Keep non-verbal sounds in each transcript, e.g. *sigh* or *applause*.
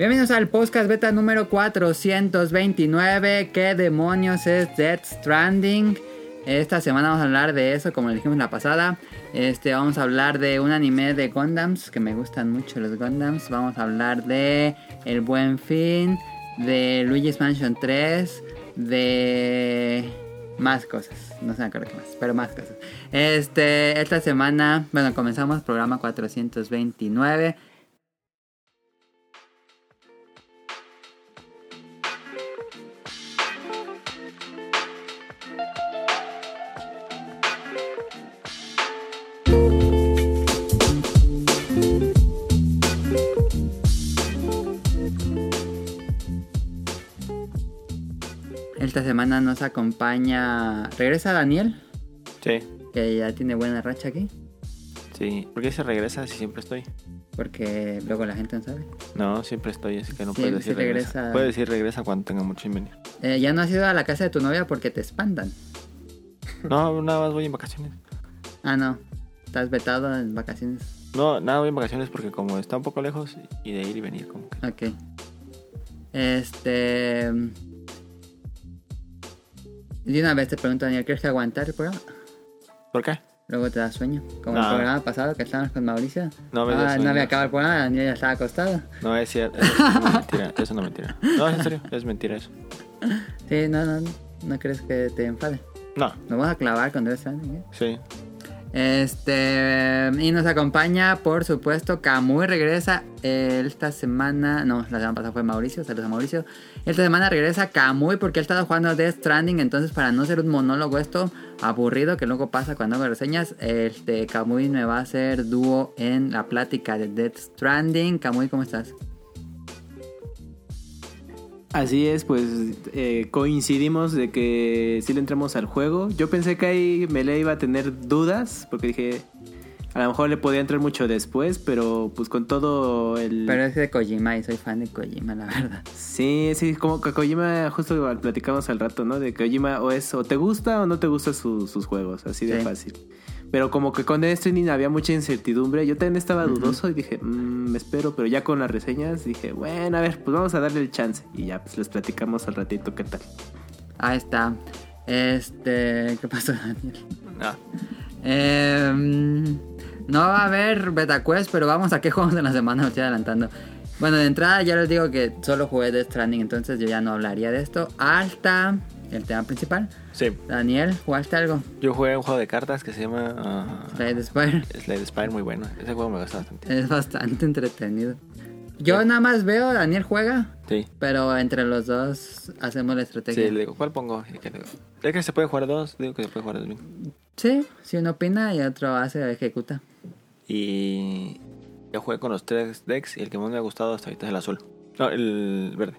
Bienvenidos al podcast beta número 429. ¿Qué demonios es Death Stranding? Esta semana vamos a hablar de eso, como le dijimos la pasada. Este, vamos a hablar de un anime de Gundams, que me gustan mucho los Gundams. Vamos a hablar de El Buen Fin, de Luigi's Mansion 3, de más cosas. No se me acuerdo qué más, pero más cosas. Este, esta semana, bueno, comenzamos programa 429. Esta semana nos acompaña. ¿Regresa Daniel? Sí, Que ya tiene buena racha aquí. sí. ¿Por qué se regresa si siempre estoy? Porque luego la gente no sabe. No, siempre estoy, así que no Sí, puedes decir regresa. regresa. Puedes decir regresa cuando tenga mucho invenio. Eh, ya no has ido a la casa de tu novia porque te espantan. No, nada más voy en vacaciones. Ah, no. Estás vetado en vacaciones. No, nada voy en vacaciones porque como está un poco lejos y de ir y venir como que... Ok. Este. De una vez te pregunto, Daniel, ¿quieres que aguantar el programa? ¿Por qué? Luego te da sueño. Como No. el programa pasado que estábamos con Mauricio. No me ah, no había acabado el programa, Daniel ya estaba acostado. No, es cierto. Eso es *laughs* mentira. Eso no es mentira. No, es en serio. Es mentira eso. Sí, no, no, no. ¿No crees que te enfade? No, Nos vamos a clavar con Stranding, ¿eh? sí. Este. Y nos acompaña, por supuesto, Kamui regresa esta semana. No, la semana pasada fue Mauricio. Saludos a Mauricio. Esta semana regresa Kamui porque él estaba jugando Death Stranding. Entonces, para no ser un monólogo esto aburrido que luego pasa cuando hago reseñas, este Kamui me va a hacer dúo en la plática de Death Stranding. Kamui, ¿cómo estás? Así es, pues eh, coincidimos de que sí le entramos al juego. Yo pensé que ahí Melee iba a tener dudas, porque dije, a lo mejor le podía entrar mucho después, pero pues con todo el... Pero es de Kojima y soy fan de Kojima, la verdad. Sí, sí, como que Kojima, justo platicamos al rato, ¿no? De Kojima o es o te gusta o no te gustan su- sus juegos, así de Sí. fácil. Pero como que con Death Stranding había mucha incertidumbre, yo también estaba dudoso y dije, mmm, me espero, pero ya con las reseñas dije, bueno, a ver, pues vamos a darle el chance. Y ya, pues les platicamos al ratito qué tal. Ahí está. Este. ¿Qué pasó, Daniel? No. Em, no va a haber Beta Quest, pero vamos a qué juegos de la semana, me estoy adelantando. Bueno, de entrada ya les digo que solo jugué Death Stranding, entonces yo ya no hablaría de esto. Hasta el tema principal. Sí. Daniel, ¿jugaste algo? Yo jugué un juego de cartas que se llama... ah, Slade Spire. Slade Spire, muy bueno. Ese juego me gusta bastante. Es bastante entretenido. Yo nada más veo, Daniel juega, Sí. pero entre los dos hacemos la Sí, estrategia. le digo, ¿cuál pongo? Es que se puede jugar dos, digo que se puede jugar dos mismo. Sí, si uno opina y otro hace, ejecuta. Y yo jugué con los tres decks y el que más me ha gustado hasta ahorita es el azul. No, el verde.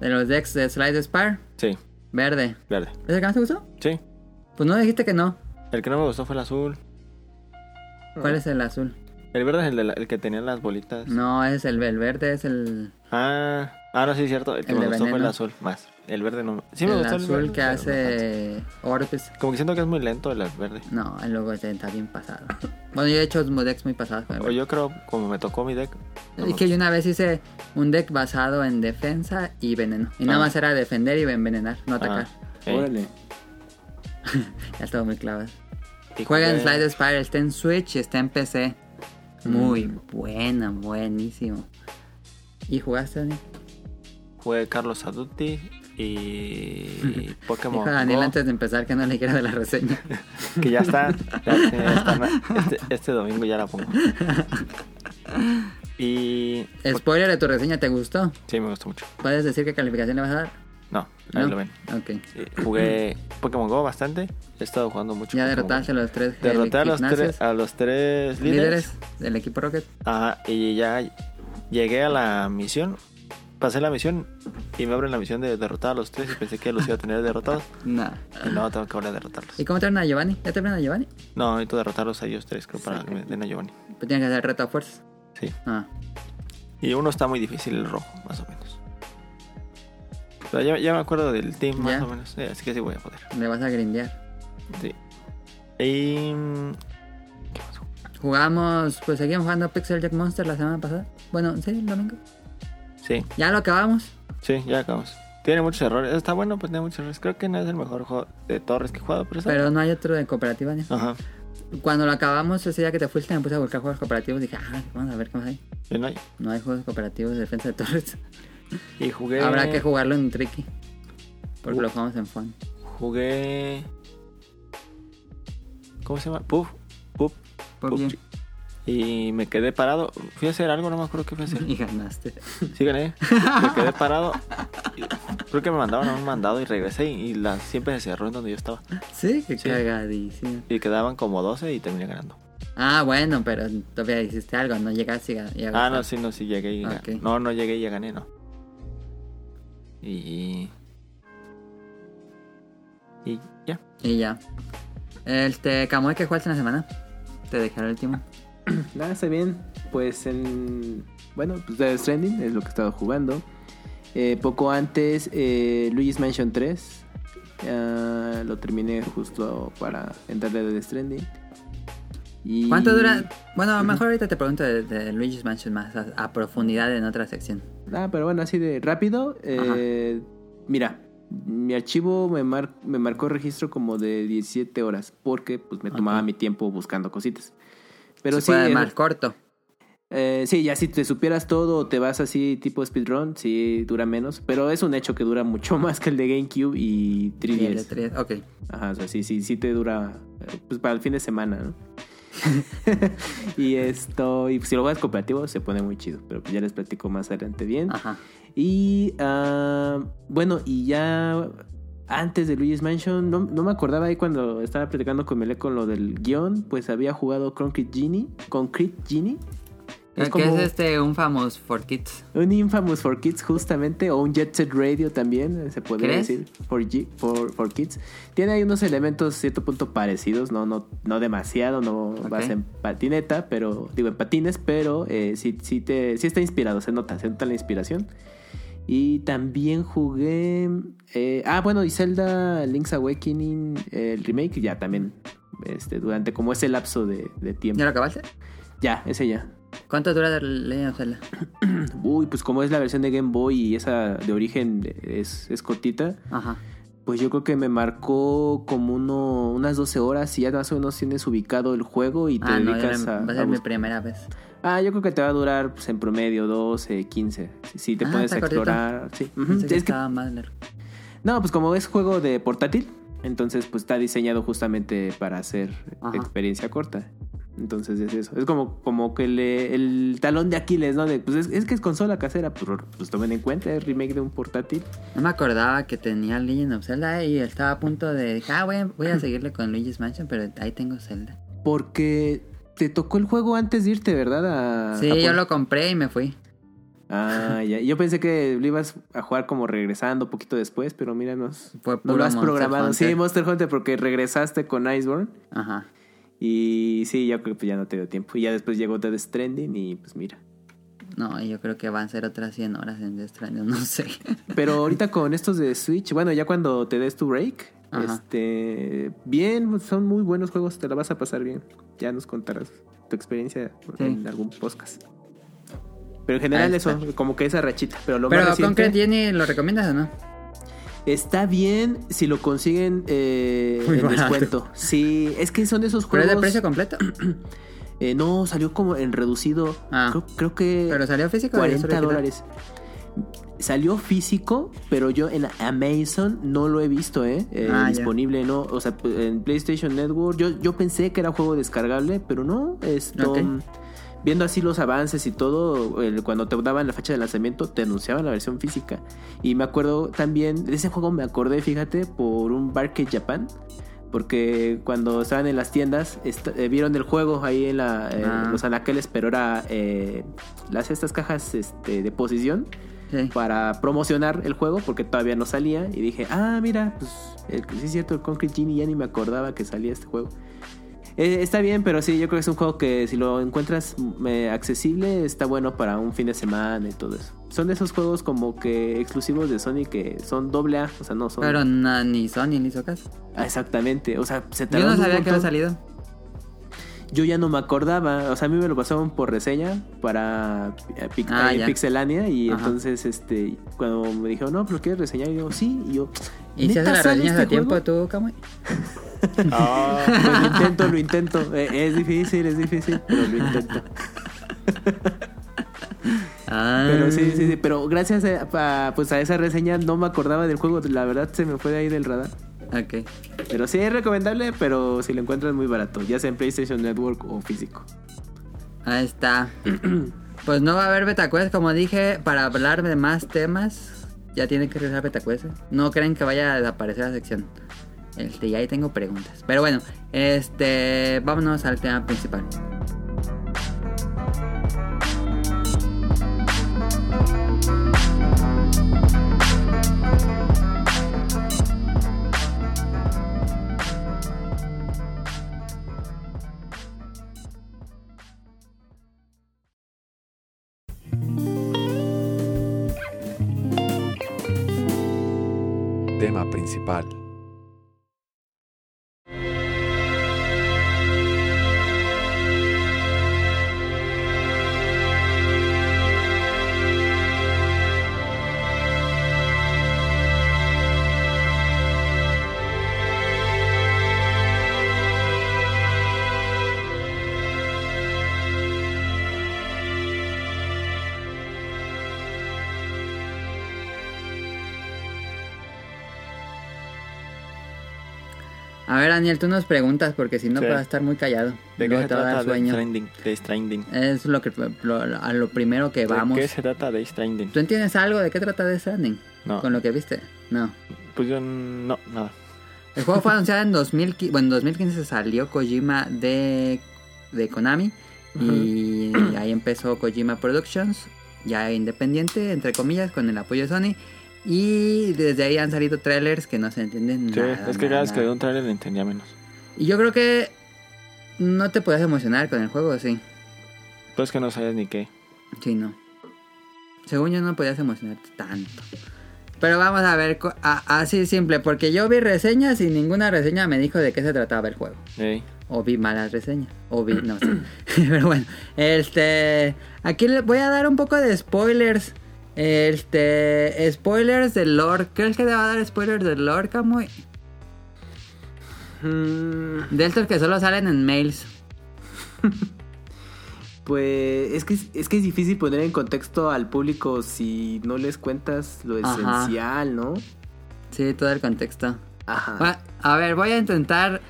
De los decks de Slide Spire, Sí, verde. verde. ¿Es el que más te gustó? Sí. Pues no dijiste que no. El que no me gustó fue el azul. ¿Cuál es el azul? El verde es el, de la- el que tenía las bolitas. No, es el, el verde, es el, Ah, ah, no, sí, cierto. El que El me de gustó fue el veneno. azul, más. El verde no. Sí, me el gustó azul el verde, que hace Orbis. Como que siento que es muy lento el verde. No, el logo está bien pasado. *laughs* Bueno, yo he hecho decks muy pasados con el O verde. yo creo, como me tocó mi deck. no Es que yo una vez hice un deck basado en defensa y veneno. Y nada Ah. más era defender y envenenar, no atacar. Ah, sí. Órale. *laughs* Ya estaba muy clavado. Y Juega en Slide Spire, está en Switch y está en PC. Muy Mm. buena, buenísimo. ¿Y jugaste, Daniel? Jugué Carlos Aduti y *laughs* Pokémon. Dijo Daniel Go, antes de empezar que no le quiera de la reseña. *laughs* Que ya está. *laughs* este, este domingo ya la pongo. Y. Spoiler de tu reseña, ¿te gustó? Sí, me gustó mucho. ¿Puedes decir qué calificación le vas a dar? No, ahí ¿No? lo ven. Ok. Sí, Jugué Pokémon Go bastante. He estado jugando mucho. Ya derrotaste a los tres Derroté a los, tres, a los tres líderes. líderes del equipo Rocket. Ajá, y ya llegué a la misión. Pasé la misión y me abren la misión de derrotar a los tres y pensé que los iba a tener derrotados. *laughs* Nah. Y no, tengo que ahora derrotarlos. ¿Y cómo termina Giovanni? ¿Ya termina Giovanni? No, necesito derrotarlos a ellos tres, creo, para que me den a Giovanni. Pues tienes que hacer reto a fuerzas. Sí. Ah. Y uno está muy difícil, el rojo, más o menos. Pero ya, ya me acuerdo del team, más o menos. Sí, así que sí voy a poder. Le vas a grindear. Sí. Y. ¿Qué pasó? Jugamos, pues seguimos jugando Pixel Jack Monster la semana pasada. Bueno, sí, el domingo. Sí, ¿Ya lo acabamos? sí, ya acabamos. Tiene muchos errores. Está bueno, pues tiene muchos errores. Creo que no es el mejor juego de torres que he jugado, pero Pero no hay otro de cooperativa, ¿no? Ajá. Cuando lo acabamos, ese día que te fuiste, me puse a buscar juegos cooperativos. Dije, ah, vamos a ver qué más hay. Y, no hay. No hay juegos cooperativos de defensa de torres. Y jugué. Habrá que jugarlo en Tricky. Porque lo jugamos en Fun. Jugué. ¿Cómo se llama? Puff. Puff. Bien. Y me quedé parado. Fui a hacer algo, no me acuerdo qué fui a hacer. Y ganaste. Sí, gané. Me quedé parado. Creo que me mandaban a un mandado y regresé y, y la, siempre se cerró en donde yo estaba. Sí, qué Sí. cagadísimo. Y quedaban como 12 y terminé ganando. Ah, bueno, pero todavía hiciste algo, no llegaste y ga- y Ah, ganaste. no, sí, no, sí llegué y Ok. gané. No, no llegué y ya gané, no. Y. Y ya. Y ya. Este, Kamui, ¿qué jugaste en la semana? Te dejé el último. *clears throat* Nada, está bien. Pues en. Bueno, pues Death Stranding es lo que he estado jugando. Eh, poco antes, eh, Luigi's Mansion 3. Ya lo terminé justo para entrar de Death Stranding. Y... ¿Cuánto dura? Bueno, a lo mejor ahorita te pregunto de, de Luigi's Mansion más a, a profundidad en otra sección. Ah, pero bueno, así de rápido. eh, mira, mi archivo me, mar- me marcó registro como de 17 horas. Porque pues me tomaba mi tiempo buscando cositas. Pero Se sí, puede el- más corto. Eh, sí, ya si te supieras todo o te vas así tipo speedrun, sí dura menos. Pero es un hecho que dura mucho *laughs* más que el de GameCube y 3DS. Y el de tres- Ok. Ajá, o sea, sí, sí, sí te dura eh, pues para el fin de semana, ¿no? *laughs* *laughs* y esto, y si lo juegas cooperativo se pone muy chido, pero pues ya les platico más adelante bien. Ajá. Y ah, bueno, y ya antes de Luigi's Mansion, no, no me acordaba ahí cuando estaba platicando con Mele con lo del guion, pues había jugado Concrete Genie, Concrete Genie. Es que como- es este un famous for kids. un Infamous for Kids justamente, o un Jet Set Radio también, se podría ¿Crees? decir, for, G- for, for Kids. Tiene ahí unos elementos cierto punto parecidos, no, no, no demasiado, no vas en patineta, pero digo en patines, pero eh, sí, sí, te, sí está inspirado, se nota, se nota la inspiración. Y también jugué... eh, ah, bueno, y Zelda Link's Awakening, eh, el remake, ya también, este, durante como ese lapso de, de tiempo. ¿Ya lo acabaste? Ya, ese ya. ¿Cuánto dura of Zelda? *clears throat* Uy, pues como es la versión de Game Boy y esa de origen es, es cortita, Ajá. pues yo creo que me marcó como uno, unas 12 horas y ya más o menos tienes ubicado el juego y te Ah, no, dedicas a... va a a ser mi primera vez. Ah, yo creo que te va a durar pues, en promedio 12, 15. Si, si te Ah, a está cortito. explorar. Sí. que Es que- estaba más largo. no, pues como es juego de portátil, entonces pues está diseñado justamente para hacer Ajá. experiencia corta. Entonces es eso. Es como, como que le- el talón de Aquiles, ¿no? De, pues es, es que es consola casera, pues, pues tomen en cuenta, es remake de un portátil. No me acordaba que tenía Legend of Zelda y estaba a punto de... Ah, voy a, voy *clears throat* a seguirle con Luigi's Mansion, pero ahí tengo Zelda. Porque te tocó el juego antes de irte, ¿verdad? A Sí, yo lo compré y me fui. Ah, ya. Yo pensé que lo ibas a jugar como regresando un poquito después, pero míranos. Fue No lo has Monster programado. Sí. Monster Hunter, porque regresaste con Iceborne. Ajá. Y sí, yo creo que ya no te dio tiempo. Y ya después llegó Death Stranding y pues mira. No, yo creo que van a ser otras 100 horas en Death Stranding, *laughs* no sé. Pero ahorita con estos de Switch, bueno, ya cuando te des tu break, Ajá. este, bien, son muy buenos juegos, te la vas a pasar bien. Ya nos contarás tu experiencia Sí. en algún podcast. Pero en general eso, como que esa rachita. Pero lo Pero más reciente Concrete Genie, ¿lo recomiendas o no? está bien si lo consiguen eh, en descuento. Sí, es que son de esos ¿Pero juegos. es de precio completo? *clears throat* eh, no, salió como en reducido. Ah. Creo, creo que ¿Pero salió físico? o 40 solo digital? dólares. Salió físico, pero yo en Amazon no lo he visto, ¿eh? Eh, Ah, ya. disponible, ¿no? O sea, en PlayStation Network. Yo, yo pensé que era juego descargable, pero no. Esto. Viendo así los avances y todo, el- cuando te daban la fecha de lanzamiento, te anunciaban la versión física. Y me acuerdo también, de ese juego me acordé, fíjate, por un Barcade Japan. Porque cuando estaban en las tiendas, eh, vieron el juego ahí en la, eh, Ah. los anaqueles, pero era eh, las estas cajas este, de posición Sí. para promocionar el juego porque todavía no salía y dije, ah, mira, pues el, sí es cierto, el Concrete Genie ya ni me acordaba que salía este juego. Eh, está bien, pero sí, yo creo que es un juego que si lo encuentras mm, eh, accesible está bueno para un fin de semana y todo eso. Son de esos juegos como que exclusivos de Sony que son doble A, o sea, no son... Pero ni Sony le hizo caso. Ah, exactamente, o sea, se Yo no sabía que había salido. Yo ya no me acordaba. O sea, a mí me lo pasaban por reseña para eh, Pic- Ah. Pixelania. Y Ajá. entonces, este, cuando me dijeron, no, pero ¿quieres reseñar? Y yo, sí. Y yo, ¿Y si ¿neta haces las reseñas este a tiempo tú, Kamui? *laughs* Ah, Pues lo intento, lo intento. Eh, es difícil, es difícil, pero lo intento. Ah. Pero sí, sí, sí. Pero gracias a, a, pues a esa reseña no me acordaba del juego. La verdad se me fue de ahí del radar. Ok. Pero sí es recomendable, pero si lo encuentran muy barato, ya sea en PlayStation Network o físico. Ahí está. *clears throat* Pues no va a haber BetaQuest, como dije, para hablar de más temas. Ya tienen que regresar BetaQuest. ¿eh? No creen que vaya a desaparecer la sección. Este, y ahí tengo preguntas. Pero bueno, este, vámonos al tema principal. Tema principal. Daniel, tú nos preguntas porque si no Sí. vas a estar muy callado. ¿De qué se te trata sueño. Death Stranding. Es lo que lo- a lo primero que vamos. ¿De qué se trata Death Stranding? ¿Tú entiendes algo de qué trata de Stranding? No. Con lo que viste. No. Pues yo no, nada. El juego fue anunciado en 2015. Bueno, en 2015 salió Kojima de, de Konami. Y ahí empezó Kojima Productions. Ya independiente, entre comillas, con el apoyo de Sony. Y desde ahí han salido trailers que no se entienden Sí, nada. es que cada vez que veo un trailer le entendía menos. Y yo creo que no te puedes emocionar con el juego, sí. Pues que no sabes ni qué. Sí, no. Según yo no podías emocionarte tanto. Pero vamos a ver, así simple, porque yo vi reseñas y ninguna reseña me dijo de qué se trataba el juego. Ey. O vi malas reseñas. O vi, no sé. *laughs* Pero bueno, este. Aquí le voy a dar un poco de spoilers. Este. Spoilers del lore. ¿Crees que te va a dar spoilers del lore, Camuy? Mm, De estos que solo salen en mails. *laughs* Pues es que, es que es difícil poner en contexto al público si no les cuentas lo Ajá. esencial, ¿no? Sí, todo el contexto. Ajá. Va- A ver, voy a intentar.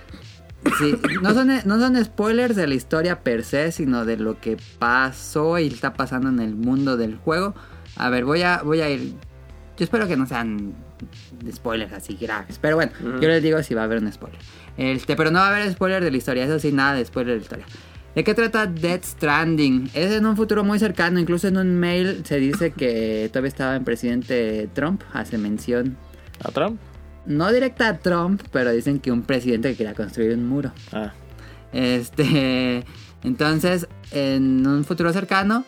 Sí, no, son, no son spoilers de la historia per se, sino de lo que pasó y está pasando en el mundo del juego. A ver, voy a, voy a ir. Yo espero que no sean spoilers así graves. Pero bueno, Ujú. yo les digo si va a haber un spoiler. Este, pero no va a haber spoiler de la historia, eso sí, nada de spoiler de la historia. ¿De qué trata Death Stranding? Es en un futuro muy cercano, incluso en un mail se dice que todavía estaba en presidente Trump, hace mención ¿A Trump? no directa a Trump, pero dicen que un presidente que quería construir un muro. Ah, Este, entonces, en un futuro cercano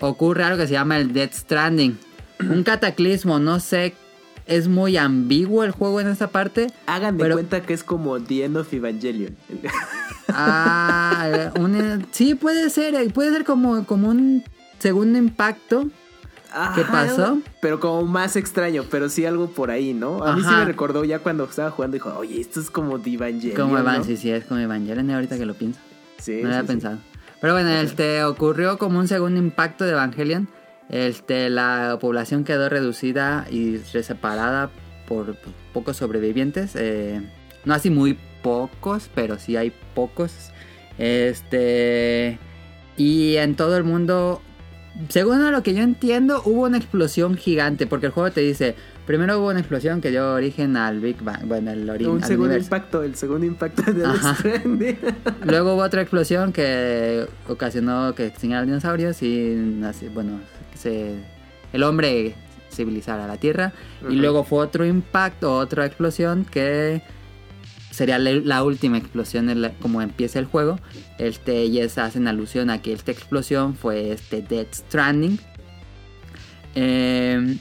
ocurre algo que se llama el Death Stranding. Un cataclismo, no sé, es muy ambiguo el juego en esta parte. Hagan de pero- cuenta que es como The End of Evangelion. *laughs* Ah, un- sí, puede ser, eh, puede ser como, como un segundo impacto. ¿Qué pasó? Pero como más extraño, pero sí algo por ahí, ¿no? A mí sí me recordó ya cuando estaba jugando, dijo, oye, esto es como The Evangelion. Como Evan, ¿no? sí, sí, es como Evangelion ahorita que lo pienso. Sí, No lo había sí. pensado. Pero bueno, este ocurrió como un segundo impacto de Evangelion. Este, la población quedó reducida y separada por pocos sobrevivientes. eh, no así muy pocos, pero sí hay pocos. Este. Y en todo el mundo. Según lo que yo entiendo, hubo una explosión gigante. Porque el juego te dice. Primero hubo una explosión que dio origen al Big Bang. Bueno, al, ori- Un al segundo universo. impacto, el segundo impacto de. Stranding. *laughs* Luego hubo otra explosión que ocasionó que extinguieran dinosaurios y bueno, se, el hombre civilizara la Tierra. Y luego fue otro impacto, otra explosión que sería la, última explosión en la- como empieza el juego. Este, es- hacen alusión a que esta explosión fue este Death Stranding. Eh,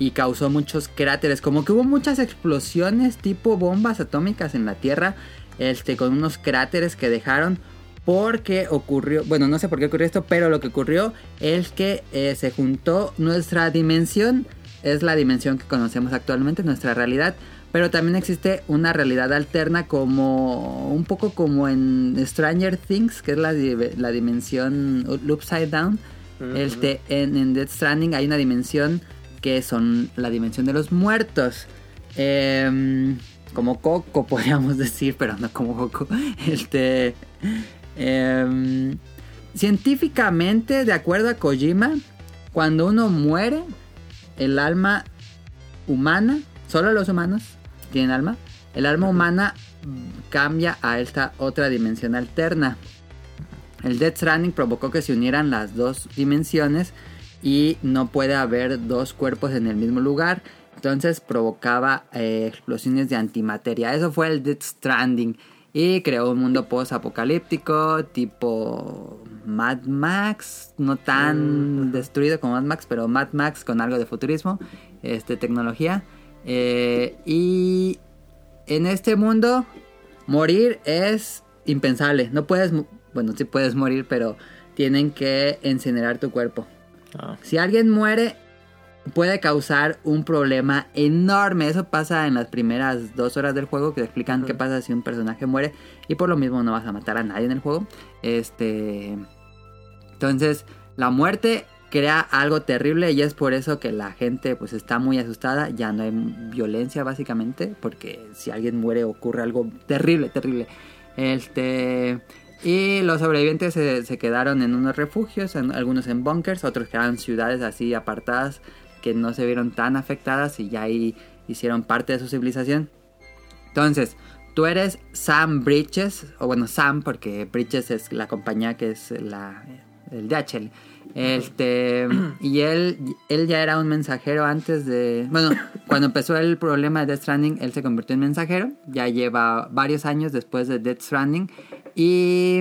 y causó muchos cráteres. Como que hubo muchas explosiones tipo bombas atómicas en la Tierra. Este, con unos cráteres que dejaron. porque ocurrió, bueno, no sé por qué ocurrió esto, pero lo que ocurrió es que eh, se juntó nuestra dimensión, es la dimensión que conocemos actualmente, nuestra realidad, pero también existe una realidad alterna como un poco como en Stranger Things, que es la, la dimensión Upside Down. Este, en, en Stranding hay una dimensión que son la dimensión de los muertos. Em, como Coco, *laughs* podríamos decir, pero no como Coco. *laughs* Este. em, científicamente, de acuerdo a Kojima, cuando uno muere, el alma humana, solo los humanos tienen alma, el alma humana cambia a esta otra dimensión alterna. El Death Stranding provocó que se unieran las dos dimensiones y no puede haber dos cuerpos en el mismo lugar. Entonces provocaba eh, explosiones de antimateria. Eso fue el Death Stranding. Y creó un mundo post-apocalíptico tipo Mad Max. No tan destruido como Mad Max, pero Mad Max con algo de futurismo. Este, tecnología. Eh, y en este mundo morir es impensable. No puedes, bueno, sí puedes morir, pero tienen que incinerar tu cuerpo. Ah, Si alguien muere, puede causar un problema enorme. Eso pasa en las primeras dos horas del juego, que te explican qué pasa si un personaje muere. Y por lo mismo no vas a matar a nadie en el juego. Este. Entonces, la muerte crea algo terrible y es por eso que la gente pues está muy asustada. Ya no hay violencia básicamente, porque si alguien muere ocurre algo terrible, terrible. Este y los sobrevivientes se, se quedaron en unos refugios, en- algunos en bunkers, otros quedaron en ciudades así apartadas que no se vieron tan afectadas y ya ahí hicieron parte de su civilización. Entonces, tú eres Sam Bridges, o bueno, Sam, porque Bridges es la compañía que es la, el DHL. Este, y él, él ya era un mensajero antes de. Bueno, *coughs* cuando empezó el problema de Death Stranding, él se convirtió en mensajero. Ya lleva varios años después de Death Stranding. Y.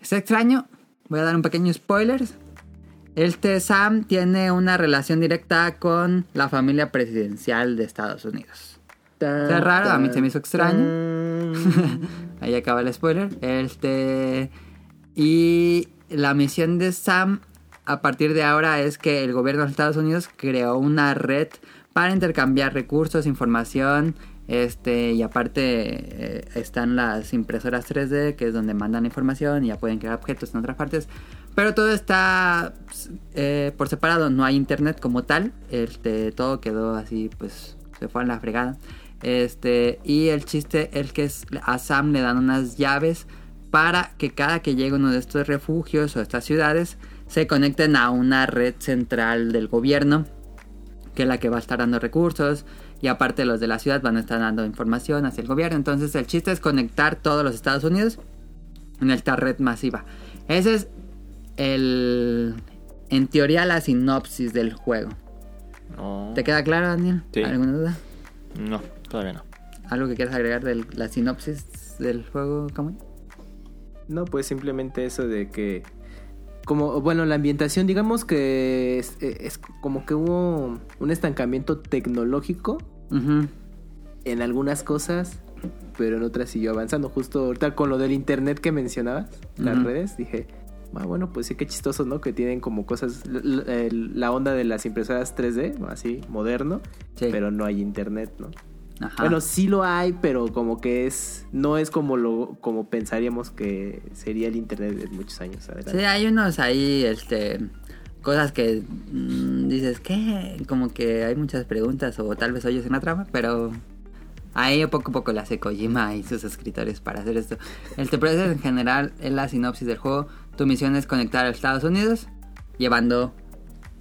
Es extraño. Voy a dar un pequeño spoiler. Este Sam tiene una relación directa con la familia presidencial de Estados Unidos. Está raro, a mí se me hizo extraño. *laughs* Ahí acaba el spoiler. Este. Y la misión de Sam a partir de ahora es que el gobierno de Estados Unidos creó una red para intercambiar recursos, información. Este, y aparte eh, están las impresoras 3D, que es donde mandan información y ya pueden crear objetos en otras partes. Pero todo está eh, por separado, no hay internet como tal. Este, todo quedó así, pues se fue a la fregada. Este, y el chiste es que a Sam le dan unas llaves para que cada que llegue uno de estos refugios o estas ciudades se conecten a una red central del gobierno que es la que va a estar dando recursos y aparte los de la ciudad van a estar dando información hacia el gobierno. Entonces el chiste es conectar todos los Estados Unidos en esta red masiva. Ese es el, en teoría, la sinopsis del juego. no. ¿Te queda claro, Daniel? Sí. ¿Alguna duda? No, todavía no. ¿Algo que quieras agregar de la sinopsis del juego, Kamui? No, pues simplemente eso de que como bueno, la ambientación digamos que es, es como que hubo un estancamiento tecnológico en algunas cosas, pero en otras siguió avanzando. Justo ahorita con lo del internet que mencionabas, las redes, dije, ah, bueno, pues sí, qué chistoso, ¿no? Que tienen como cosas, la onda de las impresoras 3D, así, moderno, Sí. pero no hay internet, ¿no? Ajá. Bueno, sí lo hay, pero como que es, no es como lo, como pensaríamos que sería el internet en muchos años adelante. Sí, hay unos ahí, este, cosas que mm, dices, ¿qué? Como que hay muchas preguntas o tal vez oyes una trama, pero ahí poco a poco le hace Kojima y sus escritores para hacer esto. El te parece en general es la sinopsis del juego. Tu misión es conectar a Estados Unidos llevando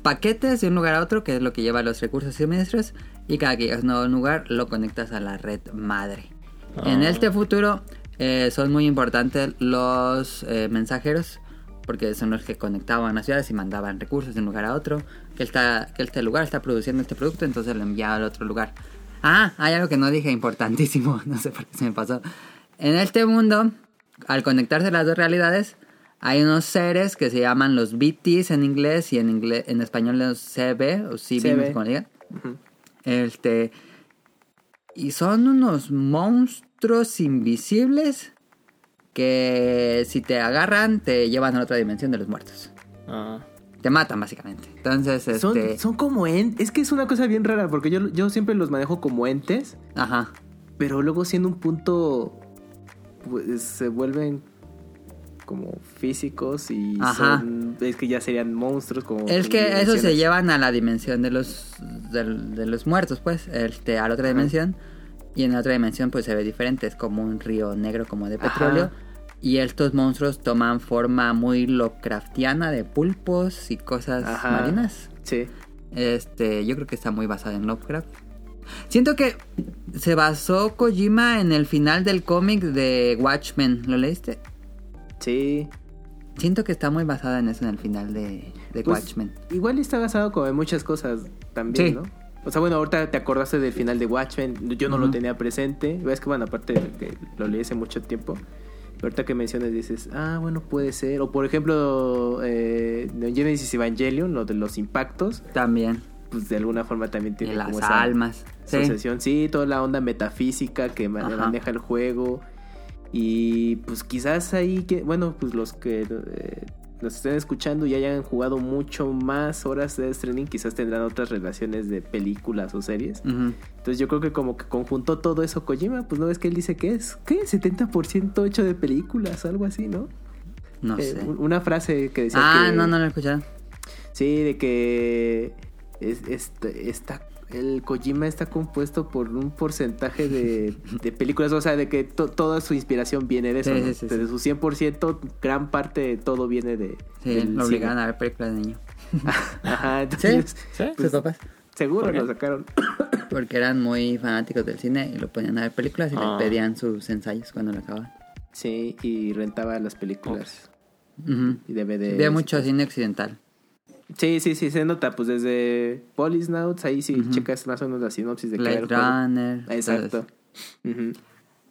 paquetes de un lugar a otro, que es lo que lleva los recursos y suministros, y cada que llegas a un nuevo lugar lo conectas a la red madre. En Ah. este futuro eh, son muy importantes los eh, mensajeros, porque son los que conectaban las ciudades y mandaban recursos de un lugar a otro, que, está, que este lugar está produciendo este producto, entonces lo enviaba al otro lugar. Ah, hay algo que no dije importantísimo, *laughs* no sé por qué se me pasó. En este mundo, al conectarse las dos realidades, hay unos seres que se llaman los BTs en inglés y en inglés, en español los CB o CB, no sé le digan. Ujú. Este. Y son unos monstruos invisibles que si te agarran te llevan a otra dimensión de los muertos. Ah, Te matan básicamente. Entonces, Son, este... son como entes. Es que es una cosa bien rara porque yo, yo siempre los manejo como entes, Ajá. pero luego siendo un punto, pues se vuelven como físicos y Ajá. son- es que ya serían monstruos como Es que eso se llevan a la dimensión de los de, los muertos, pues, este, a la otra dimensión. Y en la otra dimensión, pues se ve diferente. Es como un río negro, como de Ajá. petróleo. Y estos monstruos toman forma muy Lovecraftiana de pulpos y cosas marinas. Sí. Este, yo creo que está muy basado en Lovecraft. Siento que se basó Kojima en el final del cómic de Watchmen. ¿Lo leíste? Sí. Siento que está muy basada en eso en el final de, de Pues, Watchmen. Igual está basado como en muchas cosas también, Sí. ¿no? O sea, bueno, ahorita te acordaste del final de Watchmen. Yo no lo tenía presente. Es que, bueno, aparte de que lo leí hace mucho tiempo. Pero ahorita que mencionas dices, ah, bueno, puede ser. O por ejemplo, eh, Genesis Evangelion, lo de los impactos, También. pues de alguna forma también Y tiene las como esa almas. Sí. asociación. Sí, toda la onda metafísica que Ajá. maneja el juego. Y pues quizás ahí, que bueno, pues los que eh, nos estén escuchando y hayan jugado mucho más horas de streaming, quizás tendrán otras relaciones de películas o series. Entonces yo creo que como que conjuntó todo eso Kojima, pues no ves que él dice que es, ¿qué? 70% hecho de películas, algo así, ¿no? No Eh, sé. un- Una frase que decía Ah, que... no, no lo he escuchado. Sí, de que es- este- está el Kojima está compuesto por un porcentaje de, de películas, o sea, de que to- toda su inspiración viene de eso, Sí, ¿no? sí, sí, de sí. su 100%, gran parte de todo viene de Sí, lo obligaron cine. a ver películas de niño. *laughs* Ajá, Sí, *laughs* entonces, ¿Sí? sus papás. seguro lo sacaron. *coughs* Porque eran muy fanáticos del cine y lo ponían a ver películas y Ah. le pedían sus ensayos cuando lo acababan. Sí, y rentaba las películas Ujú. y DVD. Había mucho cine occidental. Sí, sí, sí, se nota, pues desde Polisnauts, ahí sí Ujú. checas más o menos la sinopsis de Blade. Runner. Exacto. Ujú.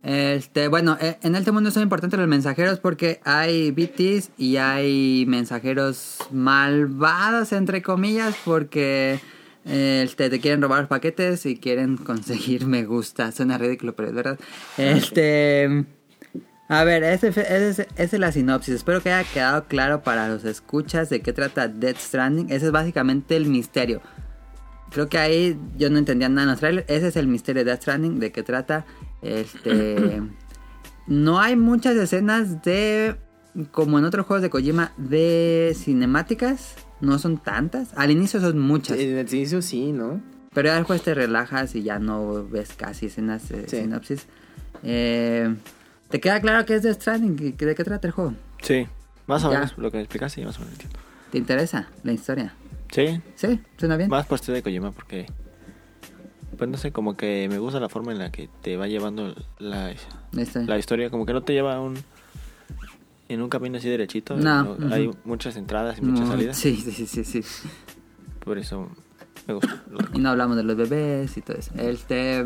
Este, bueno, eh, en este mundo son importantes los mensajeros porque hay BTs y hay mensajeros malvados, entre comillas, porque este, te quieren robar los paquetes y quieren conseguir me gusta. Suena ridículo, pero es verdad. Este. A ver, esa es la sinopsis. Espero que haya quedado claro para los escuchas de qué trata Death Stranding. Ese es básicamente el misterio. Creo que ahí yo no entendía nada en los trailers. Ese es el misterio de Death Stranding, de qué trata. Este. *clears throat* no hay muchas escenas de. Como en otros juegos de Kojima, de cinemáticas. No son tantas. Al inicio son muchas. En el inicio sí, ¿no? Pero ya después te relajas y ya no ves casi escenas de Sí. sinopsis. Eh, ¿Te queda claro qué es Death Stranding? ¿Qué- ¿De qué trata el juego? Sí, más o Ya. menos lo que me explicaste, más o menos entiendo. ¿Te interesa la historia? Sí, ¿Sí? ¿Suena bien? más por este de Kojima porque... Pues no sé, como que me gusta la forma en la que te va llevando la, historia. la historia, como que no te lleva a un... En un camino así derechito. No, ¿no? Hay muchas entradas y muchas Mm, salidas. Sí, sí, sí, sí, sí. Por eso me gusta. Y no hablamos de los bebés y todo eso. Este...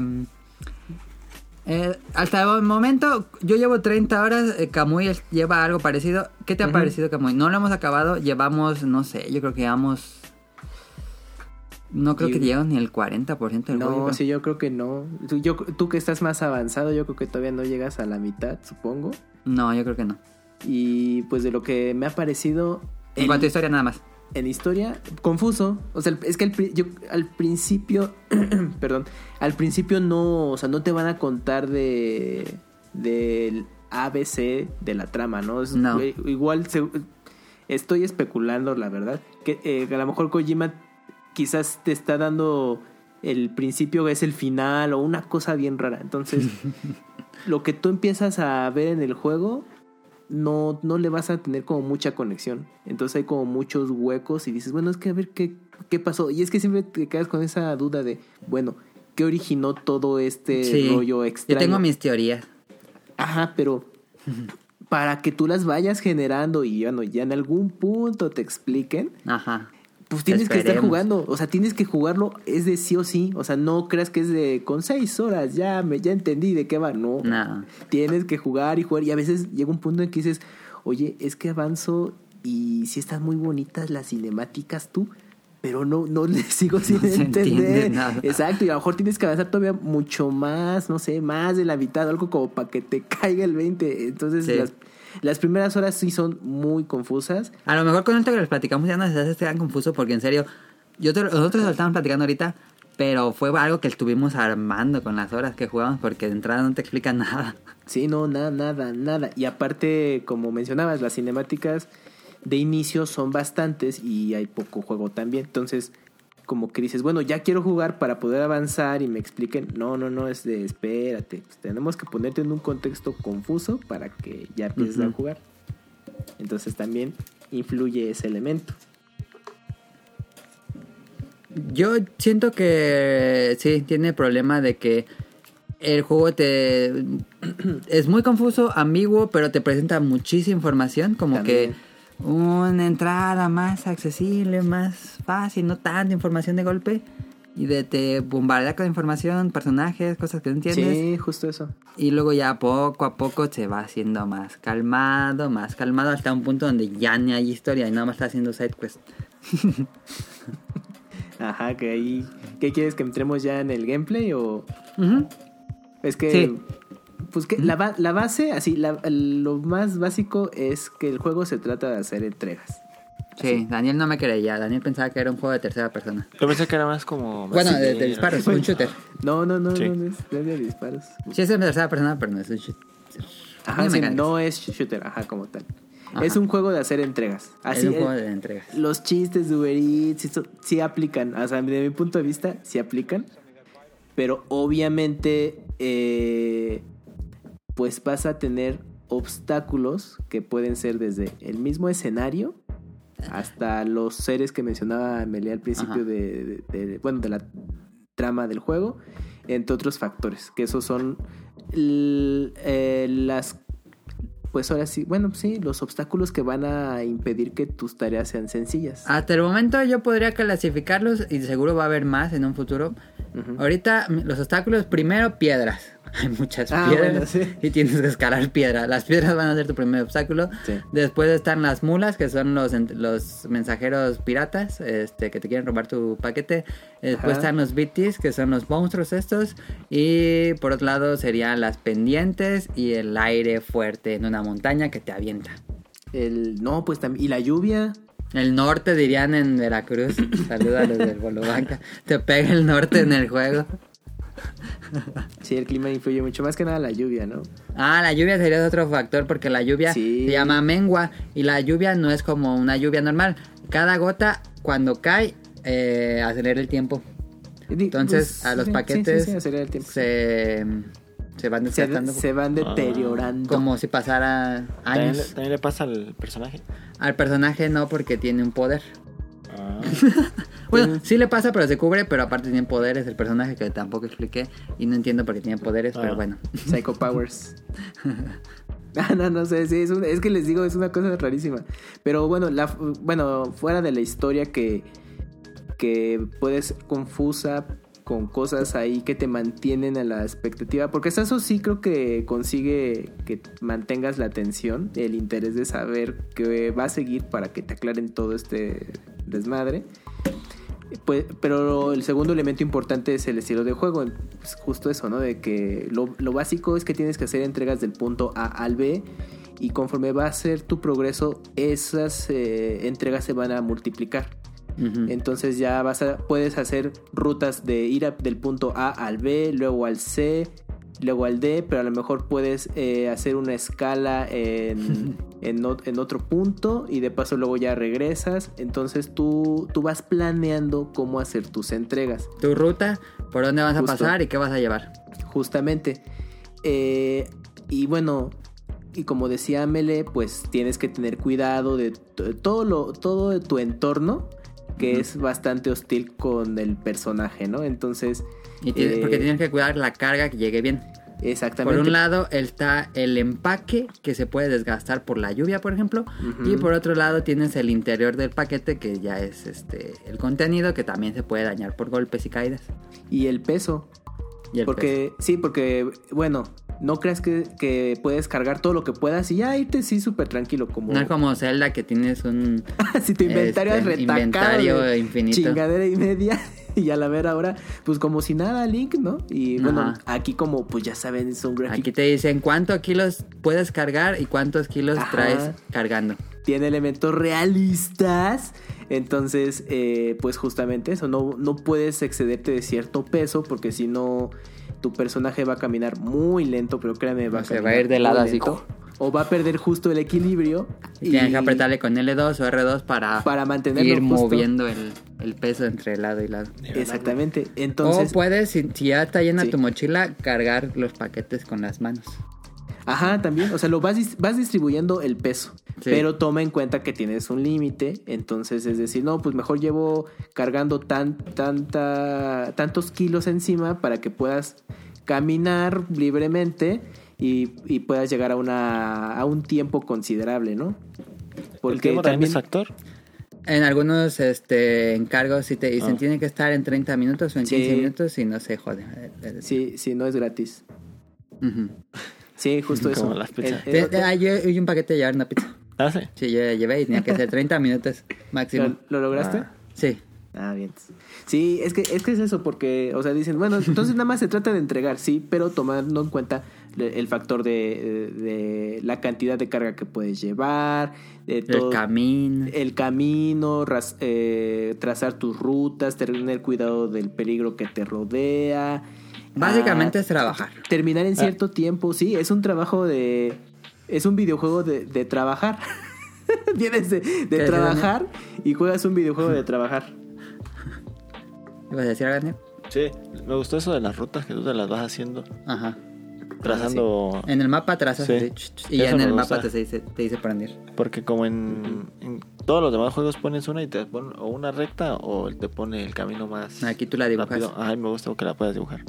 eh, hasta el momento, yo llevo 30 horas, eh, es- lleva algo parecido. ¿Qué te ha parecido, Kamui? No lo hemos acabado, llevamos, no sé, yo creo que llevamos... No creo Y- que llegamos ni el 40% del No, sí, yo creo que no. Tú, yo, tú que estás más avanzado, yo creo que todavía no llegas a la mitad, supongo. No, yo creo que no. Y pues de lo que me ha parecido En el- cuanto a historia, nada más. En historia, confuso. O sea, es que al, pri- yo, al principio, *clears throat* perdón, al principio no, o sea, no te van a contar de del ABC de la trama, ¿no? Es- No. Igual se- estoy especulando, la verdad, que eh, a lo mejor Kojima quizás te está dando el principio es el final o una cosa bien rara. Entonces, *laughs* lo que tú empiezas a ver en el juego no, no le vas a tener como mucha conexión. Entonces hay como muchos huecos y dices, bueno, es que a ver qué, qué pasó. Y es que siempre te quedas con esa duda de, bueno, ¿qué originó todo este Sí. rollo Yo extraño? tengo mis teorías. Ajá, pero *laughs* para que tú las vayas generando y bueno, ya en algún punto te expliquen, Ajá. Pues tienes que estar jugando, o sea, tienes que jugarlo, es de sí o sí, o sea, no creas que es de con seis horas, ya me, ya entendí de qué va, no, No. tienes que jugar y jugar y a veces llega un punto en que dices, oye, es que avanzo y si están muy bonitas las cinemáticas tú, pero no, no *laughs* le sigo sin No entender. nada. Exacto, y a lo mejor tienes que avanzar todavía mucho más, no sé, más de la mitad, algo como para que te *laughs* caiga el 20. Entonces, Sí. las, las primeras horas sí son muy confusas. A lo mejor con esto que les platicamos ya no se hace tan confuso porque en serio, yo te- nosotros lo estamos platicando ahorita, pero fue algo que estuvimos armando con las horas que jugamos porque de entrada no te explica *laughs* nada. Sí, no, nada, nada, nada. Y aparte, como mencionabas, las cinemáticas de inicio son bastantes y hay poco juego también. Entonces, como que dices, bueno, ya quiero jugar para poder avanzar y me expliquen. No, no, no, es de espérate. pues, tenemos que ponerte en un contexto confuso para que ya empieces a jugar. Entonces también influye ese elemento. Yo siento que sí, tiene problema de que el juego te *clears throat* es muy confuso, ambiguo, pero te presenta muchísima información, como También. que una entrada más accesible, más fácil, no tanta información de golpe. Y de te bombardea con información, personajes, cosas que no entiendes. Sí, justo eso. Y luego ya poco a poco se va haciendo más calmado, más calmado, hasta un punto donde ya ni hay historia y nada más está haciendo side quest. *laughs* Ajá, que ahí... ¿Qué quieres que entremos ya en el gameplay o...? Ujú. Es que, Sí. Pues que la, la base, así, la- lo más básico es que el juego se trata de hacer entregas. Sí, Daniel no me creía. Daniel pensaba que era un juego de tercera persona. Yo pensé que era más como. Bueno, de, disparos, un shooter. No, no, no, Sí. no, no es, no es de disparos. Sí, es de tercera persona, pero no es un shooter. Ajá, sí, no es shooter, ajá, como tal. Ajá. Es un juego de hacer entregas. Así es un juego de entregas. Los chistes de Uber Eats, esto sí aplican. O sea, de mi punto de vista, sí aplican. Pero obviamente, eh, pues vas a tener obstáculos que pueden ser desde el mismo escenario hasta los seres que mencionaba Amelia al principio de, de- de- bueno, de la trama del juego, entre otros factores, que esos son eh, las pues ahora sí, bueno, sí, los obstáculos que van a impedir que tus tareas sean sencillas. Hasta el momento yo podría clasificarlos y seguro va a haber más en un futuro. Ahorita los obstáculos, primero piedras. Hay muchas Ah, piedras bueno, sí. y tienes que escalar piedras. Las piedras van a ser tu primer obstáculo. Sí. Después están las mulas, que son los, los mensajeros piratas este, que te quieren robar tu paquete. Después Ajá. están los BTs, que son los monstruos estos. Y por otro lado serían las pendientes y el aire fuerte en una montaña que te avienta. El, no, pues también. Y la lluvia. El norte dirían en Veracruz. *coughs* Saluda a los del Bolobanca. Te pega el norte en el juego. Sí, el clima influye mucho más que nada la lluvia, ¿no? Ah, la lluvia sería otro factor porque la lluvia Sí. se llama mengua y la lluvia no es como una lluvia normal. Cada gota cuando cae eh, acelera el tiempo. Entonces pues, a los paquetes sí, sí, acelera el tiempo. se, se van desgastando se van deteriorando. como si pasara ¿También le, años. también le pasa al personaje? Al personaje no porque tiene un poder. *laughs* Bueno, sí le pasa, pero se cubre, pero aparte tiene poderes el personaje que tampoco expliqué y no entiendo por qué tiene poderes, pero Ah. bueno. Psycho Powers. *laughs* Ah, no, no sé, sí, es, un- es que les digo, es una cosa rarísima. Pero bueno, la, bueno, fuera de la historia que, que puede ser confusa con cosas ahí que te mantienen a la expectativa, porque eso sí creo que consigue que mantengas la atención, el interés de saber qué va a seguir para que te aclaren todo este desmadre. Pues, pero el segundo elemento importante es el estilo de juego. Es justo eso, ¿no? De que lo, lo básico es que tienes que hacer entregas del punto A al B. Y conforme va a ser tu progreso, esas eh, entregas se van a multiplicar. Entonces ya vas a, puedes hacer rutas de ir a- del punto A al B, luego al C, luego al D, pero a lo mejor puedes eh, hacer una escala en, *laughs* en, otro punto y de paso luego ya regresas. Entonces tú, tú vas planeando cómo hacer tus entregas. Tu ruta, por dónde vas a pasar y qué vas a llevar. Justamente. Eh, y bueno, y como decía Mele, pues tienes que tener cuidado de todo lo, todo de tu entorno, que es bastante hostil con el personaje, ¿no? Entonces, Y tienes- eh, porque tienes que cuidar la carga que llegue bien. exactamente. Por un lado está el empaque que se puede desgastar por la lluvia, por ejemplo. Y por otro lado tienes el interior del paquete que ya es este el contenido que también se puede dañar por golpes y caídas. Y el peso. Y el porque, sí, porque, bueno, no creas que, que puedes cargar todo lo que puedas y ya irte sí súper tranquilo como... No es como Zelda que tienes un *laughs* si tu inventario Este, es retacado inventario infinito. chingadera y media *laughs* y a la ver ahora pues como si nada Link no y bueno Ajá. aquí como pues ya saben son gráficos Aquí te dicen cuántos kilos puedes cargar y cuántos kilos Ajá. traes cargando. tiene elementos realistas entonces eh, pues justamente eso no, no puedes excederte de cierto peso porque si no tu personaje va a caminar muy lento pero créeme va a Se va a ir de lado así, o va a perder justo el equilibrio Y tienes que apretarle con L2 o R2 para, Para mantenerlo ir justo. moviendo el, el peso entre lado y lado. exactamente o entonces puedes, si, si ya está llena Sí. tu mochila, cargar los paquetes con las manos. Ajá, también. O sea, lo vas, vas distribuyendo el peso. Sí. Pero toma en cuenta que tienes un límite. Entonces, es decir, no, pues mejor llevo cargando tan, tanta, tantos kilos encima para que puedas caminar libremente y, y puedas llegar a, una, a un tiempo considerable, ¿no? ¿El tiempo también es factor? En algunos este, encargos si te dicen Ah. tiene que estar en 30 minutos o en Sí. 15 minutos y no se jode. Sí, sí, no es gratis. Sí, justo eso. Como las pizzas. El- el- Te- ah, yo y un paquete de llevar una pizza. Ah, sí. Sí, yo ya llevé y tenía que ser 30 minutos máximo. ¿Lo, lo lograste? Ah. Sí. Ah, bien. Sí, es que, es que es eso, porque, o sea, dicen, bueno, entonces nada más se trata de entregar, sí, pero tomando en cuenta el factor de, de la cantidad de carga que puedes llevar, de El todo, camino. el camino, ras- eh, trazar tus rutas, tener cuidado del peligro que te rodea. Básicamente ah, es trabajar. Terminar en cierto tiempo, sí, es un trabajo de... Es un videojuego de, de trabajar. *laughs* Vienes de, de ¿Qué, trabajar y juegas un videojuego de trabajar. ¿Ibas a decir algo, Daniel? Sí, me gustó eso de las rutas que tú te las vas haciendo, Ajá. trazando. En el mapa trazas Sí. y Eso en el gusta. mapa te dice, te dice ir. Porque como en, en todos los demás juegos pones una y te pone o una recta o te pone el camino más Aquí tú la dibujas. rápido. Ajá, y me gusta que la puedas dibujar.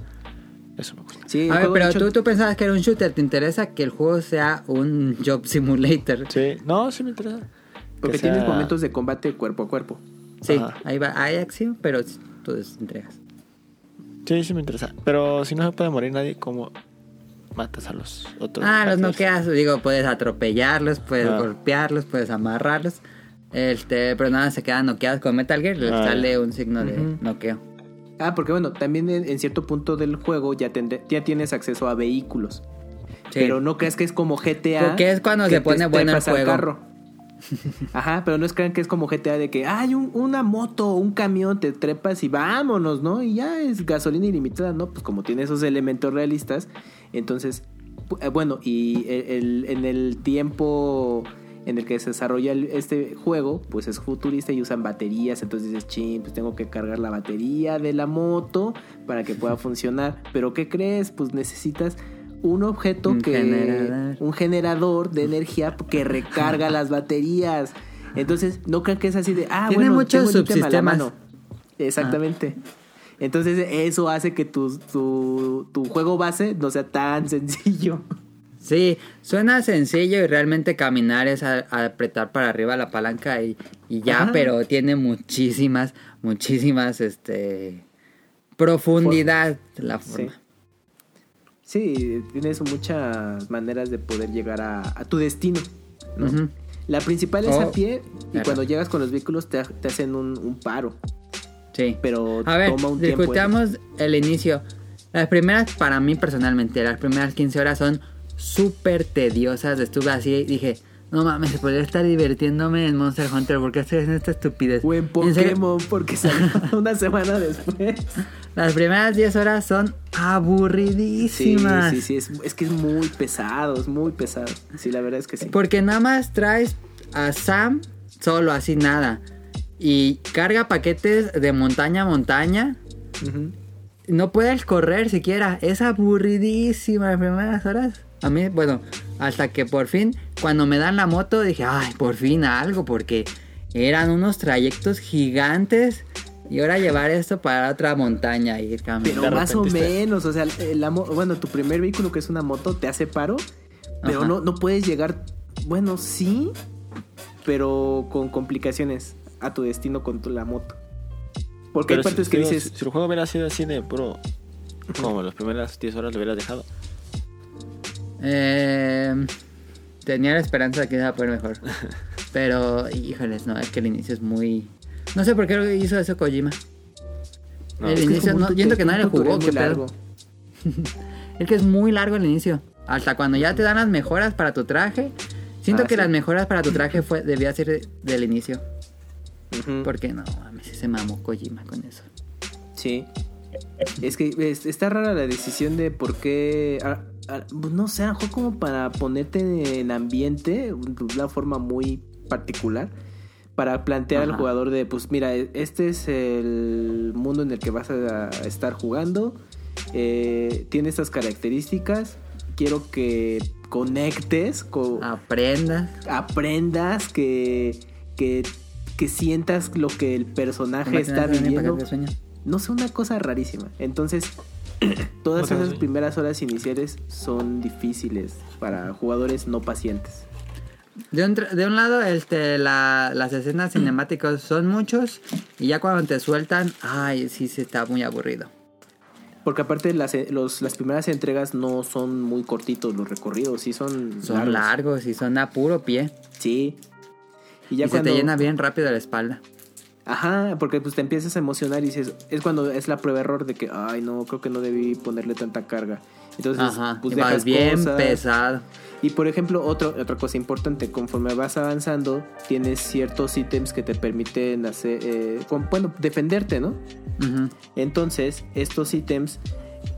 Eso me gusta. Sí, A ver, pero tú, tú pensabas que era un shooter. ¿Te interesa que el juego sea un job simulator? Sí, no, sí me interesa. Porque Que sea- tienes momentos de combate cuerpo a cuerpo. Sí, Ajá. ahí va. Hay acción, pero tú entregas. Sí, sí me interesa. Pero si no se puede morir nadie, ¿cómo matas a los otros? Ah, los noqueas. Digo, puedes atropellarlos, puedes Ah. golpearlos, puedes amarrarlos. Este, pero nada, se quedan noqueados con Metal Gear. Les Ah. sale un signo de noqueo. Ah, porque bueno, también en, en cierto punto del juego ya, tendré- ya tienes acceso a vehículos. Sí. Pero no crees que es como GTA. Porque es cuando se pone bueno el juego. carro. *laughs* Ajá, pero no es crean que es como GTA de que hay un- una moto, un camión, te trepas y vámonos, ¿no? Y ya es gasolina ilimitada, ¿no? Pues como tiene esos elementos realistas, entonces, eh, bueno, y el- el- en el tiempo en el que se desarrolla el- este juego, pues es futurista y usan baterías, entonces dices, ching, pues tengo que cargar la batería de la moto para que pueda funcionar. Pero ¿qué crees? Pues necesitas un objeto Un que generador. un generador de energía que recarga las baterías. Entonces, no crean que es así de, ah, Tiene bueno, muchos tengo a la subsistemas. mano. Exactamente. Entonces, eso hace que tu, tu, tu juego base no sea tan *laughs* sencillo. Sí, suena sencillo y realmente caminar es a- a apretar para arriba la palanca y, y ya, Ajá. pero tiene muchísimas, muchísimas, este, profundidad la forma. Sí, tienes muchas maneras de poder llegar a, a tu destino. La principal es Oh, a pie y claro. cuando llegas con los vehículos te, te hacen un, un paro. Sí. Pero A ver, toma un tiempo. el inicio. Las primeras, para mí personalmente, las primeras 15 horas son súper tediosas. Estuve así y dije, no mames, podría estar divirtiéndome en Monster Hunter porque estoy haciendo esta estupidez. O en Pokémon porque salió *laughs* una semana después. las primeras 10 horas son Sí, aburridísimas. sí, sí, es, es que es muy pesado, es muy pesado. Sí, la verdad es que sí. Porque nada más traes a Sam solo, así nada. Y carga paquetes de montaña a montaña. No puedes correr siquiera. Es aburridísima las primeras horas. A mí, bueno, hasta que por fin, cuando me dan la moto, dije, ay, por fin algo, porque eran unos trayectos gigantes. Y ahora llevar esto para otra montaña y ir Pero caminando. De más o menos, o sea, la bueno, tu primer vehículo que es una moto te hace paro, pero Ajá. no, no puedes llegar, bueno, sí, pero con complicaciones a tu destino con tu, la moto. Porque hay Pero si- partes que digo, dices, Si, si el juego hubiera sido así de puro. Como las primeras 10 horas lo hubieras dejado. Eh, tenía la esperanza de que iba a poner mejor. Pero, híjoles, no, es que el inicio es muy... No sé por qué hizo eso Kojima. No, el inicio, no, siento que nadie lo jugó, qué pedo. *laughs* Es que es muy largo el inicio. Hasta cuando ya te dan las mejoras para tu traje. Siento Ah, que sí. las mejoras para tu traje fue, debía ser del inicio. Porque no, mames, se mamó Kojima con eso. Sí. Es que es- está rara la decisión de por qué. Ah, no sé, a como para ponerte en ambiente de una forma muy particular. Para plantear al jugador de, pues mira, este es el mundo en el que vas a estar jugando. eh, tiene estas características. Quiero que conectes, con, Aprenda. aprendas, que, que, que sientas lo que el personaje está viviendo. No sé, una cosa rarísima. Entonces, *coughs* todas esas primeras horas iniciales son difíciles para jugadores no pacientes. De un, de un lado, este, la- las escenas cinemáticas son muchos. Y ya cuando te sueltan, ay, sí, se está muy aburrido. Porque aparte las, eh, los- las primeras entregas no son muy cortitos los recorridos, sí son, Son largos y son a puro pie. Sí. Y ya y cuando... se te llena bien rápido la espalda. Ajá, porque pues te empiezas a emocionar y dices, es cuando es la prueba error de que, ay no, creo que no debí ponerle tanta carga. Entonces, Ajá. pues y vas dejas bien cosas. pesado. Y por ejemplo, otro, otra cosa importante, conforme vas avanzando, tienes ciertos ítems que te permiten hacer, eh, con- bueno, defenderte, ¿no? Ujú. Entonces, estos ítems,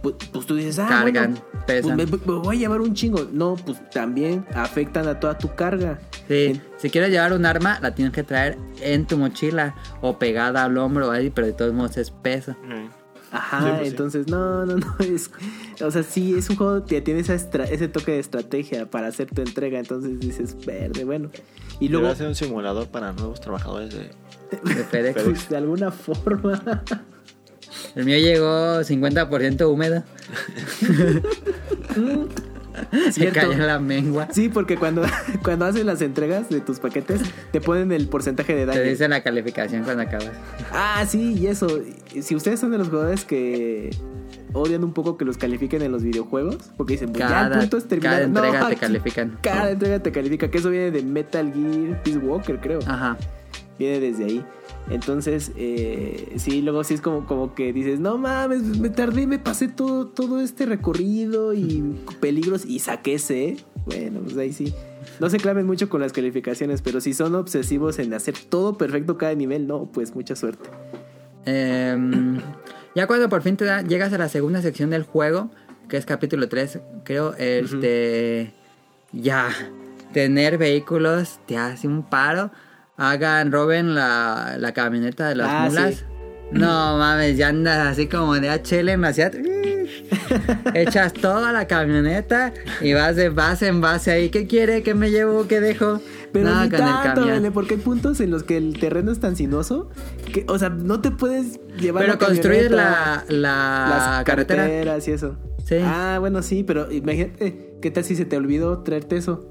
pues, pues tú dices, ah, Cargan, bueno, pesan. pues me, me voy a llevar un chingo. No, pues también afectan a toda tu carga. Sí, En- si quieres llevar un arma, la tienes que traer en tu mochila o pegada al hombro ahí, pero de todos modos es peso. Mm. Ajá, Sí, pues sí. entonces, no, no, no, *laughs* es, o sea, sí, es un juego que tiene esa estra- ese toque de estrategia para hacer tu entrega, entonces dices, verde, bueno. Y luego, ser un simulador para nuevos trabajadores de... De FedEx. de alguna forma, El mío llegó 50% húmedo. *laughs* *laughs* Se cayó la mengua. Sí, porque cuando, *laughs* cuando haces las entregas de tus paquetes, te ponen el porcentaje de daño. Te dice la calificación cuando acabas. Ah, sí, y eso. Si ustedes son de los jugadores que odian un poco que los califiquen en los videojuegos, porque dicen, pues ya el Cada, punto es terminar. cada entrega No, te *laughs* califican. Cada entrega te califica, que eso viene de Metal Gear Peace Walker, creo. Ajá. Viene desde ahí. Entonces, eh, sí, luego sí es como, como que dices, no mames, me tardé, me pasé todo, todo este recorrido y peligros y saqué ese. Bueno, pues ahí sí. No se claven mucho con las calificaciones, pero si son obsesivos en hacer todo perfecto cada nivel, no, pues mucha suerte. Em, ya cuando por fin te da- llegas a la segunda sección del juego, que es capítulo 3, creo, este. Ya. Tener vehículos te hace un paro. Hagan, roben la, la camioneta de las Ah, mulas. sí. No mames, ya andas así como de HL en la ciudad. *laughs* Echas toda la camioneta y vas de base en base ahí. ¿Qué quiere? ¿Qué me llevo? ¿Qué dejo? Pero No, ni con el tanto. René, porque hay puntos en los que el terreno es tan sinuoso que, o sea, no te puedes llevar Pero la camioneta, la, la las carretera. carreteras y eso. Sí. Ah, bueno, sí, pero imagínate, ¿qué tal si se te olvidó traerte eso?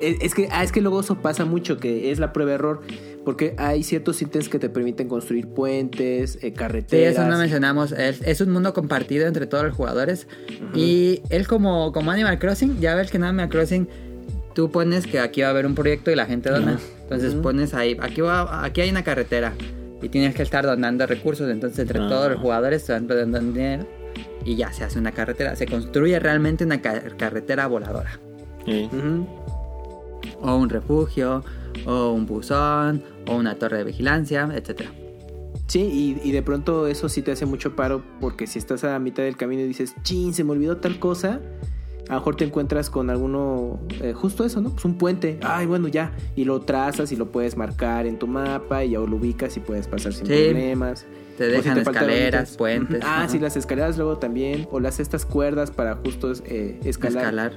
Es, es que, ah, es que luego eso pasa mucho, que es la prueba error, porque hay ciertos ítems que te permiten construir puentes, eh, Sí, carreteras. eso no mencionamos. Es, es un mundo compartido entre todos los jugadores. Y él como, como Animal Crossing, ya ves que en Animal Crossing tú pones que aquí va a haber un proyecto y la gente dona. Entonces Ujú. pones ahí, aquí, va, aquí hay una carretera. Y tienes que estar donando recursos. Entonces entre Ah. todos los jugadores se van donando dinero. Y ya se hace una carretera. Se construye realmente una ca- carretera voladora. Sí. O un refugio, o un buzón, o una torre de vigilancia, etcétera. Sí, y, y de pronto eso sí te hace mucho paro porque si estás a la mitad del camino y dices, chin, se me olvidó tal cosa, a lo mejor te encuentras con alguno, eh, justo eso, ¿no? Pues un puente, ay, bueno, ya, y lo trazas y lo puedes marcar en tu mapa y ya lo ubicas y puedes pasar sin Sí. problemas. Te si dejan faltan escaleras, puentes. Ah, ajá. sí, las escaleras luego también, o las estas cuerdas para justo eh, escalar, Escalar.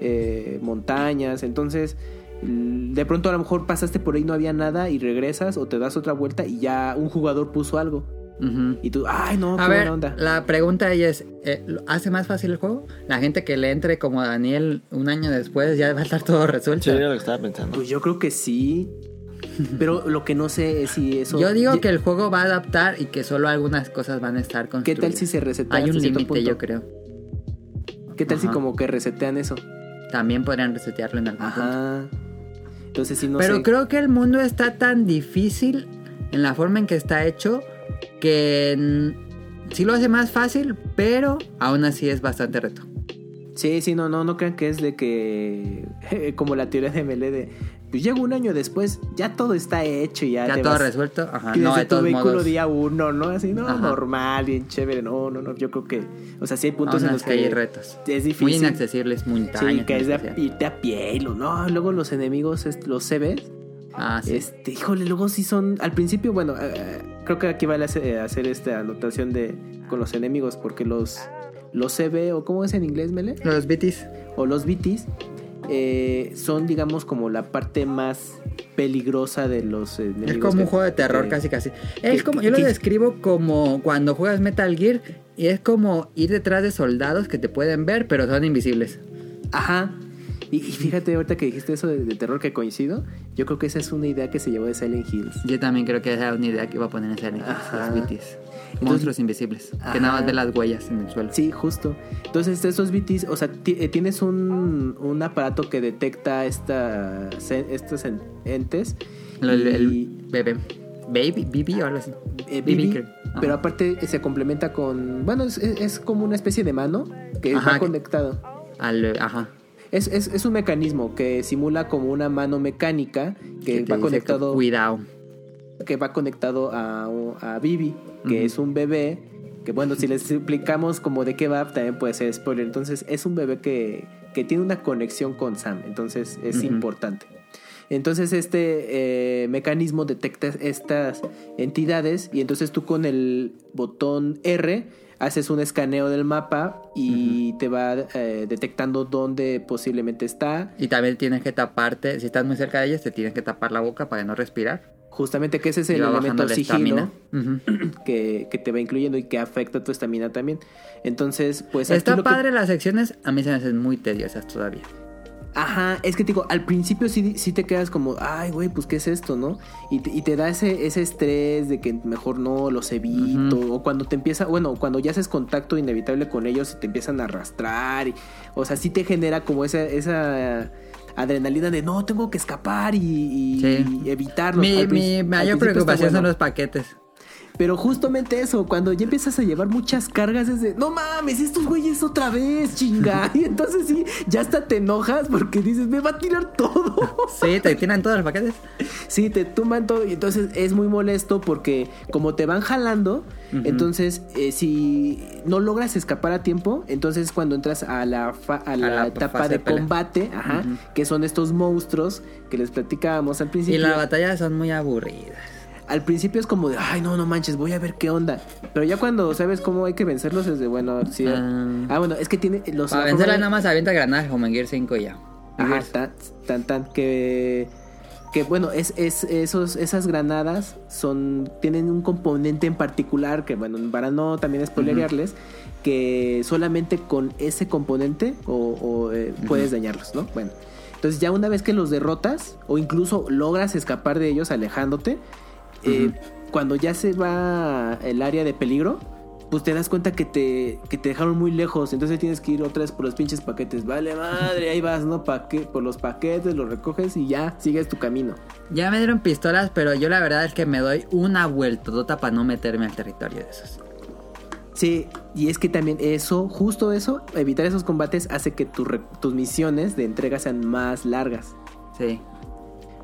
eh, montañas, entonces de pronto a lo mejor pasaste por ahí no había nada y regresas o te das otra vuelta y ya un jugador puso algo y tú, ay no, qué A ver, buena onda. la pregunta ahí es, eh, ¿lo ¿hace más fácil el juego? La gente que le entre como Daniel un año después ya va a estar todo resuelto. Sí, lo que estaba pensando. Pues yo creo que sí. Pero lo que no sé es si eso. Yo digo que el juego va a adaptar y que solo algunas cosas van a estar ¿Qué construidas. tal si se reseta? Hay un límite, punto? yo creo. ¿Qué tal si como que resetean eso? También podrían resetearlo en algún punto. Ajá. Entonces sí, no Pero sé. creo que el mundo está tan difícil en la forma en que está hecho que sí lo hace más fácil, pero aún así es bastante reto. Sí, sí, no, no, no crean que es de que... *laughs* como la teoría de ML de... Pues llega un año después, ya todo está hecho y ya, Ya todo vas- resuelto. Ajá, no, de tu todos vehículo modos. día uno, ¿no? Así, no, Ajá. normal, bien chévere. No, no, no. Yo creo que... O sea, sí hay puntos Aún en los que... hay retos. Es difícil. Muy inaccesibles, montañas. Sí, que es de irte a pie y lo, no, luego los enemigos, los CBs, Ah, sí. este, híjole, luego sí son, al principio, bueno, eh, eh, creo que aquí vale hacer, hacer esta anotación de con los enemigos, porque los, los CB, o ¿cómo es en inglés, Mele? Los bitis. O los BTs, eh, son, digamos, como la parte más peligrosa de los enemigos. Es como un que- juego de terror que- casi casi. que- Es como, yo lo que- describo como cuando juegas Metal Gear y es como ir detrás de soldados que te pueden ver pero son invisibles. Ajá. Y, y fíjate, ahorita que dijiste eso de, de terror que coincido, yo creo que esa es una idea que se llevó de Silent Hills. Yo también creo que esa era una idea que iba a poner en serie. Los. Monstruos invisibles. Que nada más ve las huellas en el suelo. Sí, justo. Entonces, estos BTs, o sea, eh, tienes un, un aparato que detecta esta, estos en- entes. El, y- bebé. Baby, BB o algo así. eh, BB. Ajá. pero aparte eh, se complementa con. Bueno, es, es- como una especie de mano que Ajá, va que- conectado. Al- ajá. Es, es, es un mecanismo que simula como una mano mecánica que, te va conectado. Cuidado. Que va conectado a, a Bibi, que es un bebé. Que bueno, si les explicamos como de qué va, también puede ser spoiler. Entonces, es un bebé que, que tiene una conexión con Sam. Entonces, es importante. Entonces, este eh, mecanismo detecta estas entidades. Y entonces tú con el botón R haces un escaneo del mapa y te va eh, detectando dónde posiblemente está. Y también tienes que taparte. Si estás muy cerca de ellos, te tienes que tapar la boca para no respirar. Justamente que ese es el elemento sigilo. *clears throat* que, que te va incluyendo y que afecta tu estamina también. Entonces, pues aquí Está lo que- padre las secciones. A mí se me hacen muy tediosas todavía. Ajá, es que te digo, al principio sí, sí te quedas como, ay, güey, pues qué es esto, ¿no? Y te, y te da ese, ese estrés de que mejor no los evito. O cuando te empieza, bueno, cuando ya haces contacto inevitable con ellos y te empiezan a arrastrar. y- o sea, sí te genera como esa, esa adrenalina de no, tengo que escapar y, y Sí. Mi, Al prin- mi mayor preocupación son bueno. los paquetes. Pero justamente eso, cuando ya empiezas a llevar muchas cargas es de, no mames, estos güeyes otra vez, chinga. *laughs* Y entonces sí, ya hasta te enojas porque dices, me va a tirar todo. *laughs* Sí, te tiran todos los paquetes. Sí, te tumban todo y entonces es muy molesto porque como te van jalando, entonces eh, si no logras escapar a tiempo, entonces cuando entras a la, fa- a la, A la etapa de pelea. combate, ajá, que son estos monstruos que les platicábamos al Y principio. las batallas son muy aburridas. Al principio es como de, ay, no, no manches, voy a ver qué onda. Pero ya cuando sabes cómo hay que vencerlos es de, bueno, sí. Ah. Ah, bueno, es que tiene los... Para la vencerla nada más avienta granadas como en Gear 5 y ya. Ajá, tan, tan, tan, que... Que bueno, es, es, esos, esas granadas son tienen un componente en particular que, bueno, para no también spoilerearles, que solamente con ese componente o, o, eh, puedes dañarlos, ¿no? Bueno, entonces ya una vez que los derrotas o incluso logras escapar de ellos alejándote, eh, cuando ya se va el área de peligro, pues te das cuenta que te, que te dejaron muy lejos. Entonces tienes que ir otra vez por los pinches paquetes. Vale, madre, ahí vas, ¿no? Paque por los paquetes, los recoges y ya sigues tu camino. Ya me dieron pistolas, pero yo la verdad es que me doy una vueltota para no meterme al territorio de esos. Sí, y es que también eso, justo eso, evitar esos combates hace que tu tus misiones de entrega sean más largas. Sí.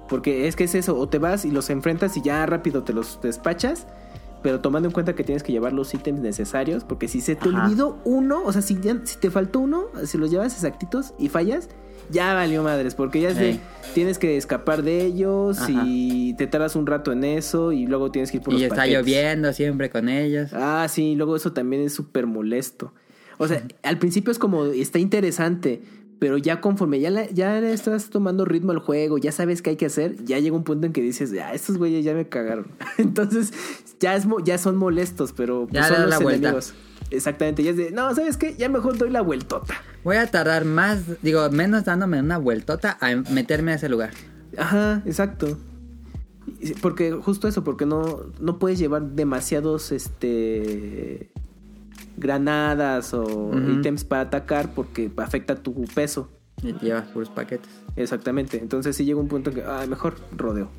Porque es que es eso, o te vas y los enfrentas y ya rápido te los despachas, pero tomando en cuenta que tienes que llevar los ítems necesarios, porque si se te Ajá. olvidó uno, o sea, si, ya- si te faltó uno, si los llevas exactitos y fallas, ya valió madres, porque ya es de, tienes que escapar de ellos Ajá. y te tardas un rato en eso y luego tienes que ir por Y los está paquetes. lloviendo siempre con ellos. Ah, sí, luego eso también es súper molesto. O sea, *laughs* al principio es como, está interesante, pero ya conforme ya, la- ya estás tomando ritmo al juego, ya sabes qué hay que hacer, ya llega un punto en que dices, ah, estos güeyes ya me cagaron. *laughs* Entonces, ya, es, ya son molestos, pero pues, Ya son los la vuelta. enemigos. Exactamente, ya es de, no, ¿sabes qué? Ya mejor doy la vueltota. Voy a tardar más, digo, menos dándome una vueltota a meterme a ese lugar. Ajá, exacto. Porque justo eso, porque no, no puedes llevar demasiados, este... granadas o Ujú. ítems para atacar porque afecta tu peso. Y te llevas puros paquetes. Exactamente. Entonces sí llega un punto en que, ah, mejor rodeo.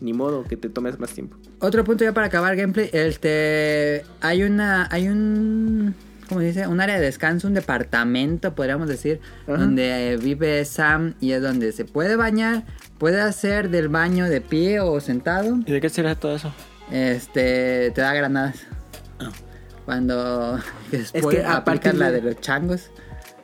Ni modo que te tomes más tiempo. Otro punto ya para acabar gameplay, este hay una hay un ¿cómo se dice? Un área de descanso, un departamento, podríamos decir, Ajá. donde vive Sam y es donde se puede bañar, puede hacer del baño de pie o sentado. ¿Y de qué será todo eso? Este te da granadas. Cuando *laughs* después que a aplicas partir la de- de los changos,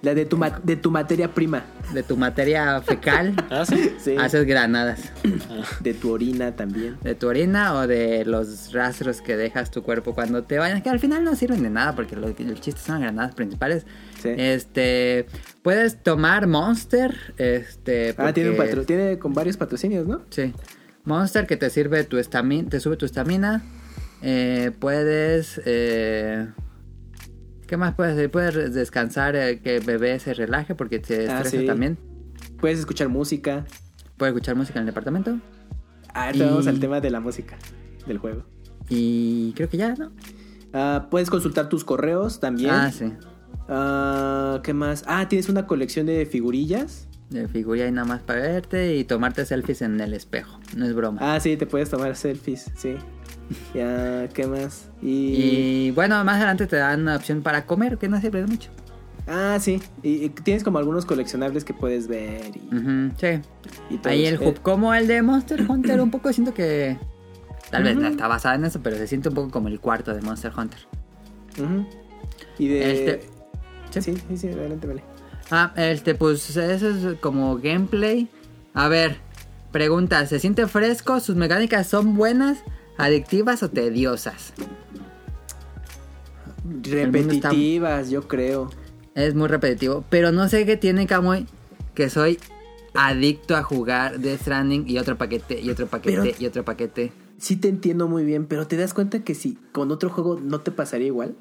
La de tu, de tu materia prima. de tu materia fecal, *laughs* Ah, sí. Sí. haces granadas. *clears throat* De tu orina también. de tu orina o de los rastros que dejas tu cuerpo cuando te bañas, que al final no sirven de nada porque lo- el chiste son granadas principales. Sí. Este, puedes tomar Monster, este, Ah, tiene, un patro- tiene con varios patrocinios, ¿no? Sí. Monster que te sirve tu estamina, te sube tu estamina. Eh, puedes eh, ¿Qué más puedes hacer? Puedes descansar, eh, que bebé se relaje porque te Ah, estresa sí. también. Puedes escuchar música. Puedes escuchar música en el departamento. Ah, Y- vamos al tema de la música del juego. Y creo que ya, ¿no? Ah, puedes consultar tus correos también. Ah, sí. Ah, ¿Qué más? Ah, tienes una colección de figurillas. De figura y nada más para verte y tomarte selfies en el espejo. No es broma. Ah, sí, te puedes tomar selfies, sí. Ya, ¿qué más? Y... Y bueno, más adelante te dan una opción para comer, que no sirve de mucho. Ah, sí. Y, y tienes como algunos coleccionables que puedes ver y, Ujú, sí. y todo Ahí el hub, como el de Monster Hunter, un poco siento que. Tal vez no está basado en eso, pero se siente un poco como el cuarto de Monster Hunter. Eh. Y de... Este- Sí, sí. sí, sí, adelante, vale. Ah, este, pues eso es como gameplay. A ver, pregunta: ¿se siente fresco? ¿Sus mecánicas son buenas, adictivas o tediosas? está- Repetitivas, yo creo. Es muy repetitivo, pero no sé qué tiene Kamui que soy adicto a jugar Death Stranding y otro paquete y otro paquete Pero- y otro paquete. Sí te entiendo muy bien, pero te das cuenta que si con otro juego no te pasaría igual.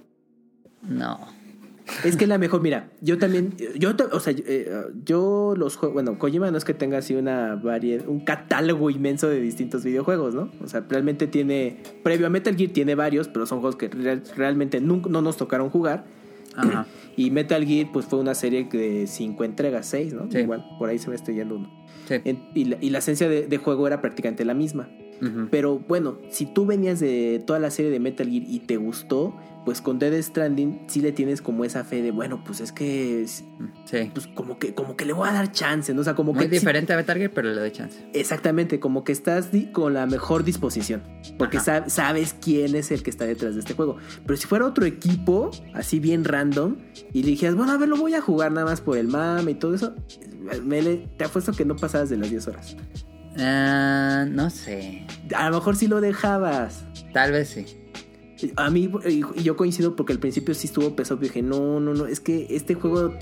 No. Es que la mejor, mira, yo también, yo, o sea, eh, yo los juegos, bueno, Kojima no es que tenga así una variedad, un catálogo inmenso de distintos videojuegos, ¿no? O sea, realmente tiene, previo a Metal Gear tiene varios, pero son juegos que real- realmente nunca, no nos tocaron jugar. Ajá. *clears throat* Y Metal Gear, pues fue una serie de cinco entregas, seis, ¿no? Sí. Igual, por ahí se me está yendo uno. Sí. En- y, la, y la esencia de, de juego era prácticamente la misma. Pero bueno, si tú venías de toda la serie de Metal Gear y te gustó, pues con Dead Stranding sí le tienes como esa fe de, bueno, pues es que, Sí. pues como que, como que le voy a dar chance, ¿no? O sea, como Muy que... sí- diferente a Metal Gear, pero le doy chance. exactamente, como que estás con la mejor disposición. Porque sab- sabes quién es el que está detrás de este juego. Pero si fuera otro equipo, así bien random, y le dijeras, bueno, a ver, lo voy a jugar nada más por el mame y todo eso, Mele, te apuesto que no pasabas de las 10 horas. Ah, no sé. A lo mejor sí lo dejabas. Tal vez sí. A mí, y y yo coincido porque al principio sí estuvo pesado. Dije, no, no, no, es que este juego,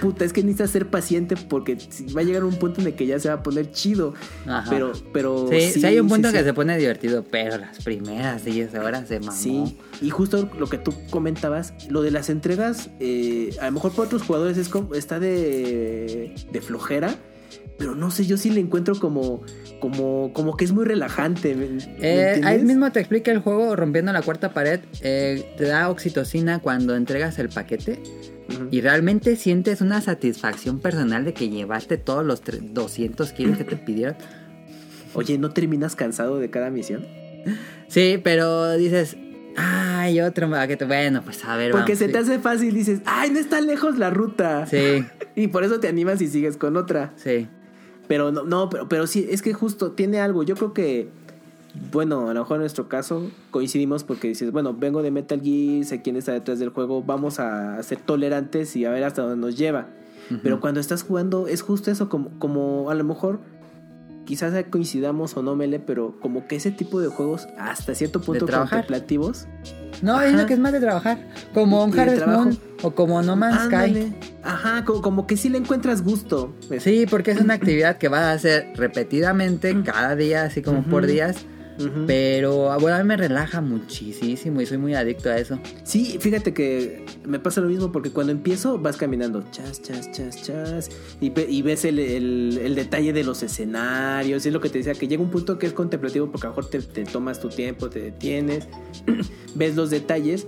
puta, es que necesitas ser paciente porque va a llegar un punto en el que ya se va a poner chido. Ajá. Pero, pero. Sí, sí, hay un punto sí, que se pone divertido, pero las primeras 10 horas se mamó. Sí, y justo lo que tú comentabas, lo de las entregas, eh, a lo mejor para otros jugadores es como, está de, de flojera, pero no sé, yo sí le encuentro como, como, como que es muy relajante. ¿me- me Eh, ahí mismo te explica el juego rompiendo la cuarta pared. eh, te da oxitocina cuando entregas el paquete. Y realmente sientes una satisfacción personal de que llevaste todos los tre- 200 kilos que te *laughs* pidieron. Oye, ¿no terminas cansado de cada misión? Sí, pero dices, ay, otro paquete. Bueno, pues a ver, Porque vamos, se sí. te hace fácil, dices, ay, no está lejos la ruta. Sí, *laughs* Y por eso te animas y sigues con otra. sí. Pero no, no, pero, pero sí, es que justo tiene algo. Yo creo que, bueno, a lo mejor en nuestro caso coincidimos porque dices, bueno, vengo de Metal Gear, sé quién está detrás del juego, vamos a ser tolerantes y a ver hasta dónde nos lleva. Pero cuando estás jugando es justo eso, como, como a lo mejor quizás coincidamos o no, Mele, pero como que ese tipo de juegos hasta cierto punto trabajar. contemplativos. No, Ajá. es lo que es más de trabajar. Como un Harvest. Moon o como No Man's Sky. Ándale. Ajá, como, como que sí le encuentras gusto. Sí, porque es una actividad que vas a hacer repetidamente, cada día, así como por Ujú. Ujú. Pero bueno, a mí me relaja muchísimo y soy muy adicto a eso. Sí, fíjate que me pasa lo mismo porque cuando empiezo vas caminando, chas, chas, chas, chas, y, ve- y ves el, el- el detalle de los escenarios, y es lo que te decía, que llega un punto que es contemplativo porque a lo mejor te, te tomas tu tiempo, te detienes, *clears throat* ves los detalles,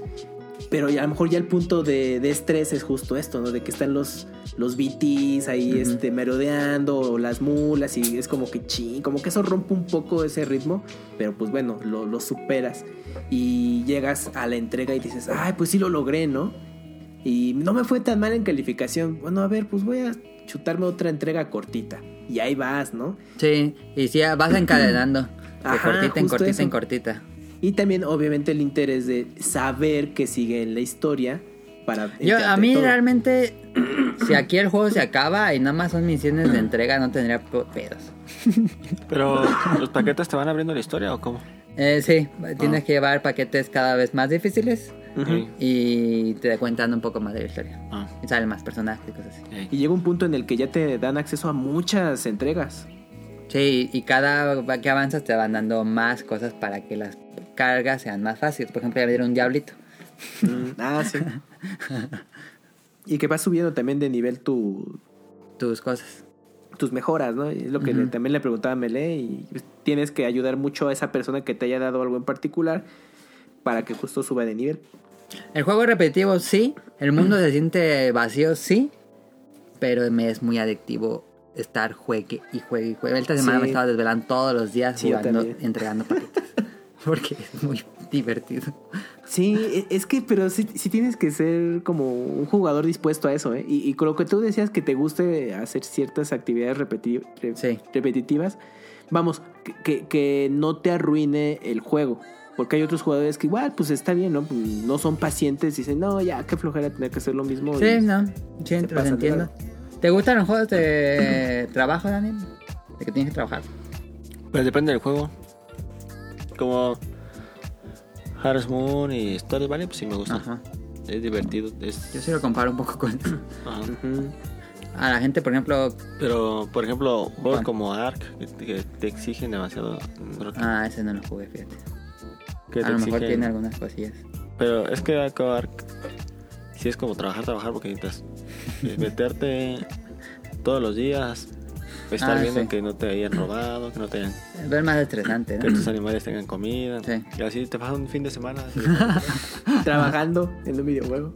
Pero ya, a lo mejor ya el punto de, de estrés es justo esto, ¿no? De que están los, los BTs ahí este, merodeando, o las mulas, y es como que ching, como que eso rompe un poco ese ritmo, pero pues bueno, lo, lo superas. Y llegas a la entrega y dices, ay, pues sí lo logré, ¿no? Y no me fue tan mal en calificación. Bueno, a ver, pues voy a chutarme otra entrega cortita. Y ahí vas, ¿no? Sí, y sí, vas encadenando. *clears throat* De Ajá, cortita en cortita eso. en cortita. Y también, obviamente, el interés de saber que sigue en la historia para... Yo, a mí todo. realmente, si aquí el juego se acaba y nada más son misiones de entrega, no tendría pe- pedos. Pero, ¿los paquetes te van abriendo la historia o cómo? Eh, sí, tienes Ah. que llevar paquetes cada vez más difíciles y te cuentan un poco más de la historia. Ah, Y salen más personajes y cosas así. Y llega un punto en el que ya te dan acceso a muchas entregas. Sí, y cada que avanzas te van dando más cosas para que las cargas sean más fáciles. Por ejemplo, ya me dieron un diablito. Mm, ah, sí. *laughs* y que vas subiendo también de nivel tu, Tus cosas. tus mejoras, ¿no? Es lo que Ujú. le- también le preguntaba a Mele y pues, tienes que ayudar mucho a esa persona que te haya dado algo en particular para que justo suba de nivel. El juego es repetitivo, sí. El mundo se siente vacío, sí. Pero me es muy adictivo estar juegue y juegue y juegue. Esta semana Sí. me estaba desvelando todos los días Sí, jugando, entregando paquetes. *laughs* *laughs* Porque es muy divertido. Sí, e- es que, pero sí, sí tienes que ser como un jugador dispuesto a eso, ¿eh? Y, y con lo que tú decías que te guste hacer ciertas actividades repeti- re- Sí. repetitivas, vamos, que, que- que no te arruine el juego. Porque hay otros jugadores que igual, pues está bien, ¿no? Pues, no son pacientes y dicen, no, ya, qué flojera tener que hacer lo mismo. Sí, y- no. Sí, entiendo. ¿Te gustan los juegos de trabajo, Daniel? De que tienes que trabajar. Pues depende del juego. Como Harvest Moon y Story Valley, pues sí me gusta. Ajá. Es divertido. Es... Yo sí lo comparo un poco con. *laughs* A la gente, por ejemplo... Pero, por ejemplo, juegos como Ark, que te, exigen demasiado. Ah, ese no lo jugué, fíjate. que A lo mejor exigen- tiene algunas cosillas. Pero es que Ark, Ark sí es como trabajar, trabajar, porque necesitas *laughs* meterte todos los días, estar Ah, viendo sí. que no te hayan robado, que no te hayan, *clears throat* Es más estresante, que ¿no? tus animales tengan comida. Sí. Y así te pasas un fin de semana. *laughs* *laughs* Trabajando en un videojuego.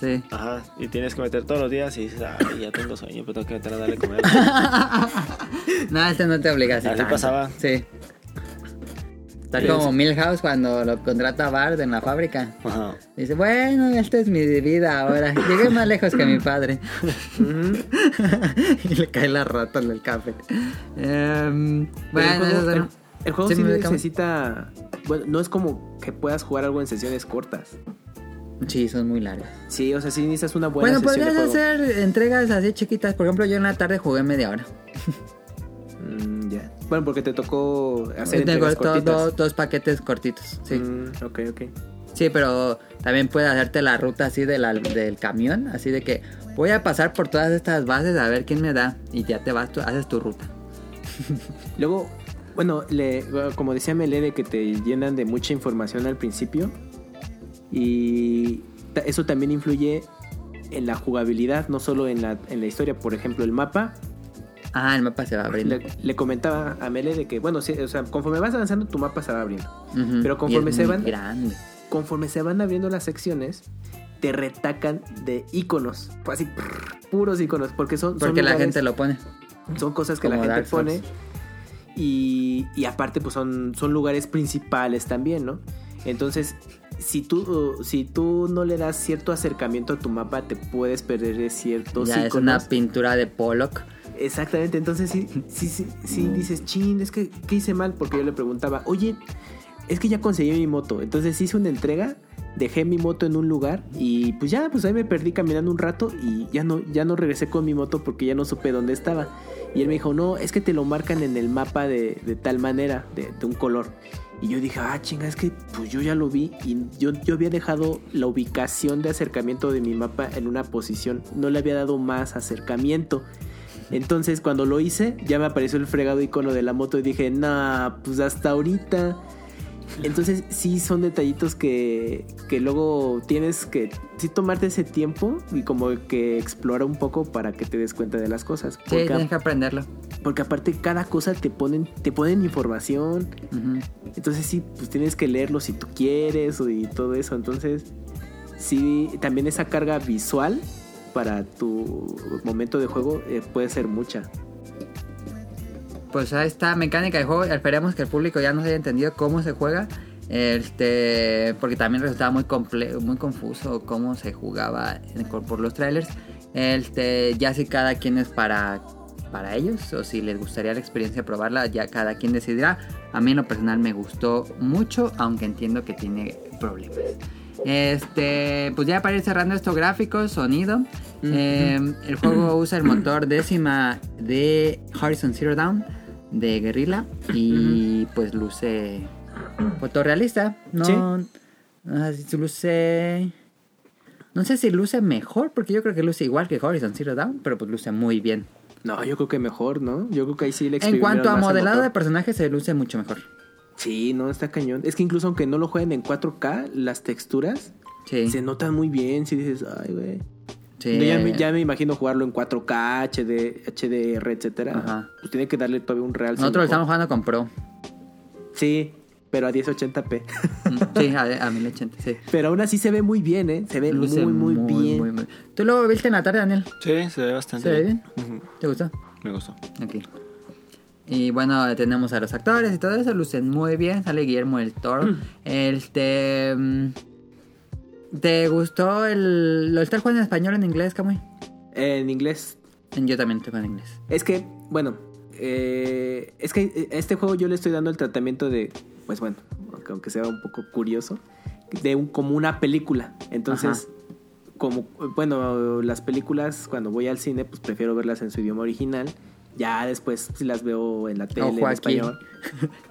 Sí. Ajá, y tienes que meter todos los días y dices, ay, ya tengo sueño, pero tengo que meter a darle comer. *laughs* No, este no te obliga así. Así tanto. pasaba. Sí. Está Sí, como es- Milhouse cuando lo contrata Bart en la fábrica. Ajá. Dice, bueno, esta es mi vida ahora. Llegué más lejos que mi padre. *laughs* y le cae la rata en el café. Em, bueno, el juego, el- el juego Sí, sí, necesita. Bueno, no es como que puedas jugar algo en sesiones cortas. sí, son muy largas. Sí, o sea, sí necesitas una buena Bueno, de podrías hacer entregas así chiquitas. Por ejemplo, yo en la tarde jugué media hora. Mm, ya. Bueno, porque te tocó hacer entregas cortitas. dos paquetes cortitos. Sí. Mm, ok, ok. Sí, pero también puedes hacerte la ruta así de la- del camión, así de que voy a pasar por todas estas bases a ver quién me da y ya te vas, tú haces tu ruta. *laughs* Luego, bueno, le, como decía Mele, de que te llenan de mucha información al principio. Y eso también influye en la jugabilidad, no solo en la, en la historia. Por ejemplo, el mapa. Ah, el mapa se va abriendo. Le, le comentaba a Mele de que, bueno, sí, o sea, conforme vas avanzando, tu mapa se va abriendo. Pero conforme es se van- grande. Conforme se van abriendo las secciones, te retacan de iconos. Así, prr, puros iconos. Porque son, son Porque la lugares- gente lo pone. son cosas que la gente Dark pone. Y, y aparte, pues son, son lugares principales también, ¿no? Entonces, si tú, si tú no le das cierto acercamiento a tu mapa, te puedes perder de ciertos Ya es iconos. una pintura de Pollock. Exactamente, entonces sí, sí, sí, dices, chin, es que, ¿qué hice mal? Porque yo le preguntaba, oye, es que ya conseguí mi moto. Entonces hice una entrega, dejé mi moto en un lugar y pues ya, pues ahí me perdí caminando un rato y ya no, ya no regresé con mi moto porque ya no supe dónde estaba. Y él me dijo, no, es que te lo marcan en el mapa de, de tal manera, de, de un color. Y yo dije, ah, chinga, es que pues yo ya lo vi y yo, yo había dejado la ubicación de acercamiento de mi mapa en una posición, no le había dado más acercamiento. *laughs* Entonces cuando lo hice, ya me apareció el fregado icono de la moto y dije, nah, pues hasta ahorita. Entonces sí son detallitos que, que luego tienes que sí tomarte ese tiempo y como que explorar un poco para que te des cuenta de las cosas. Sí, Porque, tienes que aprenderlo. porque aparte cada cosa te ponen, te ponen información. Entonces sí, pues tienes que leerlo si tú quieres y todo eso. Entonces sí, también esa carga visual para tu momento de juego eh, puede ser mucha. Pues ahí está, mecánica de juego. Esperemos que el público ya nos haya entendido cómo se juega. Este, porque también resultaba muy comple muy confuso cómo se jugaba en- por los trailers. Este, ya si cada quien es para, para ellos o si les gustaría la experiencia probarla, ya cada quien decidirá. A mí en lo personal me gustó mucho, aunque entiendo que tiene problemas. Este, pues ya para ir cerrando estos gráficos, sonido. eh, el juego usa el motor décima de Horizon Zero Dawn de Guerrilla y pues luce fotorrealista. No, Sí. no sé si luce. No sé si luce mejor, porque yo creo que luce igual que Horizon Zero Dawn, pero pues luce muy bien. No, yo creo que mejor, ¿no? Yo creo que ahí sí le En cuanto a modelado de personajes, se luce mucho mejor. Sí, no, está cañón. Es que incluso aunque no lo jueguen en 4K, las texturas Sí. se notan muy bien. Si dices, ay, güey. sí. Ya, me, ya me imagino jugarlo en 4K, HD, HDR, etcétera. Ajá. Pues tiene que darle todavía un real. Nosotros lo estamos jugando con Pro. Sí, pero a 1080p. Mm, Sí, a, a 1080, sí. pero aún así se ve muy bien, ¿eh? Se ve muy, muy, bien. muy, muy- ¿Tú lo viste en la tarde, Daniel? Sí, se ve bastante ¿Se ve bien? ¿Te gustó? Me gustó. Ok. Y bueno, tenemos a los actores y todo eso, lucen muy bien. Sale Guillermo del Toro. Este. mm, ¿Te gustó el. ¿Lo estás jugando en español o en inglés, Camuy? En inglés. Yo también estoy en inglés. Es que, bueno, eh, es que a este juego yo le estoy dando el tratamiento de, pues bueno, aunque, aunque sea un poco curioso, de un, como una película. Entonces, Ajá. como, bueno, las películas cuando voy al cine, pues prefiero verlas en su idioma original. Ya después si las veo en la tele Ojo en español,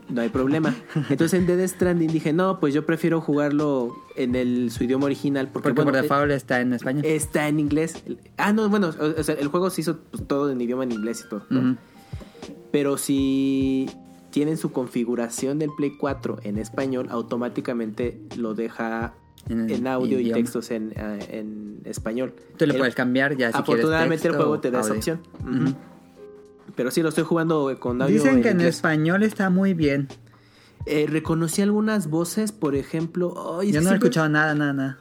no hay problema. Entonces en Dead Stranding dije, no, pues yo prefiero jugarlo en el, su idioma original porque, Porque bueno, por eh, default está en español. está en inglés. Ah, no, bueno, o, o sea, el juego se hizo pues, todo en idioma en inglés y todo. Pero si tienen su configuración del Play 4 en español, automáticamente lo deja En audio y textos en, eh, en español. Tú le puedes cambiar ya si afortunadamente quieres el juego texto te da esa opción. Ujú. Pero sí, lo estoy jugando con audio Dicen que en español está muy bien. Eh, reconocí algunas voces, por ejemplo... Yo no he escuchado nada, nada, nada.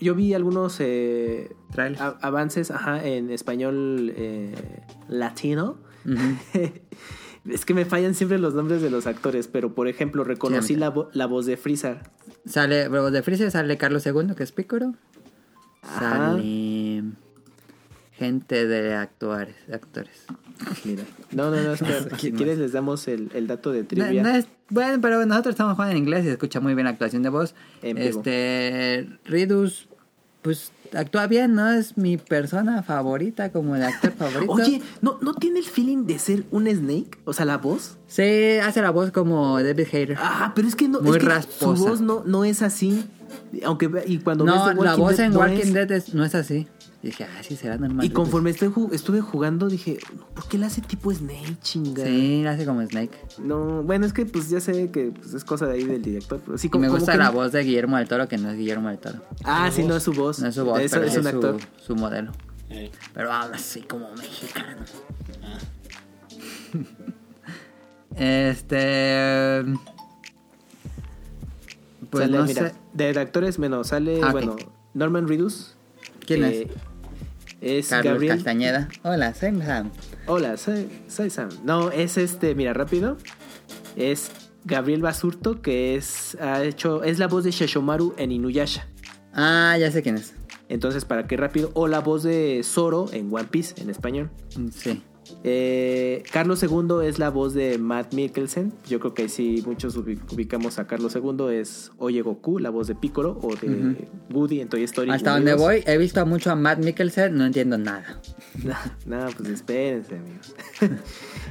Yo vi algunos eh, a- avances ajá, en español eh, latino. *laughs* Es que me fallan siempre los nombres de los actores, pero por ejemplo, reconocí la, vo- la voz de Freezer. Sale, luego de Freezer sale Carlos II, que es Pícoro. Sale gente de actuar, actores. Mira. No, no, no, espera. si ¿Quién quieres les damos el, el dato de trivia. no es, bueno, pero nosotros estamos jugando en inglés y se escucha muy bien la actuación de voz. En vivo. Este, Ridus, pues actúa bien, ¿no? Es mi persona favorita como de actor *laughs* favorito. Oye, ¿no, ¿no tiene el feeling de ser un Snake? O sea, la voz. Sí, hace la voz como David Hayter. Ah, pero es que no, Muy es que rasposa. su voz no, no es así. Aunque y cuando ves no, The la voz Dead en no Walking es. Dead es- no es así. Y dije, ah, sí será normal. Y conforme estoy estuve jugando dije, ¿por qué le hace tipo Snake, chinga? Sí, hace como Snake. No, bueno, es que pues ya sé que pues, es cosa de ahí del director, pero sí Y como, me gusta la voz de Guillermo del Toro, que no es Guillermo del Toro. Ah, sí, no es su voz. No es su voz, Eso pero es un su, actor. su modelo. Eh, Pero habla así como mexicano. *laughs* Este. Pues Sale, no mira, sé. de actores, menos sale, Ah, bueno, Norman Reedus. ¿Quién que es? Es Carlos Gabriel. Castañeda. Hola, soy Sam. Hola, soy, soy Sam. No, es este, mira, rápido. Es Gabriel Basurto, que es, ha hecho, es la voz de Shashomaru en Inuyasha. Ah, ya sé quién es. Entonces, para qué rápido. O la voz de Zoro en One Piece, en español. Sí. Eh, Carlos II es la voz de Matt Mikkelsen. Yo creo que sí, muchos ubi- ubicamos a Carlos II. Es Oye Goku, la voz de Piccolo, o de Woody en Toy Story. Hasta donde voy, he visto mucho a Matt Mikkelsen, no entiendo nada. *laughs* No, pues espérense, amigos. *laughs*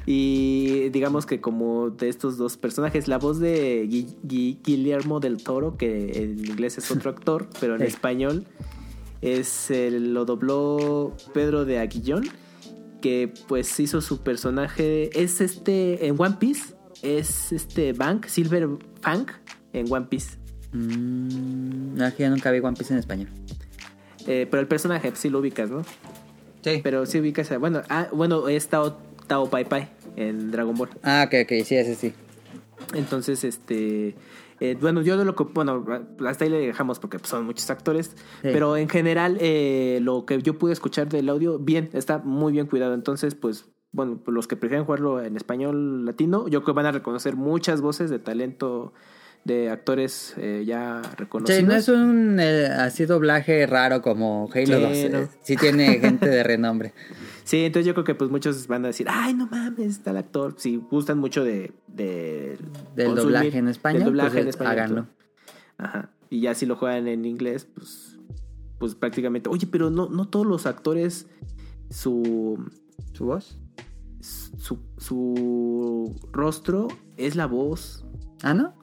y digamos que como de estos dos personajes, la voz de Gui- Gui- Guillermo del Toro, que en inglés es otro *laughs* actor, pero en Sí. español es lo dobló Pedro de Aguillón, que pues hizo su personaje, es este en One Piece, es este Bank, Silver Fang en One Piece. Mm, no, que yo nunca vi One Piece en español. Eh, pero el personaje pues, sí lo ubicas, ¿no? Sí. Pero sí ubicas, a- bueno, ah, bueno, es Tao, Tao Pai Pai en Dragon Ball. Ah, ok, ok, sí, ese sí. Entonces, este. Eh, bueno, yo de lo que, bueno, hasta ahí le dejamos porque pues, son muchos actores, Sí. pero en general eh, lo que yo pude escuchar del audio, bien, está muy bien cuidado. Entonces, pues, bueno, los que prefieren jugarlo en español latino, yo creo que van a reconocer muchas voces de talento de actores eh, ya reconocidos. Sí, no es un eh, así doblaje raro como Halo Sí, 2. no. eh, Sí tiene *laughs* gente de renombre. Sí, entonces yo creo que pues muchos van a decir, ay, no mames, está el actor. Si gustan mucho de... de Del doblaje en español, del doblaje pues, en español, háganlo. tú. Ajá. Y ya si lo juegan en inglés, pues, pues prácticamente... Oye, pero no, no todos los actores, su, ¿Su voz? su, su rostro es la voz. Ah, ¿no?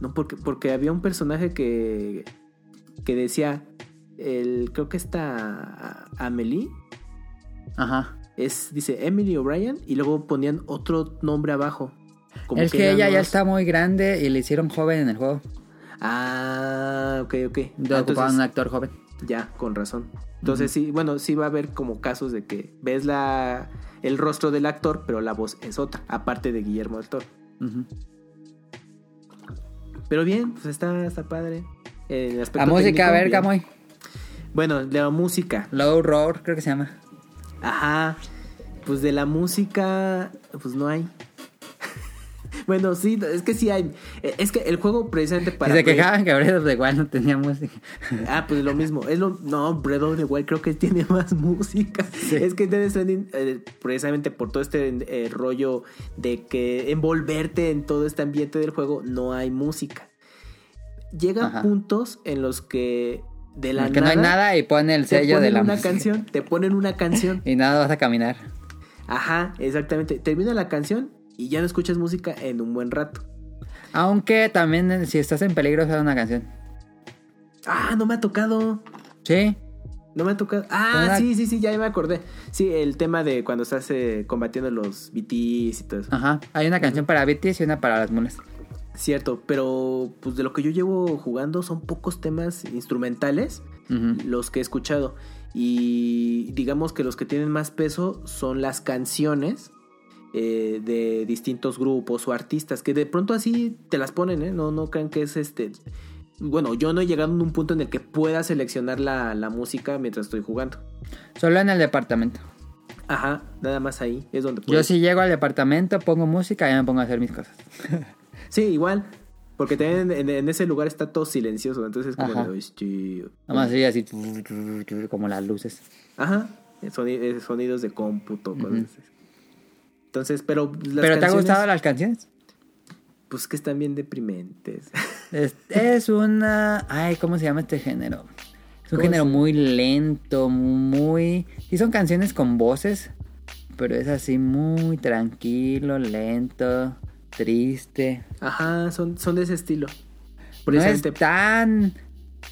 No, porque, porque había un personaje que, que decía, el, creo que está Amelie, Ajá. es, dice Emily O'Brien, y luego ponían otro nombre abajo. como es que, ella ya está muy grande y le hicieron joven en el juego. Ah, ok, ok. Ah, entonces- un actor joven. Ya, con razón. Entonces sí, bueno, sí va a haber como casos de que ves la el rostro del actor, pero la voz es otra, aparte de Guillermo del Toro. Pero bien, pues está, está padre. El aspecto La música, técnico, a ver, bien. Camoy. Bueno, de la música. Low Roar, creo que se llama. Ajá. Pues de la música, pues no hay. *laughs* bueno, sí, es que sí hay. Eh, Es que el juego precisamente para... se quejaban que Breath of the Wild no tenía música. Ah, pues lo mismo. Es lo, no, Breath of the Wild creo que tiene *laughs* más música. Es que Death Stranding, eh, precisamente por todo este eh, rollo de que envolverte en todo este ambiente del juego, no hay música. Llegan Ajá. puntos en los que de la que no hay nada y pone el sello de la una música. canción, te ponen una canción. *laughs* Y nada, vas a caminar. Ajá, exactamente. Termina la canción y ya no escuchas música en un buen rato. Aunque también eh, si estás en peligro, sale una canción. Ah, no me ha tocado. Sí. No me ha tocado. Ah, Una- sí, sí, sí, ya me acordé. Sí, el tema de cuando estás eh, combatiendo los BTs y todo eso. Ajá. Hay una canción para BTS y una para las mulas. Cierto, pero pues de lo que yo llevo jugando son pocos temas instrumentales los que he escuchado. Y digamos que los que tienen más peso son las canciones eh, de distintos grupos o artistas que de pronto así te las ponen, ¿eh? No, no crean que es este. Bueno, yo no he llegado a un punto en el que pueda seleccionar la, la música mientras estoy jugando. Solo en el departamento. Ajá, nada más ahí es donde Yo si llego al departamento, pongo música y me pongo a hacer mis cosas. *laughs* Sí, igual. Porque también en, en ese lugar está todo silencioso. Entonces es como Ajá. de. Nada más sería así como las luces. Ajá. soni- eh, sonidos de cómputo, cosas. Entonces, pero. las ¿Pero te ha canciones, gustado las canciones? Pues que están bien deprimentes. *laughs* Es, es una... Ay, ¿cómo se llama este género? Es un ¿Cómo género muy lento, muy... Sí son canciones con voces, pero es así muy tranquilo, lento, triste. Ajá, son, son de ese estilo. No es tan...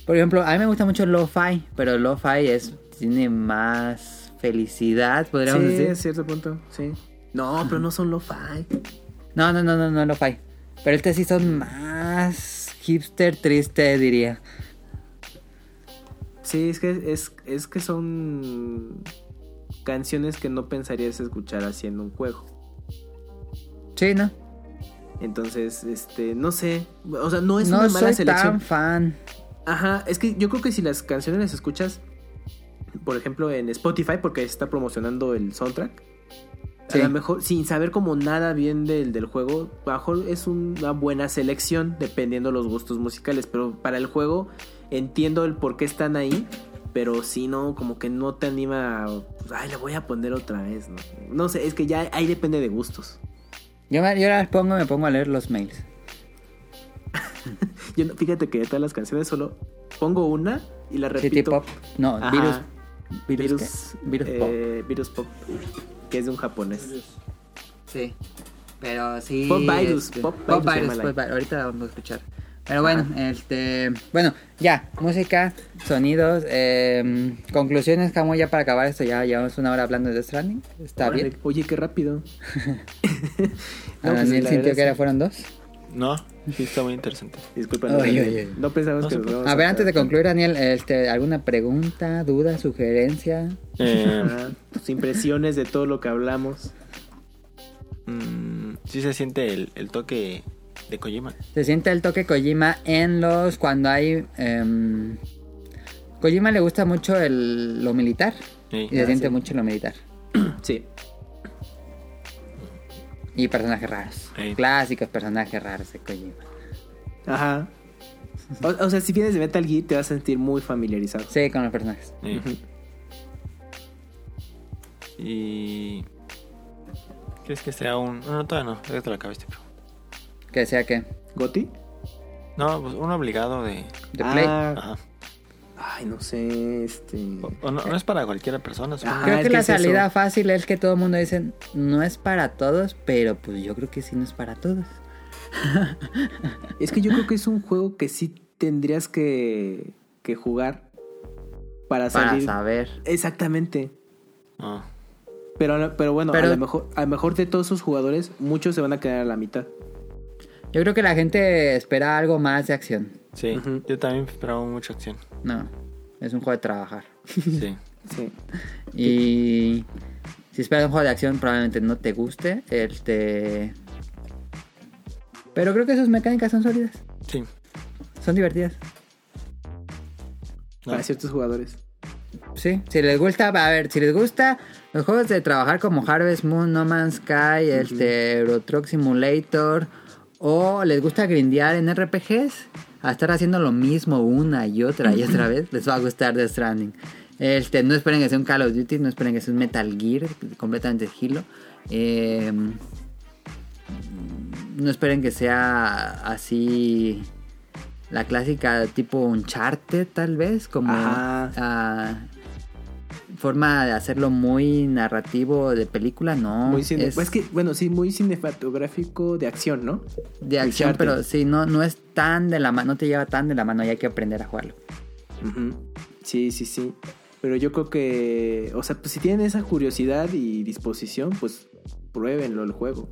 Por ejemplo, a mí me gusta mucho lo-fi, pero lo-fi es, tiene más felicidad, podríamos sí, decir. a cierto punto, sí. No, pero no son lo-fi. No, no, no, no, no lo-fi. Pero este sí son más hipster triste, diría. Sí, es que, es, es que son canciones que no pensarías escuchar haciendo un juego. Sí, ¿no? Entonces, este, no sé. O sea, no es no una mala soy selección. tan fan. Ajá, es que yo creo que si las canciones las escuchas, por ejemplo, en Spotify, porque está promocionando el soundtrack, Sí. a lo mejor, sin saber como nada bien del, del juego, a lo mejor es una buena selección, dependiendo los gustos musicales. Pero para el juego, entiendo el por qué están ahí, pero si no, como que no te anima. a, pues, Ay, le voy a poner otra vez, ¿no? No sé, es que ya ahí depende de gustos. Yo, me- yo las pongo, me pongo a leer los mails. *laughs* Yo, no- fíjate que de todas las canciones solo pongo una y la repito. City Pop. No, Ajá. virus. ¿Virus? Virus Pop. eh, Virus Pop, que es de un japonés. Sí. Pero sí. Pop Virus, este, Pop Pop Virus se Virus, Pop Virus. Ahorita la vamos a escuchar. Pero bueno, este. Bueno, ya. Música, sonidos. eh, conclusiones, como ya para acabar esto. Ya llevamos una hora hablando de Death Stranding. Está Órale, bien. Oye, qué rápido. ¿A *laughs* *laughs* No, pues, Daniel la sintió verdad que era fueron dos? No, sí está muy interesante. Disculpa, no, no pensamos No que nos A ver, antes de concluir, Daniel, este, ¿alguna pregunta, duda, sugerencia? Eh, tus impresiones de todo lo que hablamos. mm, sí se siente el, el toque de Kojima. Se siente el toque Kojima en los. cuando hay. em, Kojima le gusta mucho el, lo militar. Sí. Y se Ah, siente sí. mucho lo militar. Sí. Y personajes raros. Sí. Clásicos personajes raros de Kojima. Ajá. O, o sea, si vienes de Metal Gear te vas a sentir muy familiarizado. Sí, con los personajes. Sí. Y. ¿Crees que sea un.? No, no, todavía no. Ya te lo acabaste, pero. Que sea que. ¿Goti? No, pues un obligado de. De Play. Ah, Ajá. Ay, no sé, este... O- o no, no es para cualquier persona. Ah, Creo que que la es eso. salida fácil es que todo el mundo dice no es para todos, pero pues yo creo que sí no es para todos. Es que yo creo que es un juego que sí tendrías que, que jugar para Para salir... saber. Exactamente. Ah, Pero, pero bueno, Pero- a lo mejor, a lo mejor de todos esos jugadores, muchos se van a quedar a la mitad. Yo creo que la gente espera algo más de acción. Sí, yo también esperaba mucha acción. No, es un juego de trabajar. Sí. *laughs* Sí. Y si esperas un juego de acción probablemente no te guste. Este... Pero creo que sus mecánicas son sólidas. Sí. Son divertidas. No. Para ciertos jugadores. Sí, si les gusta, a ver, si les gusta los juegos de trabajar como Harvest Moon, No Man's Sky, este Euro Truck Simulator, o les gusta grindear en RPGs, a estar haciendo lo mismo una y otra y otra *clears throat* vez, les va a gustar The Stranding. Este, no esperen que sea un Call of Duty, no esperen que sea un Metal Gear completamente gilo. Eh, no esperen que sea así la clásica tipo Uncharted tal vez, como Ajá. Forma de hacerlo muy narrativo de película, no. muy cine- es pues es que, bueno, sí, muy cinematográfico de acción, ¿no? de acción, pero sí, no, no es tan de la mano, no te lleva tan de la mano y hay que aprender a jugarlo. Sí, sí, sí. Pero yo creo que, o sea, pues si tienen esa curiosidad y disposición, pues pruébenlo el juego.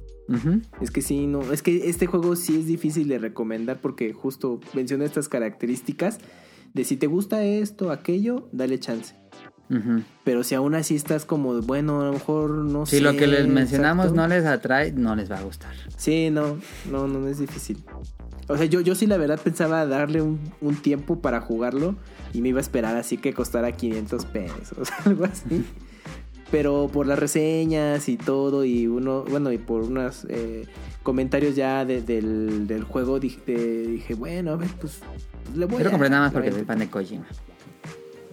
Es que sí, no, es que este juego sí es difícil de recomendar porque justo menciona estas características de si te gusta esto, aquello, dale chance. Pero si aún así estás como, bueno, a lo mejor no sé. Si lo que les mencionamos exacto. no les atrae, no les va a gustar. Sí, no, no, no, es difícil. O sea, yo, yo sí la verdad pensaba darle un, un tiempo para jugarlo y me iba a esperar así que costara 500 pesos, *laughs* algo así. Pero por las reseñas y todo y uno, bueno, y por unos eh, comentarios ya de- del, del juego dije, dije, bueno, a ver, pues, le voy lo a... compré nada más porque soy fan de Kojima.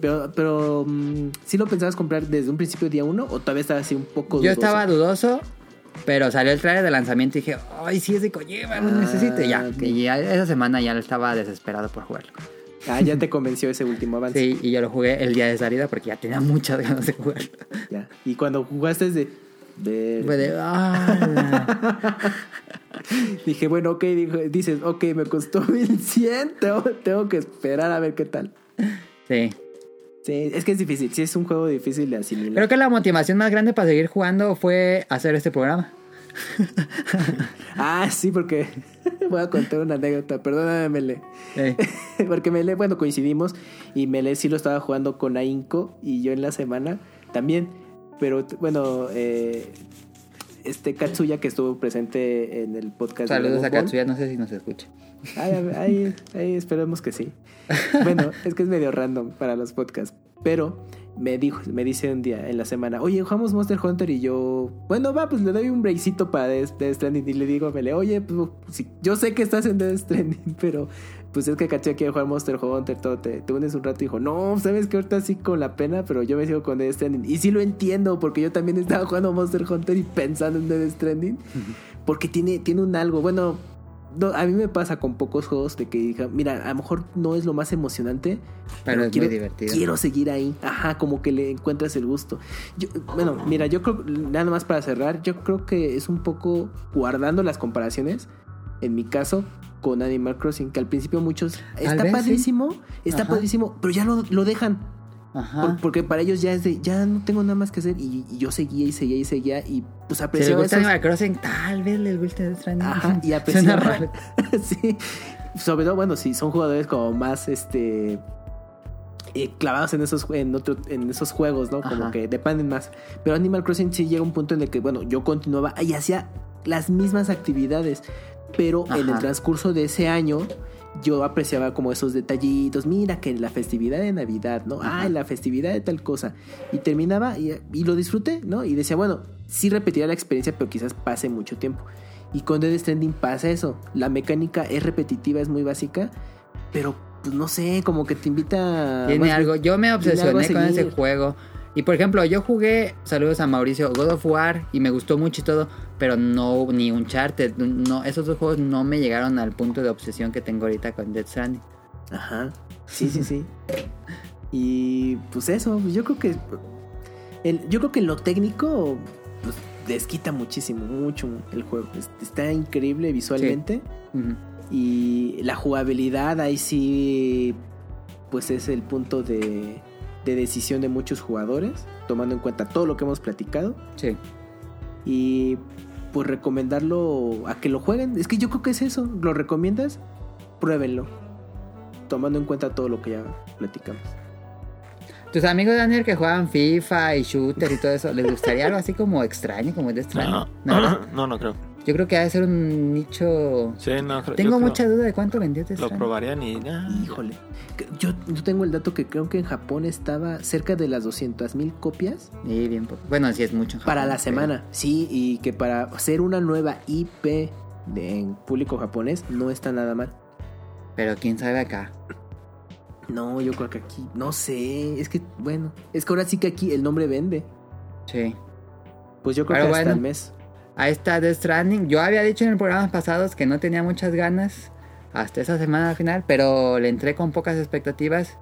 Pero, pero mm, ¿sí lo pensabas comprar desde un principio día uno o todavía estaba así un poco Yo dudoso? estaba dudoso, pero salió el trailer de lanzamiento y dije, ay, sí es de Kojima, lo Ah, necesito. Y ya, y ya esa semana ya estaba desesperado por jugarlo. Ah, ya te *laughs* convenció ese último avance. Sí, y yo lo jugué el día de salida porque ya tenía muchas ganas de jugarlo. Ya. Y cuando jugaste es de... de- Fue de, "Ah". *laughs* Dije, bueno, ok, dijo- dices, ok, me costó 1100, *laughs* tengo, tengo que esperar a ver qué tal. Sí. Sí, es que es difícil, sí es un juego difícil de asimilar. Creo que la motivación más grande para seguir jugando fue hacer este programa. *laughs* Ah, sí, porque *laughs* voy a contar una anécdota, perdóname, Mele. *laughs* Porque Mele, bueno, coincidimos y Mele sí lo estaba jugando con Ainco y yo en la semana también. Pero bueno, eh, este Katsuya que estuvo presente en el podcast. de saludos a Katsuya, no sé si nos escucha. Ay, a ver, ahí, ahí esperemos que sí. *laughs* Bueno, es que es medio random para los podcasts. Pero me dijo, me dice un día en la semana, oye, jugamos Monster Hunter y yo, bueno, va, pues le doy un breakcito para Death, Death Stranding y le digo, Mele, oye, pues sí, yo sé que estás en Death Stranding, *laughs* pero pues es que caché quiere jugar Monster Hunter, todo, te, te unes un rato y dijo, no, sabes que ahorita sí con la pena, pero yo me sigo con Death Stranding. Y sí lo entiendo, porque yo también estaba jugando Monster Hunter y pensando en Death Stranding, porque tiene, tiene un algo, bueno, no, a mí me pasa con pocos juegos de que diga, mira, a lo mejor no es lo más emocionante, Pero es muy quiero, divertido. quiero seguir ahí. Ajá, como que le encuentras el gusto. Yo, bueno, mira, yo creo, nada más para cerrar, yo creo que es un poco guardando las comparaciones, en mi caso, con Animal Crossing, que al principio muchos, está vez, sí. padrísimo, está Ajá. padrísimo, pero ya lo, lo dejan. Ajá. Por- porque para ellos ya es de, ya no tengo nada más que hacer. Y, y yo seguía y seguía y seguía y pues Si apreciaba gusta esos- Animal Crossing, tal vez les guste Death Stranding. Ajá, y *laughs* apreciaba. *laughs* sí. Sobre todo, bueno, sí, son jugadores como más este. eh, clavados en esos en otro, en esos juegos, ¿no? Como que dependen más. Pero Animal Crossing sí llega un punto en el que, bueno, yo continuaba y hacía las mismas actividades. pero en el transcurso de ese año yo apreciaba como esos detallitos, mira que la festividad de Navidad, ¿no? Ah, la festividad de tal cosa. Y terminaba y, y lo disfruté, ¿no? Y decía, bueno, sí repetiría la experiencia, pero quizás pase mucho tiempo. Y con Death Stranding pasa eso. La mecánica es repetitiva, es muy básica, pero pues no sé, como que te invita... Tiene más- algo. Yo me obsesioné con ese juego. Y por ejemplo, yo jugué, saludos a Mauricio, God of War y me gustó mucho y todo, pero no, ni Uncharted, no, esos dos juegos no me llegaron al punto de obsesión que tengo ahorita con Death Stranding. Ajá. Sí, sí, sí. y pues eso, yo creo que. el- yo creo que lo técnico pues, les quita muchísimo, mucho el juego. Es- Está increíble visualmente. Y la jugabilidad ahí sí. Pues es el punto de, de decisión de muchos jugadores. Tomando en cuenta todo lo que hemos platicado. Sí. Y pues recomendarlo a que lo jueguen. Es que yo creo que es eso. ¿Lo recomiendas? Pruébenlo. Tomando en cuenta todo lo que ya platicamos. Tus amigos Daniel que juegan FIFA y shooter y todo eso, ¿les gustaría algo así como extraño, como Death No, Stranding? ¿No? no, no creo. Yo creo que ha de ser un nicho... Sí, no creo. Tengo creo- mucha duda de cuánto vendió Death Lo probarían y. ah, Híjole. Yo, yo tengo el dato que creo que en Japón estaba cerca de las 200 mil copias Sí, bien poco. Bueno, sí es mucho. en para la pero- semana. Sí, y que para hacer una nueva IP de, en público japonés no está nada mal. Pero quién sabe acá. No, yo creo que aquí, no sé, es que, bueno, es que ahora sí que aquí el nombre vende. Sí. Pues yo creo Pero que hasta el mes. Ahí está Death Stranding. Yo había dicho en programas pasados que no tenía muchas ganas hasta esa semana al final, pero le entré con pocas expectativas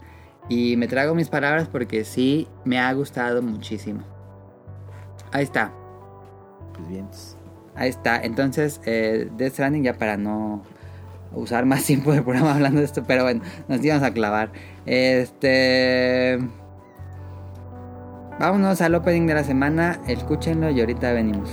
y me trago mis palabras porque sí me ha gustado muchísimo. Ahí está, Pues bien. ahí está. Entonces, eh, Death Stranding ya para no usar más tiempo del programa hablando de esto, pero bueno, nos íbamos a clavar. Este... Vámonos al opening de la semana, escúchenlo y ahorita venimos.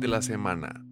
de la semana.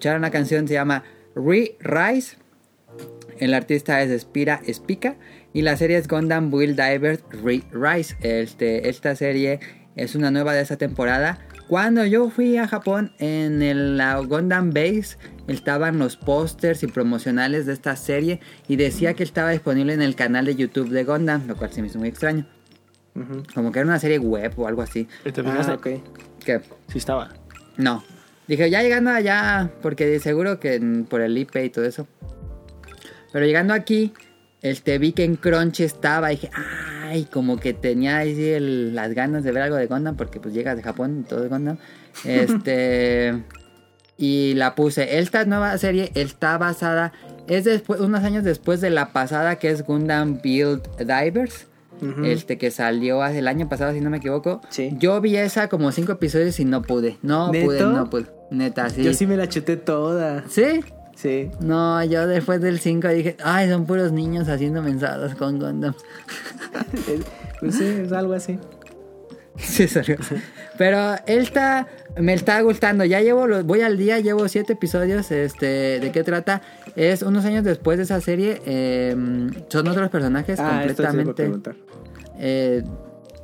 Escuchar una canción se llama Re-Rise. El artista es Spira Spica. Y la serie es Gundam Build Divers Re-Rise. Este, esta serie es una nueva de esta temporada. Cuando yo fui a Japón en el la Gundam Base estaban los pósters y promocionales de esta serie y decía que estaba disponible en el canal de YouTube de Gundam, lo cual se me hizo muy extraño. Ujú. Como que era una serie web o algo así. ¿Y ¿Te Ah, fijaste? ok. Que Sí estaba. no. Dije, ya llegando allá, porque seguro que por el IP y todo eso. Pero llegando aquí, este, vi que en Crunch estaba y dije, ay, como que tenía ahí el- las ganas de ver algo de Gundam, porque pues llegas de Japón y todo es Gundam. *laughs* Este, y la puse. Esta nueva serie está basada, es después, unos años después de la pasada que es Gundam Build Divers. Ujú. Este que salió hace el año pasado, si no me equivoco. Sí. Yo vi esa como cinco episodios y no pude. No ¿Neto? pude, no pude. Neta, sí. Yo sí me la chuté toda. ¿Sí? Sí. No, yo después del 5 dije, ay, son puros niños haciendo mensajes con Gundam. *laughs* Pues sí, es algo así. *laughs* Sí, salió. Pero él está, me está gustando. Ya llevo, los, voy al día, llevo siete episodios. Este, ¿de qué trata? Es unos años después de esa serie. eh, son otros personajes Ah, esto sí completamente. Eh,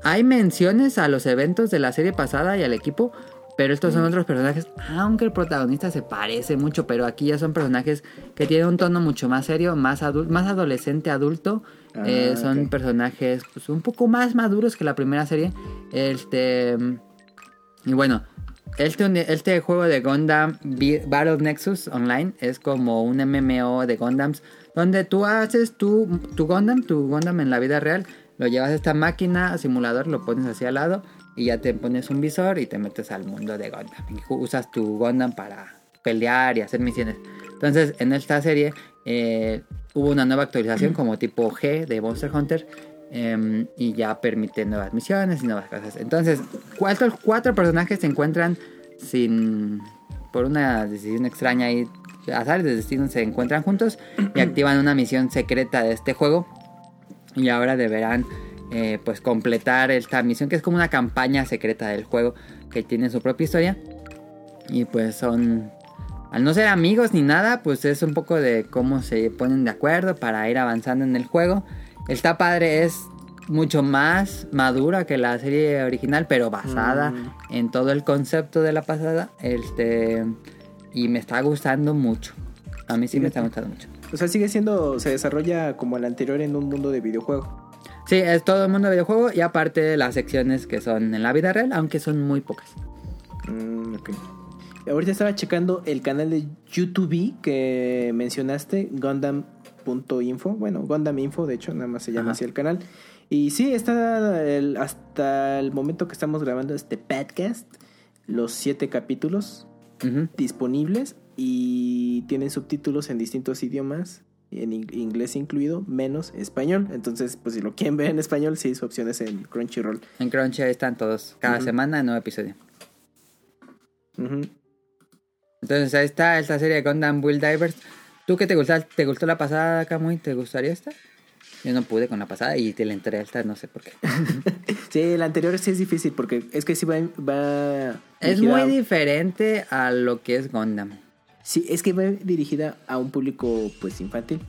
hay menciones a los eventos de la serie pasada y al equipo, pero estos son otros personajes, aunque el protagonista se parece mucho, pero aquí ya son personajes que tienen un tono mucho más serio, más adulto, más adolescente adulto. Ah, Eh, son personajes pues, un poco más maduros que la primera serie. Este y bueno, este, este juego de Gundam Battle Nexus Online es como un MMO de Gundams donde tú haces tu, tu Gundam, tu Gundam en la vida real, lo llevas a esta máquina, simulador, lo pones hacia al lado y ya te pones un visor y te metes al mundo de Gundam. Y usas tu Gundam para pelear y hacer misiones. Entonces, en esta serie eh, hubo una nueva actualización como tipo G de Monster Hunter. em, y ya permite nuevas misiones y nuevas cosas. Entonces, cuatro, cuatro personajes se encuentran sin. por una decisión extraña y azares de destino se encuentran juntos y activan una misión secreta de este juego. Y ahora deberán eh, pues completar esta misión que es como una campaña secreta del juego que tiene su propia historia. Y pues son al no ser amigos ni nada, pues es un poco de cómo se ponen de acuerdo para ir avanzando en el juego. Está padre, es mucho más madura que la serie original, pero basada Mm. en todo el concepto de la pasada. Este y me está gustando mucho. A mí sí me está gustando mucho. O sea, sigue siendo, se desarrolla como el anterior en un mundo de videojuego. Sí, es todo el mundo de videojuego y aparte las secciones que son en la vida real, aunque son muy pocas. Mm, ok. Ahorita estaba checando el canal de YouTube que mencionaste, Gundam.info. Bueno, Gundam Info, de hecho, nada más se llama Ajá. así el canal. Y sí, está el- hasta el momento que estamos grabando este podcast, los siete capítulos disponibles y tienen subtítulos en distintos idiomas, en in- inglés incluido, menos español. Entonces, pues si lo quieren ver en español, sí, su opción es en Crunchyroll. En Crunchy ahí están todos. Cada semana nuevo episodio. Entonces ahí está esta serie de Gundam Build Divers. ¿Tú qué te gustó? ¿Te gustó la pasada, Kamui? ¿Te gustaría esta? Yo no pude con la pasada y te la entré a esta, no sé por qué. *laughs* Sí, el anterior sí es difícil porque es que sí va, va es muy diferente a lo que es Gundam. Sí, es que va dirigida a un público pues infantil.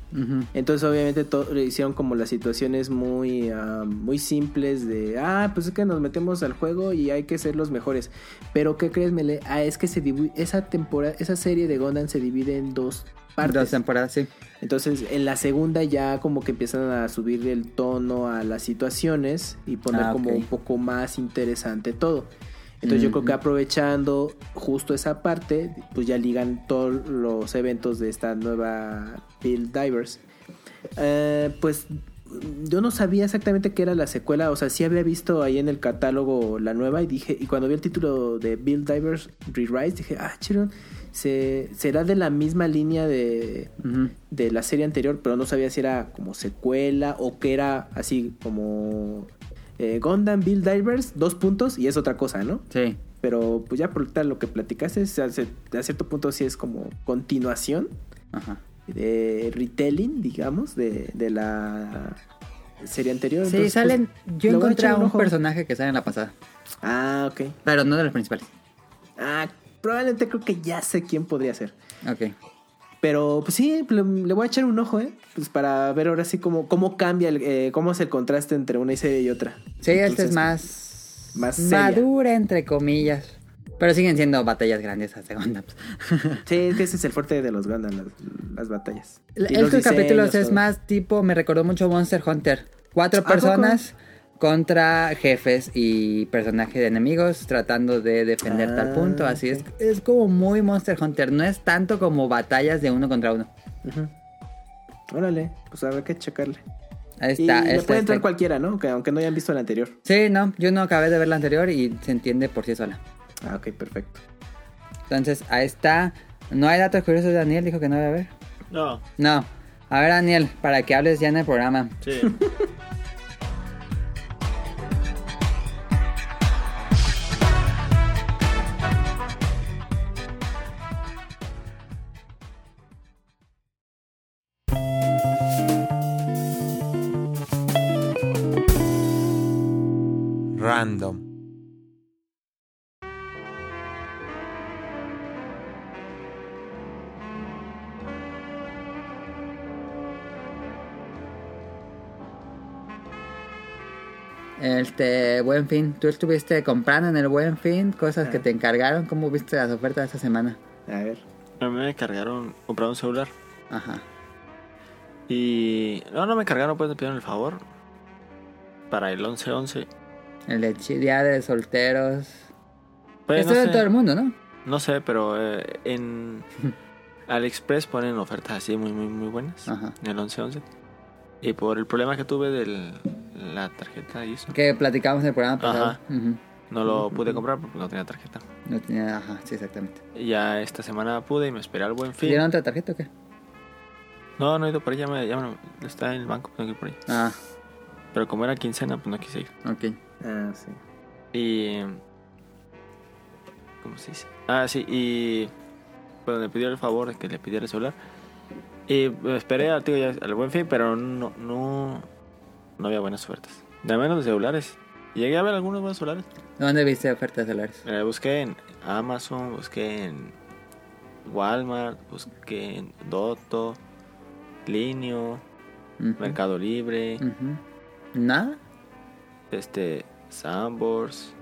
Entonces obviamente to- le hicieron como las situaciones muy ah, muy simples de ah pues es que nos metemos al juego y hay que ser los mejores. Pero qué crees Mele? Ah, es que se esa temporada esa serie de Gundam se divide en dos partes. Dos temporadas, sí. Entonces, en la segunda ya como que empiezan a subir el tono a las situaciones y poner Ah, como un poco más interesante todo. Entonces, yo creo que aprovechando justo esa parte, pues ya ligan todos los eventos de esta nueva Build Divers. Eh, pues yo no sabía exactamente qué era la secuela, o sea, sí había visto ahí en el catálogo la nueva y dije, y cuando vi el título de Build Divers Re-Rise, dije, ah, chiron, se, será de la misma línea de, de la serie anterior, pero no sabía si era como secuela o que era así como eh, Gundam Build Divers, dos puntos y es otra cosa, ¿no? Sí. Pero pues ya por tal lo que platicaste, a cierto punto sí es como continuación Ajá. de retelling, digamos, de, de la serie anterior. Sí, Entonces, salen. pues, Yo encontré a un un ojo. personaje que sale en la pasada, Ah, ok. pero no de los principales. Ah, probablemente creo que ya sé quién podría ser. Ok. Pero pues sí, le, le voy a echar un ojo, ¿eh? Pues para ver ahora sí cómo, cómo cambia, el, eh, cómo es el contraste entre una serie y otra. Sí, Entonces, es más. más seria. madura, entre comillas. Pero siguen siendo batallas grandiosas de Gundams. *laughs* Sí, es que ese es el fuerte de los Gundam, las, las batallas. Estos capítulos es todo. más tipo, me recordó mucho Monster Hunter. Cuatro poco? Contra jefes y personajes de enemigos tratando de defender tal Ah, punto. Así es, es como muy Monster Hunter. No es tanto como batallas de uno contra uno. Órale, pues habrá que checarle. Ahí Y está. le esta puede entrar cualquiera, ¿no? Que aunque no hayan visto el anterior. Sí, no, yo no acabé de ver la anterior y se entiende por sí sola. Ah, ok, perfecto. Entonces, ahí está. No hay datos curiosos de Daniel, dijo que no va a ver. No, No. A ver, Daniel, para que hables ya en el programa. sí. *laughs* Random. Este, buen fin. ¿Tú estuviste comprando en el buen fin cosas que te encargaron? ¿Cómo viste las ofertas esta semana? A ver. A mí me cargaron, comprar un celular. Ajá. Y. No, no me cargaron, pues me pidieron el favor. Para el 11-11. El de Día de Solteros. Pues, Esto no es sé. de todo el mundo, ¿no? No sé, pero eh, en *laughs* AliExpress ponen ofertas así muy, muy, muy buenas. Ajá. En el 11-11. Y por el problema que tuve de la tarjeta y eso, Que platicamos en el programa pasado. Ajá. No lo pude comprar porque no tenía tarjeta. No tenía, ajá, sí, exactamente. Y ya esta semana pude y me esperé al buen fin. ¿Dieron otra tarjeta o qué? No, no he ido por ahí, ya me, ya me- está en el banco, tengo que ir por ahí. Ah, Pero como era quincena, pues no quise ir. ok. Ah, sí. Y. ¿Cómo se dice? Ah, sí, y. Pues me pidió el favor de que le pidiera el celular. Y me esperé al, tío, ya, al buen fin, pero no, no. No había buenas ofertas. De menos de celulares. Llegué a ver algunos buenos celulares. ¿Dónde viste ofertas celulares? Eh, busqué en Amazon, busqué en Walmart, busqué en Dotto, Linio. Mercado Libre. ¿Nada? Este, Sambors,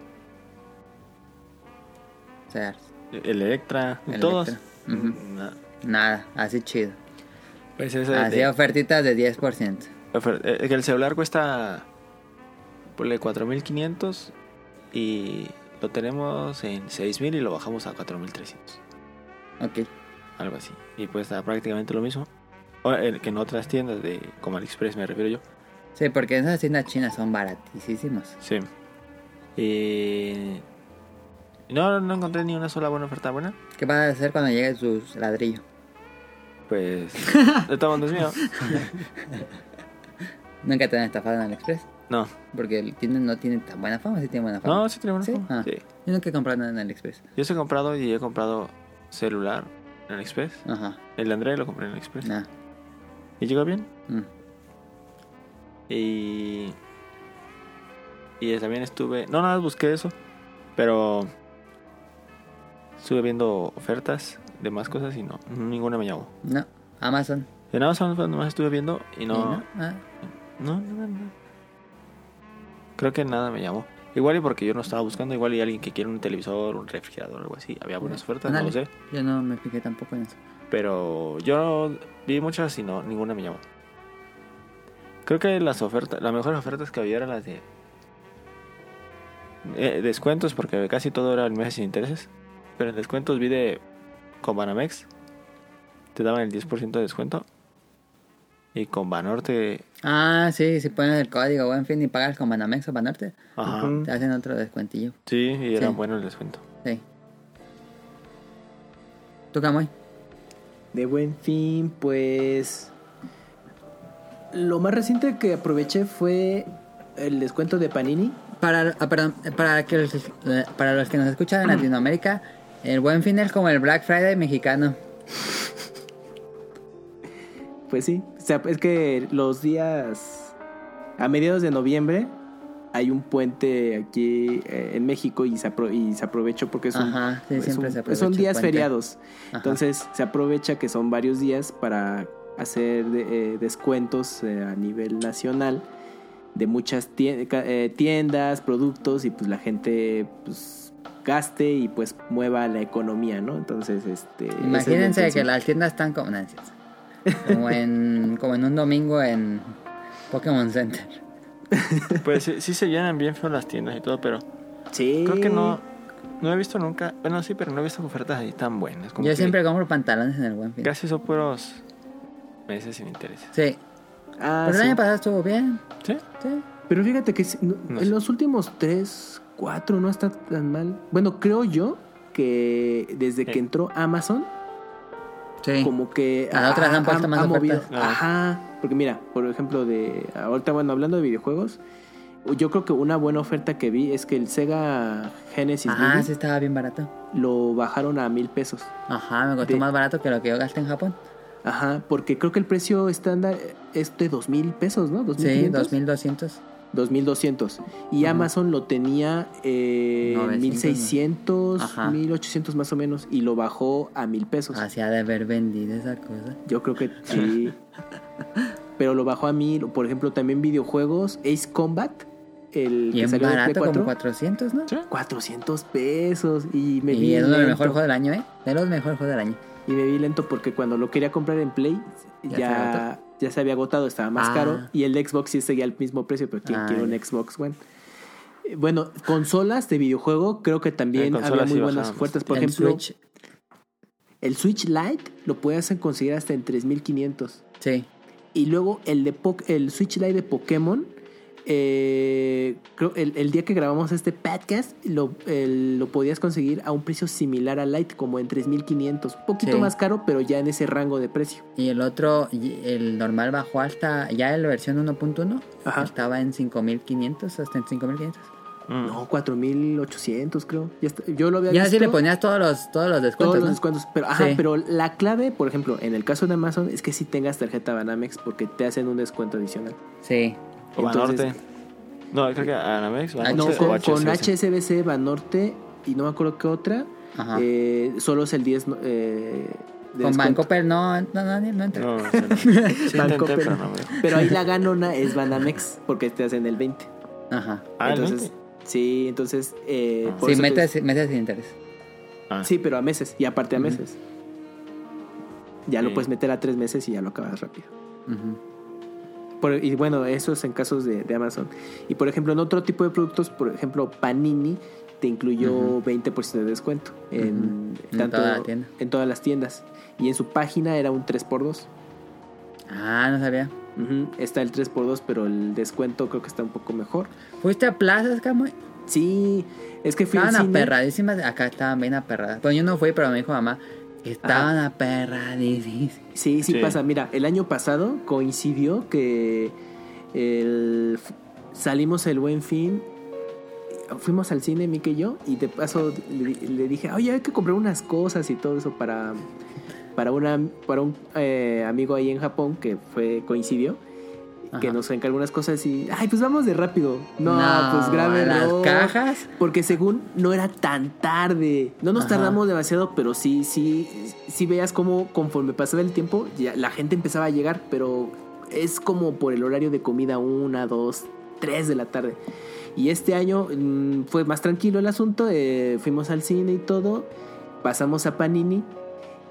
Electra, Electra. todos. Na- nada, así chido. Pues ese Así de- ofertitas de 10%. ofer- eh, que el celular cuesta ponle 4500 y lo tenemos en 6000 y lo bajamos a 4300, Ok. algo así. Y pues está prácticamente lo mismo. O, eh, que en otras tiendas de como AliExpress me refiero yo. Sí, porque esas tiendas chinas son baratísimas. Sí. Y no no encontré ni una sola buena oferta buena. ¿Qué vas a hacer cuando llegue su ladrillo? Pues *laughs* de todo mundo es mío. *laughs* Nunca te han estafado en AliExpress. No. Porque el tienda no tiene tan buena fama, sí tiene buena fama. No, sí tiene buena ¿Sí? fama. Ah. Sí. Yo nunca he comprado nada en AliExpress. Yo sí he comprado y he comprado celular en AliExpress. Ajá. El de André lo compré en AliExpress. Nah. Y llegó bien. Mm. Y. Y también estuve. No, nada, busqué eso. Pero. Estuve viendo ofertas de más cosas y no. Ninguna me llamó. No. Amazon. En Amazon nomás estuve viendo y ¿Y no. Ah. No, no, no. Creo que nada me llamó. Igual y porque yo no estaba buscando, igual y alguien que quiere un televisor, un refrigerador, algo así. Había buenas ofertas, no lo sé. Yo no me fijé tampoco en eso. Pero yo vi muchas y no, ninguna me llamó. Creo que las ofertas, las mejores ofertas que había eran las de eh, descuentos, porque casi todo era el mes sin intereses. Pero en descuentos vi de con Banamex, te daban el 10% de descuento. Y con Banorte, Ah, sí, si pones el código buen fin y pagas con Banamex o Banorte, ajá, te hacen otro descuentillo. sí, y era Sí. bueno el descuento. Sí. ¿Tú, Camoy? De buen fin, pues. Lo más reciente que aproveché fue el descuento de Panini. Para, ah, perdón, para, que los, para los que nos escuchan en Latinoamérica, el buen fin es como el Black Friday mexicano. Pues sí, o sea, es que los días a mediados de noviembre hay un puente aquí eh, en México y se, apro- y se aprovechó porque es un- Ajá, sí, es un- se aprovecha son días feriados. Ajá. Entonces se aprovecha que son varios días para hacer de- eh, descuentos eh, a nivel nacional de muchas eh, tiendas, productos y pues la gente pues gaste y pues mueva la economía, ¿no? Entonces, este... es Imagínense que las tiendas están como, no, como, en, como en un domingo en Pokémon Center. Pues sí, sí se llenan bien feo las tiendas y todo, pero Sí. creo que no, no he visto nunca. Bueno, sí, pero no he visto ofertas ahí tan buenas. como Yo siempre compro pantalones en el buen fin. Casi son puros meses sin interés. Sí, Ah, pero el sí. año pasado estuvo bien. ¿Sí? Sí. Pero fíjate que sí, no- No en sé. los últimos tres, cuatro no está tan mal. Bueno, creo yo que desde que Sí. entró Amazon, Sí. como que A otras han puesto más movido. ofertas. Ah. Ajá, porque mira, por ejemplo, de ahorita bueno, hablando de videojuegos, yo creo que una buena oferta que vi es que el Sega Genesis Ajá, Mini sí estaba bien barato. lo bajaron a mil pesos. Ajá, me costó De- más barato que lo que yo gasté en Japón. Ajá, porque creo que el precio estándar es de dos mil pesos, ¿no? ¿Dos mil Sí, quinientos? 2200. 2200 y Ajá. Amazon lo tenía eh, 900, 1600 Ajá. 1800 más o menos y lo bajó a mil pesos Hacía de haber vendido esa cosa. yo creo que sí pero lo bajó a mil por ejemplo también videojuegos Ace Combat el que Bien salió de barato, 4 como 400, ¿no? Sí. 400 pesos y me Y es uno de los mejores juegos del año, ¿eh? De los mejores juegos del año. Y me vi lento porque cuando lo quería comprar en Play ¿Ya ya se ya, agotó? se había agotado estaba más Ah. caro y el de Xbox sí seguía al mismo precio pero quién Ah, quiere un. Xbox One Eh, bueno, consolas de videojuego creo que también había muy sí buenas ofertas. Por el ejemplo, Switch, el Switch Lite lo puedes conseguir hasta en 3500. sí. Y luego el de Po- el Switch Lite de Pokémon, eh, creo el, el día que grabamos este podcast, lo, el- lo podías conseguir a un precio similar al Lite, como en 3500. Un poquito Sí. más caro, pero ya en ese rango de precio. Y el otro, el normal bajó hasta, ya en la versión 1.1, Ajá. estaba en 5500, hasta en 5500. Mm. No, 4800 creo. Ya está- yo lo había Ya visto. sí le ponías todos los, todos los descuentos, todos los ¿no? descuentos. Pero, ajá, Sí. pero la clave, por ejemplo, en el caso de Amazon, es que si tengas tarjeta Banamex porque te hacen un descuento adicional. Sí. O Banorte. No, creo que Anamex, Ah, Banorte No, HSBC. con, o con HSBC. HSBC, Banorte y no me acuerdo qué otra, Ajá. eh, solo es el 10 no- eh, de Con. Bancoppel no, no, no, no entra. No, *laughs* no. Sí Bancoppel. pero no ahí la *laughs* ganona es Banamex porque te hacen el 20. Ajá. Ah, ¿el entonces, 20? sí, entonces... eh, Ah. Sí, te- metes, metes sin interés. Ah, Sí, pero a meses y aparte a meses. Ya lo puedes meter a tres meses y ya lo acabas rápido. Ujú. Por- y bueno, eso es en casos de, de Amazon. Y por ejemplo, en otro tipo de productos, por ejemplo, Panini te incluyó Ujú. 20% de descuento en, Ujú. En tanto- toda la tienda. en todas las tiendas. Y en su página era un 3x2. Ah, no sabía. Está el 3x2, pero el descuento creo que está un poco mejor. ¿Fuiste a plazas, Camuy? Sí, es que fui Estaban aperradísimas. Acá estaban bien aperradas. Pues yo no fui, pero me dijo mamá que estaban aperradísimas. Sí, sí, Sí. pasa. Mira, el año pasado coincidió que el- salimos el buen fin, fuimos al cine, Mike y yo, y de paso le, le dije, oye, hay que comprar unas cosas y todo eso para, para, una, para un eh, amigo ahí en Japón que fue coincidió. Que nos encargó algunas cosas y, ay, pues vamos de rápido. No, No, pues grave las cajas. Porque según no era tan tarde. No nos Ajá. tardamos demasiado, pero sí, sí, sí veías como conforme pasaba el tiempo, ya la gente empezaba a llegar, pero es como por el horario de comida, una, dos, tres de la tarde. Y este año mm, fue más tranquilo el asunto, eh, fuimos al cine y todo, pasamos a Panini.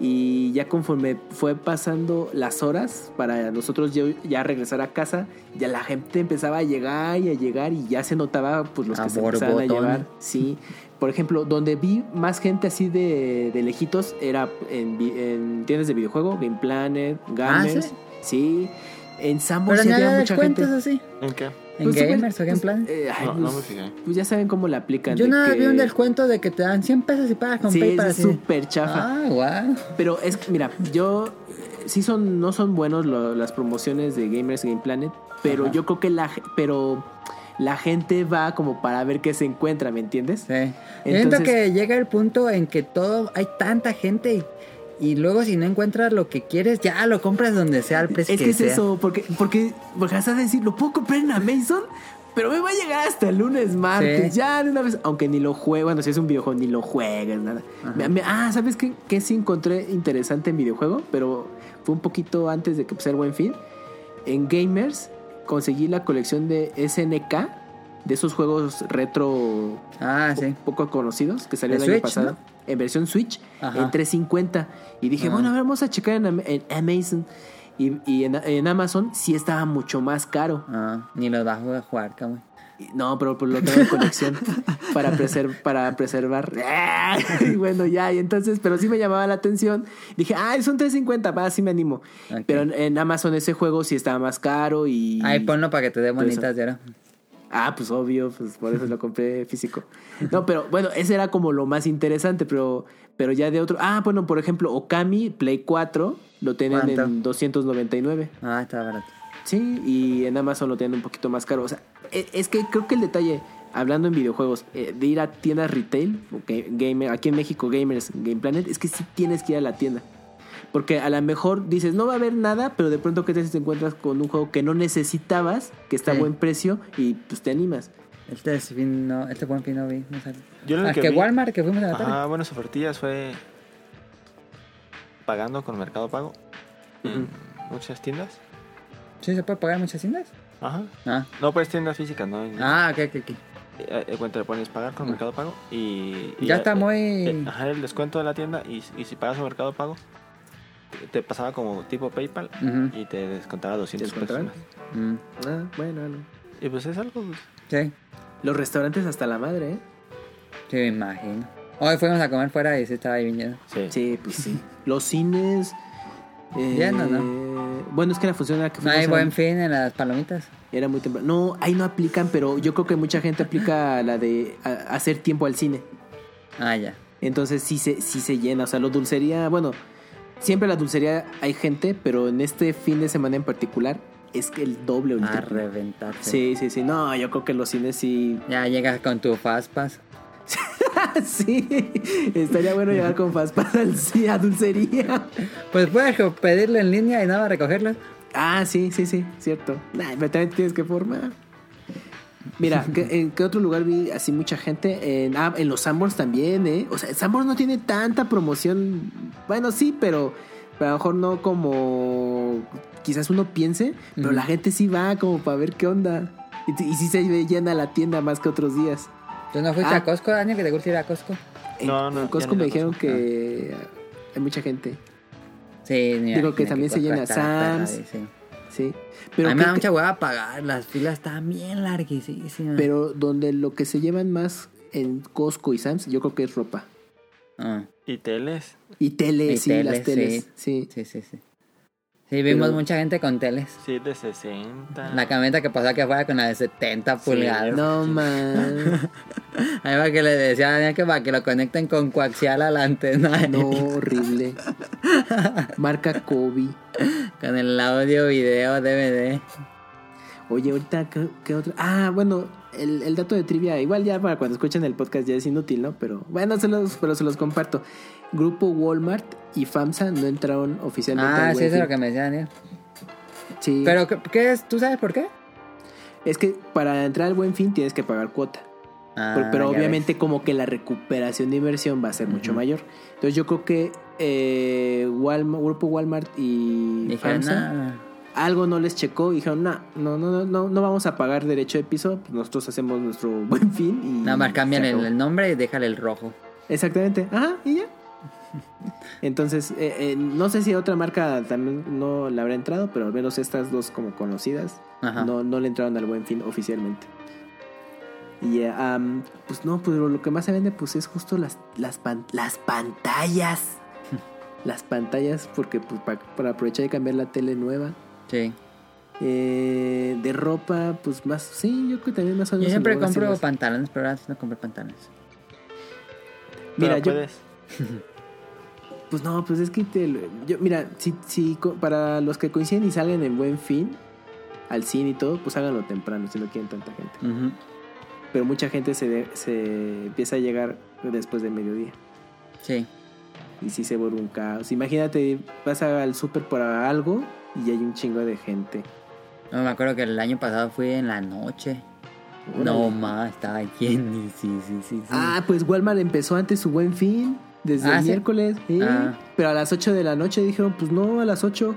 Y ya conforme fue pasando las horas para nosotros ya, ya regresar a casa, ya la gente empezaba a llegar y a llegar y ya se notaba pues los A que se empezaban a llevar. Sí. Por ejemplo, donde vi más gente así de, de lejitos era en, en tiendas de videojuego, Game Planet, Gamers. ¿sí? sí. En había había mucha gente. así. En Pues, Gamers o pues, Game Plan. eh, ay, No, no pues, me fijé. pues ya saben cómo la aplican. Yo no que- vi un descuento de que te dan 100 pesos y pagas con Sí, PayPal. es súper chafa. Ah, guau. Pero es que, mira, yo eh, sí son, no son buenos lo- las promociones de Gamers Game Planet, pero Ajá. yo creo que la, pero la gente va como para ver qué se encuentra, ¿me entiendes? Sí. Yo siento Entonces- que llega el punto en que todo hay tanta gente y, y luego si no encuentras lo que quieres, ya lo compras donde sea al precio Es que es sea. eso, porque, porque, porque vas a decir, ¿lo puedo comprar en Amazon? pero me va a llegar hasta el lunes, martes, Sí. ya de una vez, aunque ni lo juego, bueno, si es un videojuego, ni lo juegues, nada. Me- me- ah, ¿sabes qué, qué sí encontré interesante en videojuego? Pero fue un poquito antes de que empezara el buen fin. En Gamers conseguí la colección de SNK, de esos juegos retro Ah, sí. poco conocidos que salió el año pasado. ¿no? En versión Switch, Ajá. en 350. Y dije, Ah. bueno, a ver, vamos a checar en, Am- en Amazon. Y, y en, en Amazon sí estaba mucho más caro. Ah, ni los bajo a jugar, cabrón. No, pero pues lo tengo en colección *laughs* para, preser- para preservar. *laughs* Y bueno, ya, y entonces, pero sí me llamaba la atención. Dije, ah, son 350, va, sí me animo. Pero en, en Amazon ese juego sí estaba más caro y... Ahí ponlo para que te dé bonitas, ¿ya? Ah, pues obvio, pues por eso lo compré *laughs* físico. No, pero bueno, ese era como lo más interesante, pero, pero ya de otro. Ah, bueno, por ejemplo, Okami Play 4 lo tienen ¿Cuánto? en 299. Ah, está barato. Sí, y en Amazon lo tienen un poquito más caro. O sea, e- es que creo que el detalle, hablando en videojuegos, eh, de ir a tiendas retail, o que gamer, aquí en México, Gamers, Game Planet, es que sí tienes que ir a la tienda. Porque a lo mejor dices, no va a haber nada, pero de pronto que te te encuentras con un juego que no necesitabas, que está a buen precio, y pues te animas. Este es fin no, este buen fin no vi, no sale. Yo lo ah, que que vi- Walmart que fuimos a la tarde. Ajá, buenas ofertillas fue pagando con Mercado Pago muchas tiendas. Sí, se puede pagar en muchas tiendas. Ajá. Ah, No, pues tiendas físicas, ¿no? En- ah, ok, ok, ok. Eh, eh, cuando te pones pagar con Mercado Pago y... y Ya está eh, muy- eh, ajá, el descuento de la tienda y, y si pagas con Mercado Pago te, pasaba como tipo PayPal y te descontaba 200 pesos más. Mm, Ah, bueno, no. Y pues es algo... pues, sí, Los restaurantes hasta la madre, ¿eh? sí, me imagino. Hoy fuimos a comer fuera y sí estaba lleno. Sí. Sí, pues sí. Los cines. eh, Lleno, ¿no? Bueno, es que la función era que No hay buen fin en las palomitas. era muy temprano. No, ahí no aplican, pero yo creo que mucha gente aplica la de hacer tiempo al cine. Ah, ya. Entonces sí se, sí se llena. O sea, lo dulcería, bueno, siempre la dulcería hay gente, pero en este fin de semana en particular es que el doble A reventarse. Sí, sí, sí. No, yo creo que los cines sí. Ya llegas con tu Fastpass. *laughs* sí. Estaría bueno llegar con Fastpass al sí, a dulcería. Pues puedes pedirlo en línea y nada recogerlo. Ah, sí, sí, sí, cierto. Nah, pero también tienes que formar. Mira, ¿qué- ¿en qué otro lugar vi así mucha gente? En, ah, en los Sanborns también, ¿eh? O sea, Sanborns no tiene tanta promoción. Bueno, sí, pero, pero a lo mejor no como quizás uno piense, pero la gente sí va como para ver qué onda. Y, y sí se llena la tienda más que otros días. ¿Tú no fuiste Ah. a Costco, Daniel, que te gusta ir a Costco? En, No, no, en Costco no me dijeron Costco. que hay mucha gente. Sí, ni Digo que también se llena Sam's. pegadísimo. Sí. A Pero mí me da mucha hueva pagar, las filas están bien larguísimas. Pero donde lo que se llevan más en Costco y Sam's, yo creo que es ropa. Ah, Y teles. Y teles, Y sí, teles, las teles. Sí. sí, sí, sí. Sí, vimos Pero- mucha gente con teles. Sí, de 60. La camioneta que pasó aquí afuera con la de 70 pulgadas. No, man. *laughs* Ahí va que le decía a Daniel que para que lo conecten con coaxial a la antena. *laughs* No, horrible. Marca Kobe. Con el audio, video, DVD. Oye, ahorita, ¿qué, qué otro? Ah, bueno, el, el dato de trivia, igual ya para cuando escuchen el podcast ya es inútil, ¿no? Pero bueno, se los, pero se los comparto. Grupo Walmart y FAMSA no entraron oficialmente Ah, al sí, eso es lo que me decía Daniel. Sí. Pero, ¿qué, es? ¿Tú sabes por qué? Es que para entrar al buen fin tienes que pagar cuota. Ah, Pero, obviamente como que la recuperación de inversión va a ser mucho mayor. Entonces yo creo que eh, Walmart, Grupo Walmart y FAMSA "Nah". algo no les checó y dijeron, "Nah, no, no, no, no, no vamos a pagar derecho de piso, pues nosotros hacemos nuestro *laughs* buen fin y... Nada más cambian se el, acabó". el nombre y déjale el rojo. Exactamente, ajá, y ya. Entonces, eh, eh, no sé si otra marca también no le habrá entrado, pero al menos estas dos como conocidas Ajá. no, no le entraron al buen fin oficialmente. Y am, pues no, pues lo que más se vende pues es justo las, las, pan- las pantallas. *laughs* las pantallas porque pues pa- para aprovechar y cambiar la tele nueva. Sí. Eh, de ropa, pues más, sí, yo creo que también más o Yo menos. siempre algunas compro pantalones, pero ahora no compro pantalones. Mira, Pero yo, puedes. *laughs* pues no, pues es que te lo- yo, mira, si, para los que coinciden y salen en buen fin al cine y todo, pues háganlo temprano si no quieren tanta gente. Pero mucha gente se, de- se empieza a llegar después de mediodía. Sí. Y si se vuelve un caos. Imagínate, vas al súper por algo y hay un chingo de gente. No, me acuerdo que el año pasado fui en la noche. No, ma, estaba sí, sí. sí. Ah, pues Walmart empezó antes su buen fin, desde Ah, el ¿sí? miércoles. Ah. Pero a las 8 de la noche dijeron, pues no, a las 8.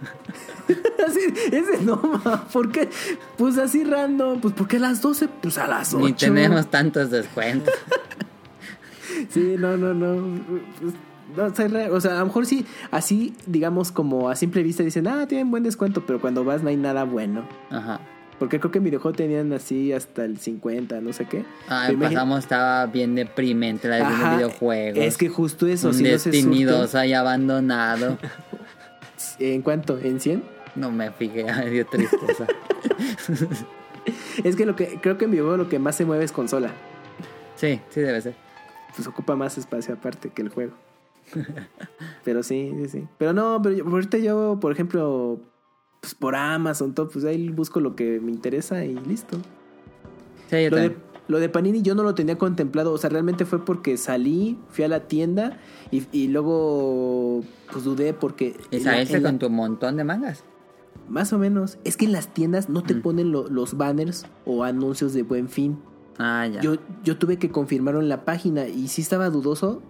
*laughs* así, ese no, ma, ¿por qué? Pues así random, pues ¿por qué a las 12? Pues a las 8. Ni tenemos tantos descuentos. *laughs* Sí, no, no, no. Pues, no, o sea, a lo mejor sí, así, digamos, como a simple vista dicen, ah, tienen buen descuento, pero cuando vas no hay nada bueno. Ajá. Porque creo que en videojuego tenían así hasta el 50, no sé qué. Ah, el pasamos estaba bien deprimente la de Ajá, videojuegos. Es que justo eso, un si no se Destiny surten- 2 ahí abandonado. *laughs* ¿En cuánto? ¿En 100? No me fijé, me dio tristeza. *laughs* Es que lo que creo que en videojuego lo que más se mueve es consola. sí, sí debe ser. Pues ocupa más espacio aparte que el juego. *laughs* pero sí, sí, sí. Pero no, pero yo- ahorita yo, por ejemplo, pues por Amazon, todo, pues ahí busco lo que me interesa y listo. Sí, yo Lo de, también. lo de Panini yo no lo tenía contemplado, o sea, realmente fue porque salí, fui a la tienda y, y luego pues dudé porque... ¿Y en la- saliste la- con tu montón de mangas? Más o menos. Es que en las tiendas no te Mm. ponen lo- los banners o anuncios de buen fin. Ah, ya. Yo, yo tuve que confirmarlo en la página y sí estaba dudoso.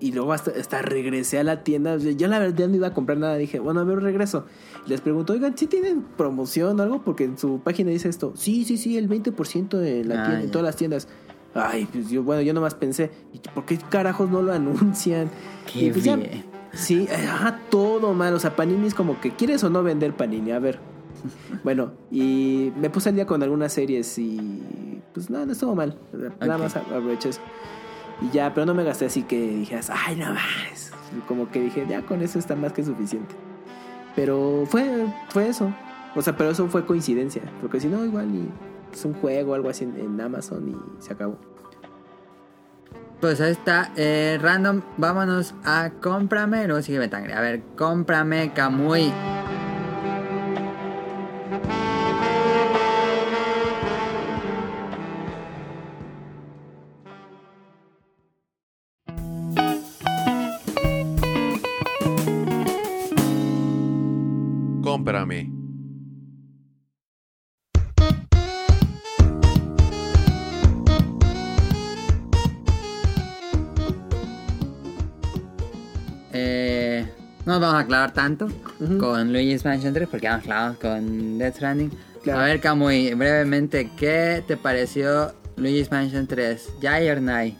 Y luego hasta, hasta regresé a la tienda. Yo la verdad no iba a comprar nada. Dije, bueno, a ver, regreso. Les pregunto, oigan, ¿sí tienen promoción o algo? Porque en su página dice esto. Sí, sí, sí, el 20% en, la Ah, tienda, en todas las tiendas. Ay, pues yo, bueno, yo nomás pensé, ¿y ¿por qué carajos no lo anuncian? Qué Y pues ya-. Sí, ajá, todo mal. O sea, Panini es como que quieres o no vender Panini. A ver. *laughs* Bueno, y me puse al día con algunas series y pues nada, no estuvo mal. Nada más aproveché eso. Y ya, pero no me gasté así que dijeras, ay, no más. Como que dije, ya con eso está más que suficiente. Pero fue, fue eso. O sea, pero eso fue coincidencia. Porque si no, igual es un juego o algo así en, Amazon y se acabó. Pues ahí está, eh, random, vámonos a cómprame, luego sigue Betangre. A ver, cómprame Kamui. Nos vamos a aclarar tanto con Luigi's Mansion 3 porque vamos clavamos con Death Stranding. Claro. A ver, Kamui, brevemente, ¿qué te pareció Luigi's Mansion 3? ¿Yay or nay?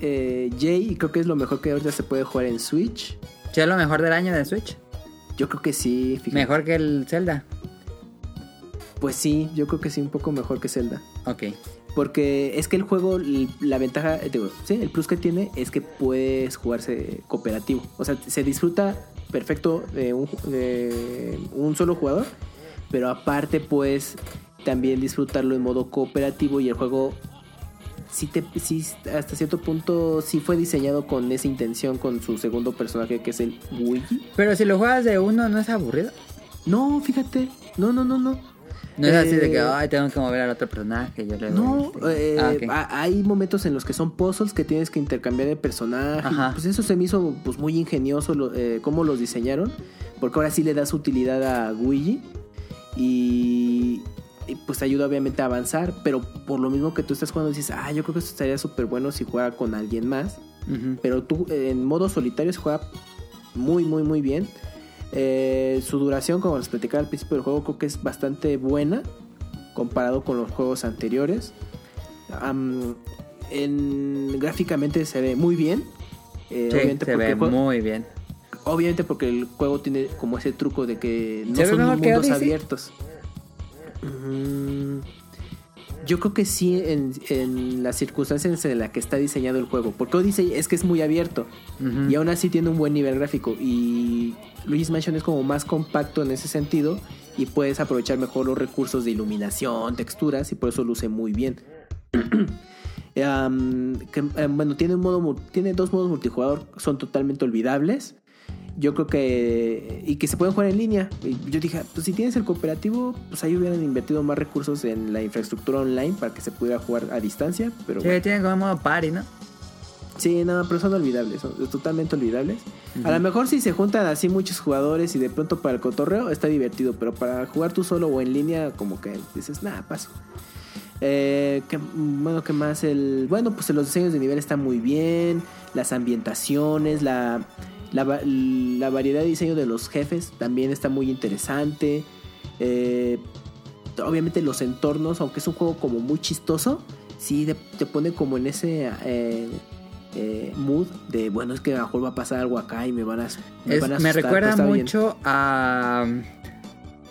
Eh, Jay, creo que es lo mejor que ahorita se puede jugar en Switch. ¿Sí es lo mejor del año de Switch? Yo creo que sí, fíjate. ¿Mejor que el Zelda? Pues sí, yo creo que sí, un poco mejor que Zelda. Ok. Porque es que el juego, la ventaja, digo, sí, el plus que tiene es que puedes jugarse cooperativo. O sea, se disfruta perfecto de un, ju- de un solo jugador, pero aparte puedes también disfrutarlo en modo cooperativo y el juego sí, te, sí hasta cierto punto sí fue diseñado con esa intención con su segundo personaje que es el Luigi. Pero si lo juegas de uno, ¿no es aburrido? No, fíjate, no, no, no, no. No es así de Eh, que, ay, tengo que mover al otro personaje. Yo le No, doy este". eh, Ah, hay momentos en los que son puzzles que tienes que intercambiar de personaje. Ajá. Pues eso se me hizo pues, muy ingenioso lo- eh, cómo los diseñaron. Porque ahora sí le das utilidad a Luigi. Y, y, pues te ayuda obviamente a avanzar. Pero por lo mismo que tú estás jugando dices, ah, yo creo que esto estaría súper bueno si jugara con alguien más. Pero tú eh, en modo solitario se juega muy, muy, muy bien. Eh, su duración, como les platicaba al principio del juego, creo que es bastante buena comparado con los juegos anteriores. En, gráficamente se ve muy bien. Eh, Sí, obviamente, se porque ve el juego- muy bien. obviamente porque el juego tiene como ese truco de que no ¿Se ve son mundos abiertos. Mm, yo creo que sí en, en las circunstancias en las que está diseñado el juego. Porque Odyssey es que es muy abierto. Y aún así tiene un buen nivel gráfico. Y Luigi's Mansion es como más compacto en ese sentido. Y puedes aprovechar mejor los recursos de iluminación, texturas. Y por eso luce muy bien. *clears throat* Que, em, bueno, tiene, un modo, tiene dos modos multijugador. Son totalmente olvidables. Yo creo que. Y que se pueden jugar en línea. Y yo dije, pues si tienes el cooperativo, pues ahí hubieran invertido más recursos en la infraestructura online para que se pudiera jugar a distancia. Pero Sí, bueno. tiene como modo party, ¿no? Sí, no, pero son olvidables, son totalmente olvidables. A lo mejor si se juntan así muchos jugadores y de pronto para el cotorreo está divertido, pero para jugar tú solo o en línea como que dices, nada, paso. Eh, ¿qué- bueno, ¿qué más? El, bueno, pues los diseños de nivel están muy bien. Las ambientaciones, la, la, la variedad de diseño de los jefes también está muy interesante. Eh, obviamente los entornos, aunque es un juego como muy chistoso, sí te, te pone como en ese eh, eh, mood de, bueno, es que a lo mejor va a pasar algo acá y me van a, me Es- van a me asustar, recuerda bien. mucho a um,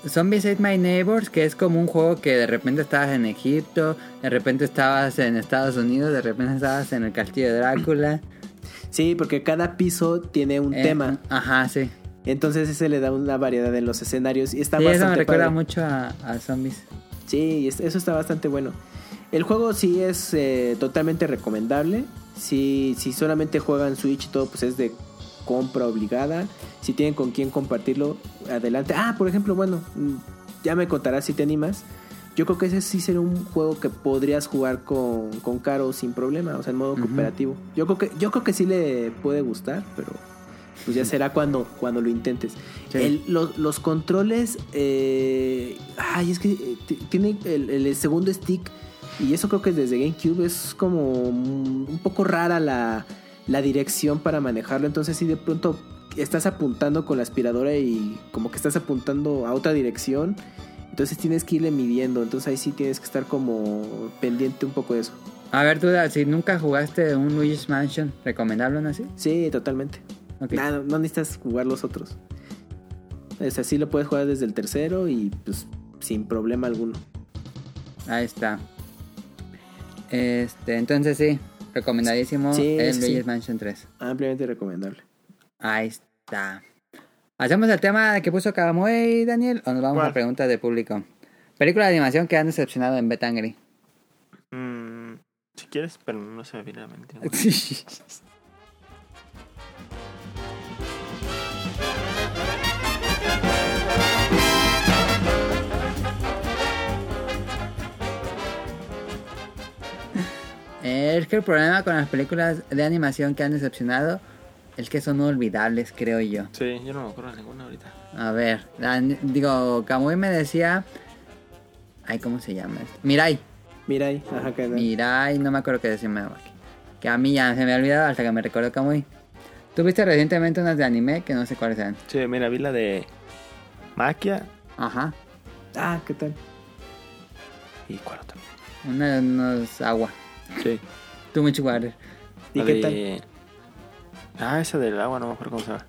Zombies Ate My Neighbors, que es como un juego que de repente estabas en Egipto, de repente estabas en Estados Unidos, de repente estabas en el castillo de Drácula. Sí, porque cada piso tiene un Eh, tema. Ajá, sí. Entonces ese le da una variedad en los escenarios y está Sí, eso bastante me recuerda padre. mucho a, a Zombies. Sí, eso está bastante bueno. El juego sí es eh, totalmente recomendable. Si, si solamente juegan Switch y todo, pues es de compra obligada. Si tienen con quién compartirlo, adelante. Ah, por ejemplo, bueno, mm, ya me contarás si te animas. Yo creo que ese sí sería un juego que podrías jugar con, con Caro sin problema, o sea, en modo cooperativo. Yo creo que yo creo que sí le puede gustar, pero pues ya será cuando, cuando lo intentes. Sí. El- los, los controles, eh, ay, es que eh, tiene el, el segundo stick y eso creo que desde GameCube es como un poco rara la, la dirección para manejarlo. Entonces, si de pronto estás apuntando con la aspiradora y como que estás apuntando a otra dirección, entonces tienes que irle midiendo. Entonces, ahí sí tienes que estar como pendiente un poco de eso. A ver, duda, si nunca jugaste un Luigi's Mansion, ¿recomendable no así? Sí, totalmente. Ok. Nada, no necesitas jugar los otros. Es así lo puedes jugar desde el tercero y pues sin problema alguno. Ahí está. Este, entonces sí, recomendadísimo Sí, el sí, Luigi's. Mansion 3. Ampliamente recomendable. Ahí está. ¿Hacemos el tema que puso Kagamoy, Daniel? ¿O nos vamos ¿Cuál? a preguntas de público? Película de animación que han decepcionado en Betangry. Mm, si quieres, pero no se me viene a la mente. ninguna. Es que el problema con las películas de animación que han decepcionado es que son olvidables, creo yo. Sí, yo no me acuerdo de ninguna ahorita. A ver, la- digo, Kamui me decía... Ay, ¿cómo se llama esto? Mirai. Mira ahí, ajá, que Mirai, no me acuerdo qué decirme aquí. Que a mí ya se me ha olvidado hasta que me recuerdo Kamui. Tuviste recientemente unas de anime que no sé cuáles eran. Sí, mira, vi la de Maquia Ajá. Ah, ¿qué tal? y cuál otra. Una de unos agua. Sí. Too much water. ¿Y la qué de... Ah, esa del agua, no me acuerdo cómo se llama.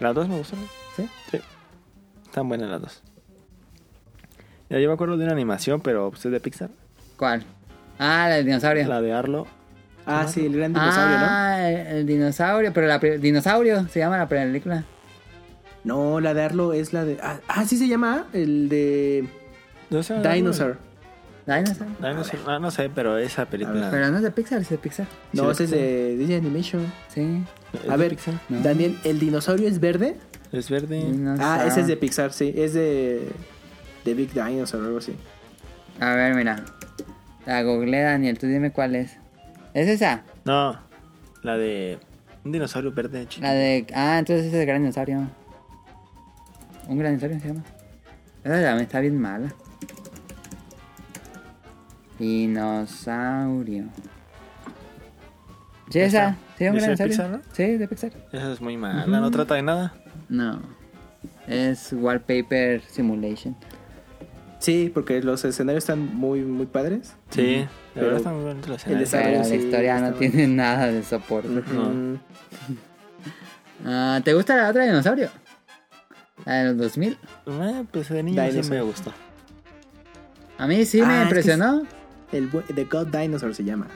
Las dos me gustan. ¿Sí? Sí. Están buenas las dos. Ya yo me acuerdo de una animación, pero pues es de Pixar. ¿Cuál? Ah, la del dinosaurio. La de Arlo. Ah, sí, el gran dinosaurio, ah, el, el dinosaurio, pero la dinosaurio se llama la película. ¿no? No, la de Arlo es la de. Ah, ah, sí se llama el de ¿No se llama Dinosaur. Dinosaur. Dinosaur. Ah, no sé, pero esa película. Pero no es de Pixar, es de Pixar. No, Sí, ese es de Disney Animation. Sí. ¿Es A ver, Pixar? No. Daniel, ¿el dinosaurio es verde? Es verde. Ah, ese es de Pixar, sí. Es de. de Big Dinosaur o algo así. A ver, mira. La googleé, Daniel, tú dime cuál es. ¿Es esa? No, la de un dinosaurio verde chiquito. La de... Ah, entonces ese es el gran dinosaurio. ¿Un gran dinosaurio se llama? Esa también está bien mala. Dinosaurio. Sí, esa. Sí, un ¿Es gran dinosaurio. Pixar, no? Sí, de Pixar. Esa es muy mala, no trata de nada. No. Es Wallpaper Simulation. Sí, porque los escenarios están muy, muy padres. Sí, Pero pero están muy bonitos los el escenarios. Pero la historia no tiene nada de soporte. No. Ah, ¿Te gusta la otra de dinosaurio? La de los 2000. Eh, pues de niño sí me gustó. A mí sí Ah, me es que impresionó. El The God Dinosaur se llama.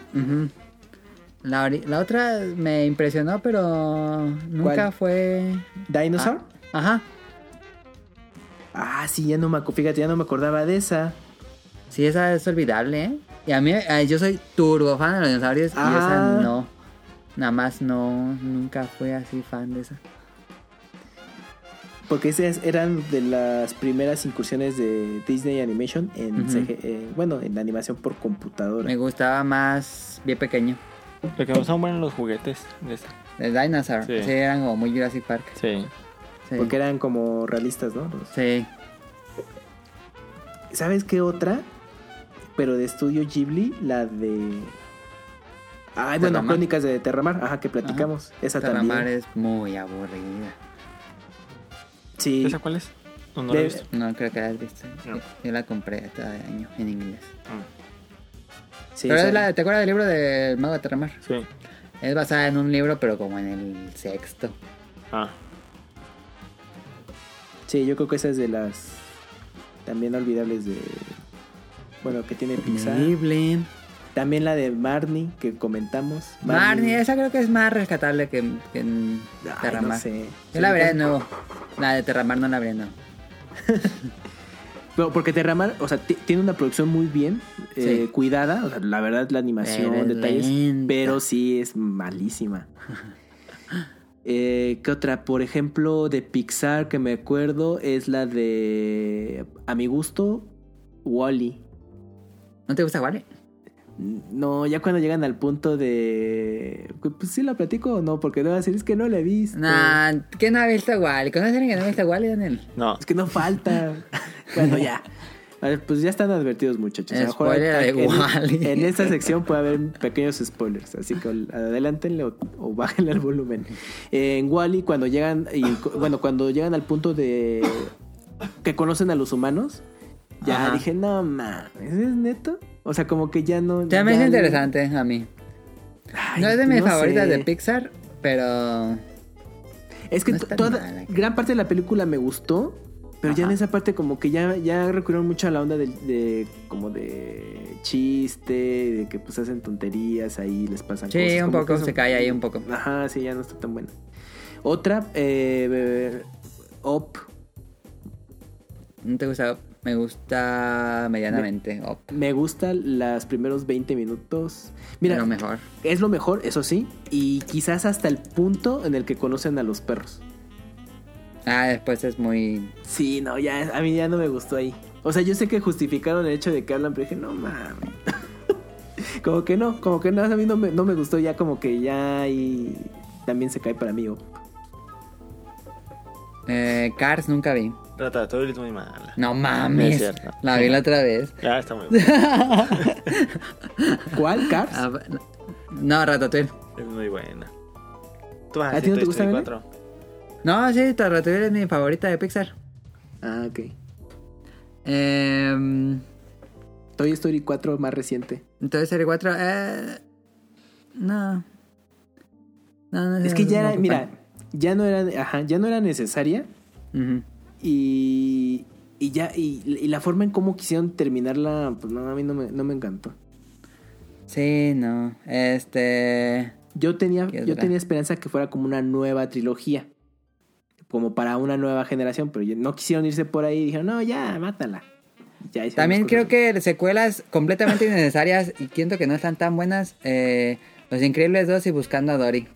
La, otra me impresionó, pero nunca ¿Cuál? fue... ¿Dinosaur? Ajá. Ah, sí, ya no me fíjate, ya no me acordaba de esa. Sí, esa es olvidable, ¿eh? Y a mí, yo soy turbo fan de los dinosaurios y Ah. esa no. Nada más no, nunca fui así fan de esa. Porque esas eran de las primeras incursiones de Disney Animation en Ujú. CG eh, bueno, en animación por computadora. Me gustaba más bien pequeño. Lo que me son buenos los juguetes de esta. De Dinosaur. Sí. Sí. eran como muy Jurassic Park. Sí. Sí. Porque eran como realistas, ¿no? Los- Sí. ¿Sabes qué otra? pero de estudio Ghibli, la de... Ay, bueno, Terramar. Crónicas de Terramar, ajá, que platicamos. Esa Terramar también. es muy aburrida. Sí. ¿Esa cuál es? No, no la he De- visto. No creo que la hayas visto. No. Yo la compré este año en inglés. sí, pero es la, ¿te acuerdas del libro del Mago de Terramar? Sí. Es basada en un libro, pero como en el sexto. Ah, Sí, yo creo que esa es de las también olvidables de... Bueno, que tiene Pixar. Ghibli. También la de Marnie, que comentamos. Marnie, esa creo que es más rescatable que, que en Terramar. no sé. Yo la veré de nuevo. La de Terramar no la veré nuevo. Pero *laughs* porque Terramar, o sea, ti- tiene una producción muy bien eh, Sí. cuidada. O sea, la verdad, la animación, Pero es detalles. lenta. Pero sí es malísima. *laughs* Eh, ¿Qué otra? Por ejemplo, de Pixar que me acuerdo es la de. A mi gusto, Wally. ¿No te gusta Wally? No, ya cuando llegan al punto de. Pues sí la platico o no, porque no va a decir es que no la he visto. Nah, ¿quién no ha visto Wally? ¿Conoces a alguien que no ha visto Wally, Daniel? no. Es que no falta. *laughs* bueno, ya. A ver, pues ya están advertidos, muchachos. A mejor *laughs* en, esta sección puede haber pequeños spoilers, así que adelántenle o, o bájenle el volumen. En Wally, cuando llegan, y, bueno, cuando llegan al punto de que conocen a los humanos, ya Ajá. dije, no mames, ¿es neto? O sea, como que ya no. Ya me es ya interesante a mí. Ay, no es de mis no favoritas sé. de Pixar, pero... Es que No toda, gran parte de la película me gustó, pero ya en esa parte como que ya, ya recurrieron mucho a la onda de, de- como de chiste, de que pues hacen tonterías ahí, les pasan cosas. Sí, un como poco se cae ahí un poco. Ajá, sí, ya no está tan buena. Otra, eh, Up, ¿No te gusta? Me gusta medianamente. Me gusta los primeros 20 minutos. Mira, Pero mejor. es lo mejor, eso sí, y quizás hasta el punto en el que conocen a los perros. Ah, después es muy... Sí, no, ya, a mí ya no me gustó ahí. O sea, yo sé que justificaron el hecho de que hablan, pero dije, no mames. *laughs* como que no, como que no, a mí no me, no me gustó ya, como que ya ahí también se cae para mí. oh. Eh, Cars nunca vi. Ratatouille es muy mala. No No mames. es cierto. La vi la otra vez. Ya está muy buena. *laughs* ¿Cuál, Cars? Ah, no, Ratatouille. es muy buena. ¿Tú vas ¿A a ti no te Toy gusta, Story? 4? No, sí, Ratatouille es mi favorita de Pixar. Ah, ok. Eh, Toy Story 4 más reciente. entonces, serie 4... Eh, no. No, no Es que ya no era, mira, ya no era, ajá, ya no era necesaria Ujú. Y, y ya, y, y la forma en cómo quisieron terminarla, pues no, a mí no me, no me encantó. Sí, no. Este... Yo tenía, ¿Qué yo tenía esperanza que fuera como una nueva trilogía. Como para una nueva generación, pero no quisieron irse por ahí y dijeron, no, ya, mátala. Ya También creo que secuelas completamente innecesarias y siento que no están tan buenas. eh, Los Increíbles 2 y Buscando a Dory.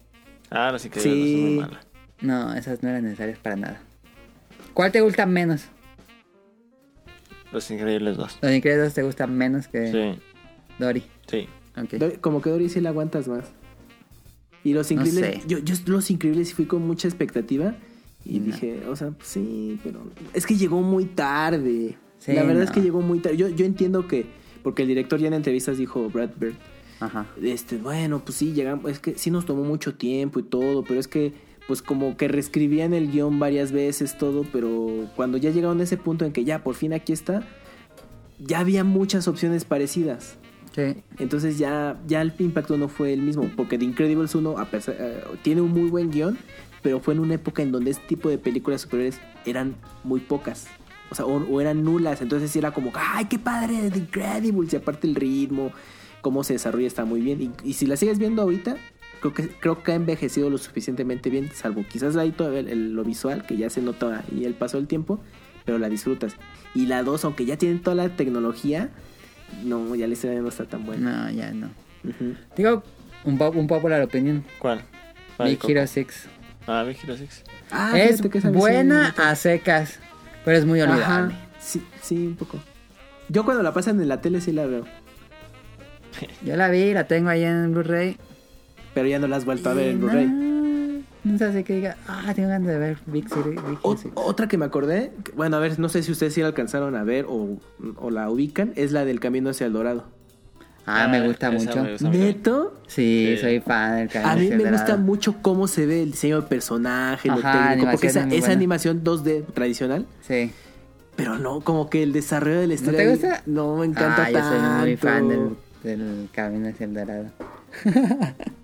Ah, los increíbles Sí. son muy malas. No, esas no eran necesarias para nada. ¿Cuál te gusta menos? Los increíbles 2. Los Increíbles 2 te gustan menos que Sí, Dory. sí. Ok. Dory- Como que Dory sí la aguantas más. Y Los No Increíbles, sé. yo, yo Los Increíbles fui con mucha expectativa y No. dije, o sea, pues sí, pero es que llegó muy tarde. Sí, la verdad no. es que llegó muy tarde. Yo, yo entiendo que, porque el director ya en entrevistas dijo, Brad Bird, Ajá. este, bueno, pues sí, llegamos, es que sí nos tomó mucho tiempo y todo, pero es que, pues como que reescribían el guion varias veces, todo, pero cuando ya llegaron a ese punto en que ya por fin aquí está, ya había muchas opciones parecidas. Sí. Entonces ya, ya el impacto no fue el mismo, porque The Incredibles 1 a pesar- eh, tiene un muy buen guion, pero fue en una época en donde este tipo de películas superiores eran muy pocas. O sea, o, o eran nulas. Entonces era como, ¡ay, qué padre! The Incredibles. Y aparte el ritmo, cómo se desarrolla está muy bien. Y, y si la sigues viendo ahorita, creo que, creo que ha envejecido lo suficientemente bien, salvo quizás ahí todo el- el- lo visual, que ya se nota ahí el paso del tiempo, pero la disfrutas. Y la 2, aunque ya tienen toda la tecnología, no, ya la historia no está tan buena. No, ya no. Ujú. Digo, un, pop, un popular opinion. ¿Cuál? ¿Cuál Big? Hero 6. Ah, Big Hero 6. Ah, es que buena a secas, pero es muy olvidable. Ajá, sí, sí, un poco. Yo cuando la pasan en la tele sí la veo, Yo la vi, la tengo ahí en Blu-ray. Pero ya no la has vuelto a ver en Blu-ray. no, sé que diga, ah, tengo ganas de ver Big City. Otra que me acordé, bueno, a ver, no sé si ustedes sí la alcanzaron a ver o, o la ubican, es la del Camino hacia el Dorado. Ah, me gusta esa mucho. me gusta mucho. ¿Neto? Sí, Sí. soy fan del Camino A mí hacia el me gusta Dorado. mucho cómo se ve el diseño de personaje, lo Ajá, técnico, porque esa, animación es muy esa buena. animación 2D tradicional, Sí. pero no, como que el desarrollo de la ¿No te gusta? No, me encanta ah, yo soy muy tanto. fan del, del Camino hacia el Dorado. *laughs*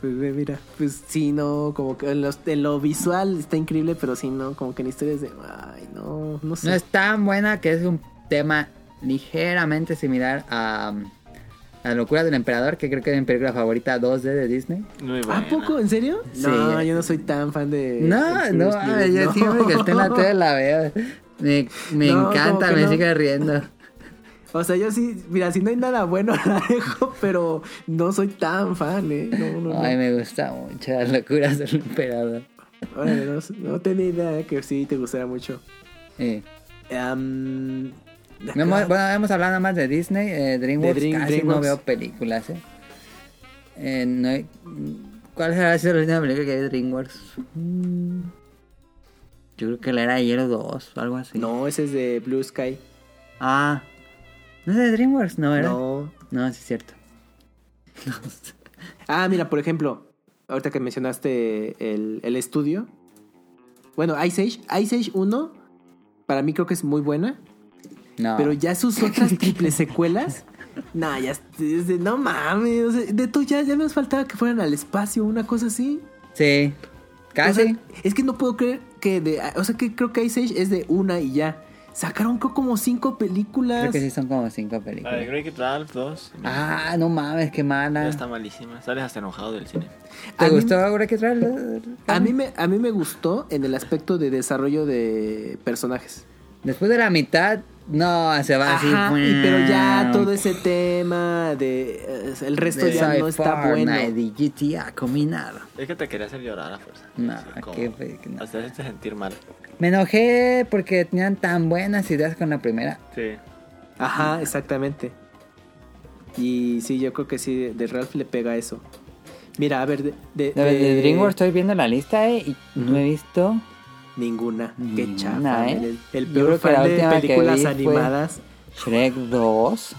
Pues mira, pues sí, no, como que en, los- en lo visual está increíble, pero sí, no, como que en historia es de, ay, no, no sé. No es tan buena que es un tema ligeramente similar a, a La locura del emperador, que creo que es mi película favorita 2D de Disney. Muy ¿A buena. poco? ¿En serio? Sí. No, yo no soy tan fan de... No, de no, yo no. siempre que esté en la tele la veo. Me, me *laughs* No, encanta, me no. sigue riendo. O sea, yo sí, mira, si no hay nada bueno *laughs* la dejo, pero no soy tan fan, ¿eh? No, no, no. Ay, me gusta mucho las locuras del emperador. No, tenía idea que sí te gustara mucho. Sí. Hemos- bueno, hemos hablado nada más de Disney. eh, DreamWorks De Dream- casi no veo películas, ¿eh? Eh, no hay- ¿Cuál será sido la última película que hay de DreamWorks? Mm, Yo creo que la era de Hielo 2 o algo así. No, ese es de Blue Sky. Ah. ¿No es de DreamWorks? No, ¿verdad? No. No, sí es cierto. *laughs* Ah, mira, por ejemplo, ahorita que mencionaste el, el estudio. Bueno, Ice Age. Ice Age 1, para mí creo que es muy buena. No. Pero ya sus otras triple secuelas. *laughs* Nah, ya de, no mames. o sea, de todo ya, ya nos faltaba que fueran al espacio, una cosa así. Sí. Casi. O sea, es que no puedo creer que de. O sea, que creo que Ice Age es de una y ya. Sacaron creo como cinco películas. Creo que sí son como cinco La de películas. Ralph 2. Ah, no mames, qué Ya mala. está malísima. Sales hasta enojado del cine. ¿Te A mí- gustó ahora que trae? A mí, me, a mí me gustó en el aspecto de desarrollo de personajes. Después de la mitad, no, se va así. Ajá, y- pero ya todo ese tema de eh, el resto de ya no está bueno. y GTA combinado. Es que te quería hacer llorar a fuerza. No, Así qué fe- que no. Hasta hacerte sentir mal. Me enojé porque tenían tan buenas ideas con la primera. Sí. Ajá, exactamente. Y sí, yo creo que sí, de, de Ralph le pega eso. Mira, a ver, de, de, De, de de- DreamWorks estoy viendo la lista eh, y no he visto. Ninguna. Qué Ninguna, chafa. ¿eh? El, el peor creo que la fan de películas animadas. Shrek 2.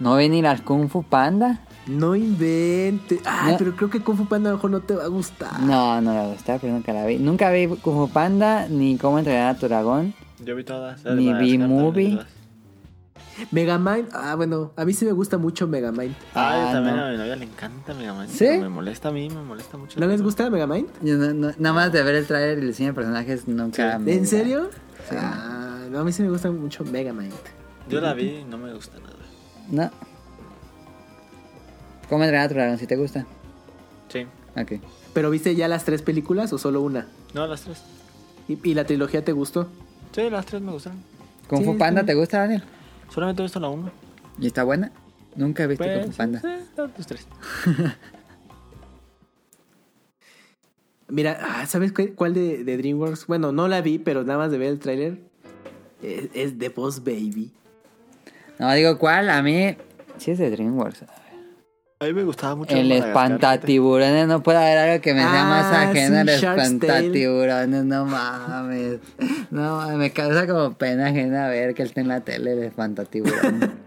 No vi ni las Kung Fu Panda. No invente. Ay, No. pero creo que Kung Fu Panda a lo mejor no te va a gustar. No, no me va a gustar, pero nunca la vi. Nunca vi Kung Fu Panda, ni Cómo entrenar a tu dragón. Yo vi todas. Ni vi todas. Megamind. Ah, bueno, a mí sí me gusta mucho Megamind. Ah, yo Ah, también no. a mi novia le encanta Mega Man. ¿Sí? Me molesta a mí, me molesta mucho. ¿No les gusta Megamind? Yo no- no- nada más de ver el trailer y el diseño de personajes nunca Sí. me- ¿En serio? Sí. Ah, no, a mí sí me gusta mucho Megamind. Yo la vi y no me gusta nada. No. ¿Cómo entrenar a tu dragón? Si te gusta. Sí. Ok. ¿Pero viste ya las tres películas o solo una? No, las tres. ¿Y, y la trilogía te gustó? Sí, las tres me gustaron. ¿Kung Sí, Fu Panda sí. te gusta, Daniel? Solamente he visto la uno. ¿Y está buena? Nunca he visto Pues, Kung Fu Panda. sí, los tres. *laughs* Mira, ah, ¿sabes cuál, cuál de, de DreamWorks? Bueno, no la vi, pero nada más de ver el tráiler. Es, es The Boss Baby. No, digo, ¿cuál? A mí... Sí es de DreamWorks. A mí me gustaba mucho. El espantatiburones, no puede haber algo que me sea más Ah, ajeno al espantatiburones, no mames. No, mames, me causa como pena ajena ver que él está en la tele el espantatiburones. *laughs*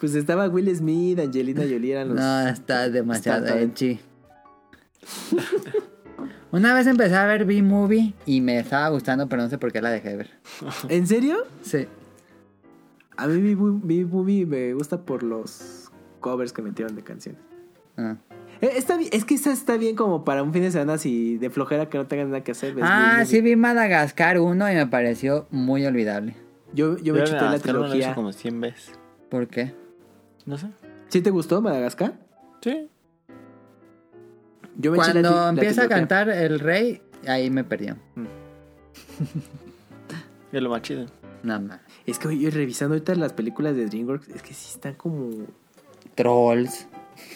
Pues estaba Will Smith, Angelina Jolie, eran los... No, está demasiado edgy. Una vez empecé a ver B-Movie y me estaba gustando, pero no sé por qué la dejé de ver. ¿En serio? Sí. A mí mi, mi movie me gusta por los covers que metieron de canciones. Ah, Eh, Está es que esta está bien como para un fin de semana si de flojera que no tengan nada que hacer. Ah, sí vi Madagascar 1 y me pareció muy olvidable. Yo, yo me Yo chuté la Madagascar no trilogía. como 100 veces. ¿Por qué? No sé. ¿Sí te gustó Madagascar? Sí. Yo me la Cuando la empieza a trilogía. cantar el rey, ahí me perdió. Es lo más chido. Nada más. Es que oye, revisando ahorita las películas de DreamWorks, es que sí están como... Trolls.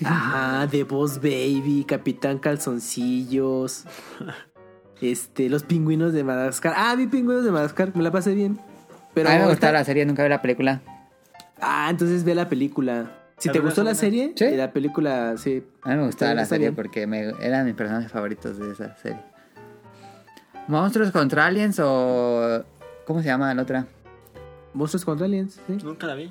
Ajá, The Boss Baby, Capitán Calzoncillos, este, los pingüinos de Madagascar. Ah, vi pingüinos de Madagascar, me la pasé bien. Pero a mí me gustó la serie, nunca vi la película. Ah, entonces ve la película. Si te gustó la serie, Sí. la película, sí. A mí me gustaba la serie bien. porque me, eran mis personajes favoritos de esa serie. ¿Monstruos contra aliens o... ¿Cómo se llama la otra? Monstruos contra Aliens, sí. Nunca la vi.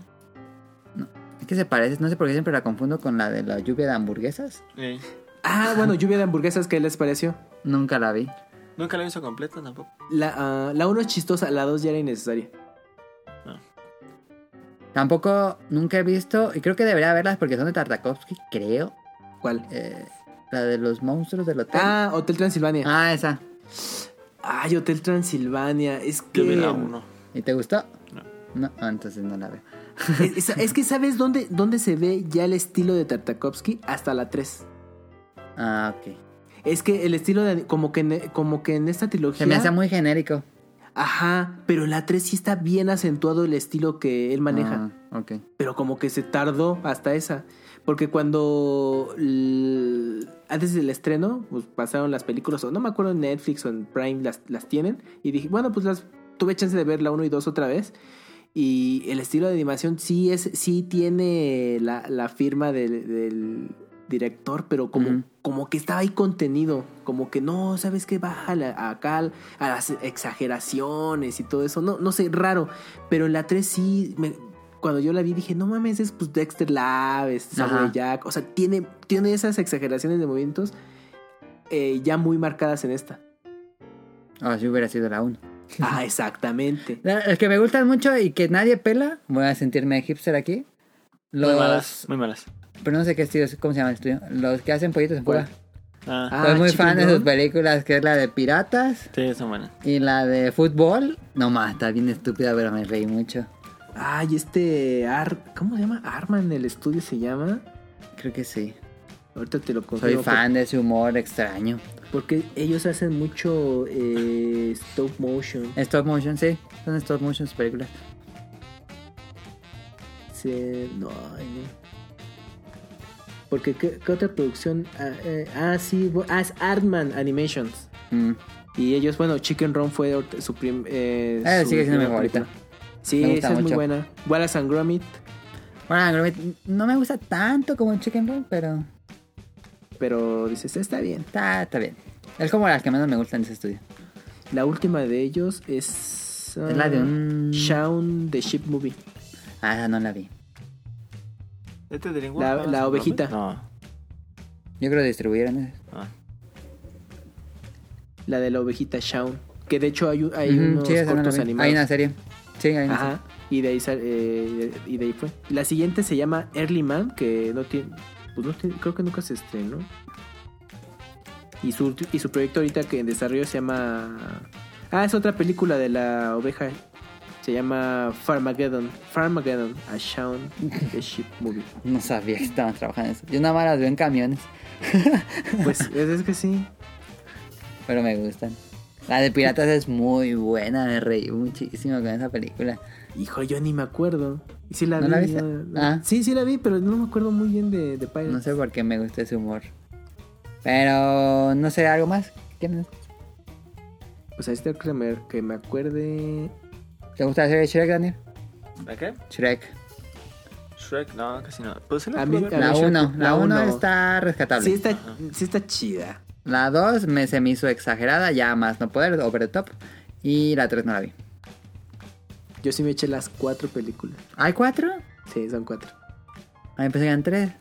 Es que se parece, no sé por qué siempre la confundo con la de la lluvia de hamburguesas. Eh, Ah, bueno, lluvia de hamburguesas, ¿qué les pareció? Nunca la vi. Nunca la he visto completa tampoco. La, ah, la 1 es chistosa, la 2 ya era innecesaria. Tampoco nunca he visto, y creo que debería verlas porque son de Tartakovsky, creo. ¿Cuál? Eh, la de los monstruos del hotel. Ah, Hotel Transilvania. Ah, esa. Ay, Hotel Transilvania. Es que. Yo vi la uno. ¿Y te gustó? No. No, ah, entonces no la veo. *laughs* Es, es que ¿sabes dónde, dónde se ve ya el estilo de Tartakovsky? Hasta la 3. Ah, ok. Es que el estilo de. Como que en, como que en esta trilogía. Se me hace muy genérico. Ajá, pero en la 3 sí está bien acentuado el estilo que él maneja. Ah, ok. Pero como que se tardó hasta esa. Porque cuando. antes del estreno, pues pasaron las películas, o no me acuerdo en Netflix o en Prime las, las tienen. Y dije, bueno, pues las tuve chance de ver la 1 y 2 otra vez. Y el estilo de animación sí es, sí tiene la, la firma del, del director, pero como, como que estaba ahí contenido. Como que no, ¿sabes qué? Baja la- acá a las exageraciones y todo eso. No, no sé, raro. Pero en la 3 sí, me- cuando yo la vi dije, no mames, es pues Dexter Lab, es Samuel. Jack. O sea, tiene, tiene esas exageraciones de movimientos eh, ya muy marcadas en esta. Ah, si hubiera sido la 1. Ah, exactamente. *laughs* El que me gustan mucho y que nadie pela, voy a sentirme hipster aquí. Los, Muy malas. Muy malas. Pero no sé qué estudio, ¿cómo se llama el estudio? Los que hacen pollitos en fuga. Ah, Ah, Soy muy fan de sus películas, que es la de piratas sí, son buenas. y la de fútbol. No más, está bien estúpida, pero me reí mucho. Ay, este Ar, ¿cómo se llama? Arman el estudio se llama. Creo que sí. Ahorita te lo confirmo. Soy fan de ese humor extraño. Porque ellos hacen mucho eh, stop motion. Stop motion, sí. Son stop motion sus películas. Se- no. Porque ¿qué, qué otra producción? Ah, eh, ah, sí, ah, es Artman Animations. Mm. Y ellos, bueno, Chicken Run fue su prim, eh, Eh, su sigue siendo mi favorita. Sí, Me esa es muy buena. Wallace and Gromit, Bueno, Gromit no me gusta tanto como Chicken Run, pero pero dices, está bien. está, está bien. Es como las que menos me gustan de ese estudio. La última de ellos es. Es la de ah, un- Shaun the Sheep Movie. Ah, no la vi. ¿Este de lengua? La- la ovejita. No. Yo creo que distribuyeron ese. Ah. La de la ovejita Shaun. Que de hecho hay, un- hay Ujú, unos sí, no cortos vi. animados. Hay una serie. Sí, hay una Ajá. Y de ahí sal- eh, y de ahí fue. La siguiente se llama Early Man, que no tiene. Pues no creo que nunca se estrenó. Y su, y su proyecto ahorita que en desarrollo se llama. Ah, es otra película de la oveja. Se llama Farmageddon. Farmageddon, a Shaun *laughs* the Sheep Movie. No sabía que estaban trabajando en eso. Yo nada más las veo en camiones, *laughs* Pues es, es que sí. pero me gustan. La de Piratas es muy buena, me reí muchísimo con esa película. Hijo, yo ni me acuerdo. ¿Y sí la ¿No vi? la viste? no- no. Ah. Sí, sí la vi, pero no me acuerdo muy bien de, de Pirates. No sé por qué me gusta ese humor. Pero no sé, algo más. ¿Quién- Pues ahí está que me, que me acuerde. ¿Te gusta la serie de Shrek, Daniel? ¿La qué? Shrek. Shrek, no, casi no. Pues la A puedo mí- ver. a La mí Shrek- 1. la La 1 uno. está rescatable. Sí está, sí está chida. La 2 me, se me hizo exagerada, ya más no poder, over the top. Y la 3 no la vi. Yo sí me eché las cuatro películas. ¿Hay 4? Sí, son cuatro. A pensé que eran 3.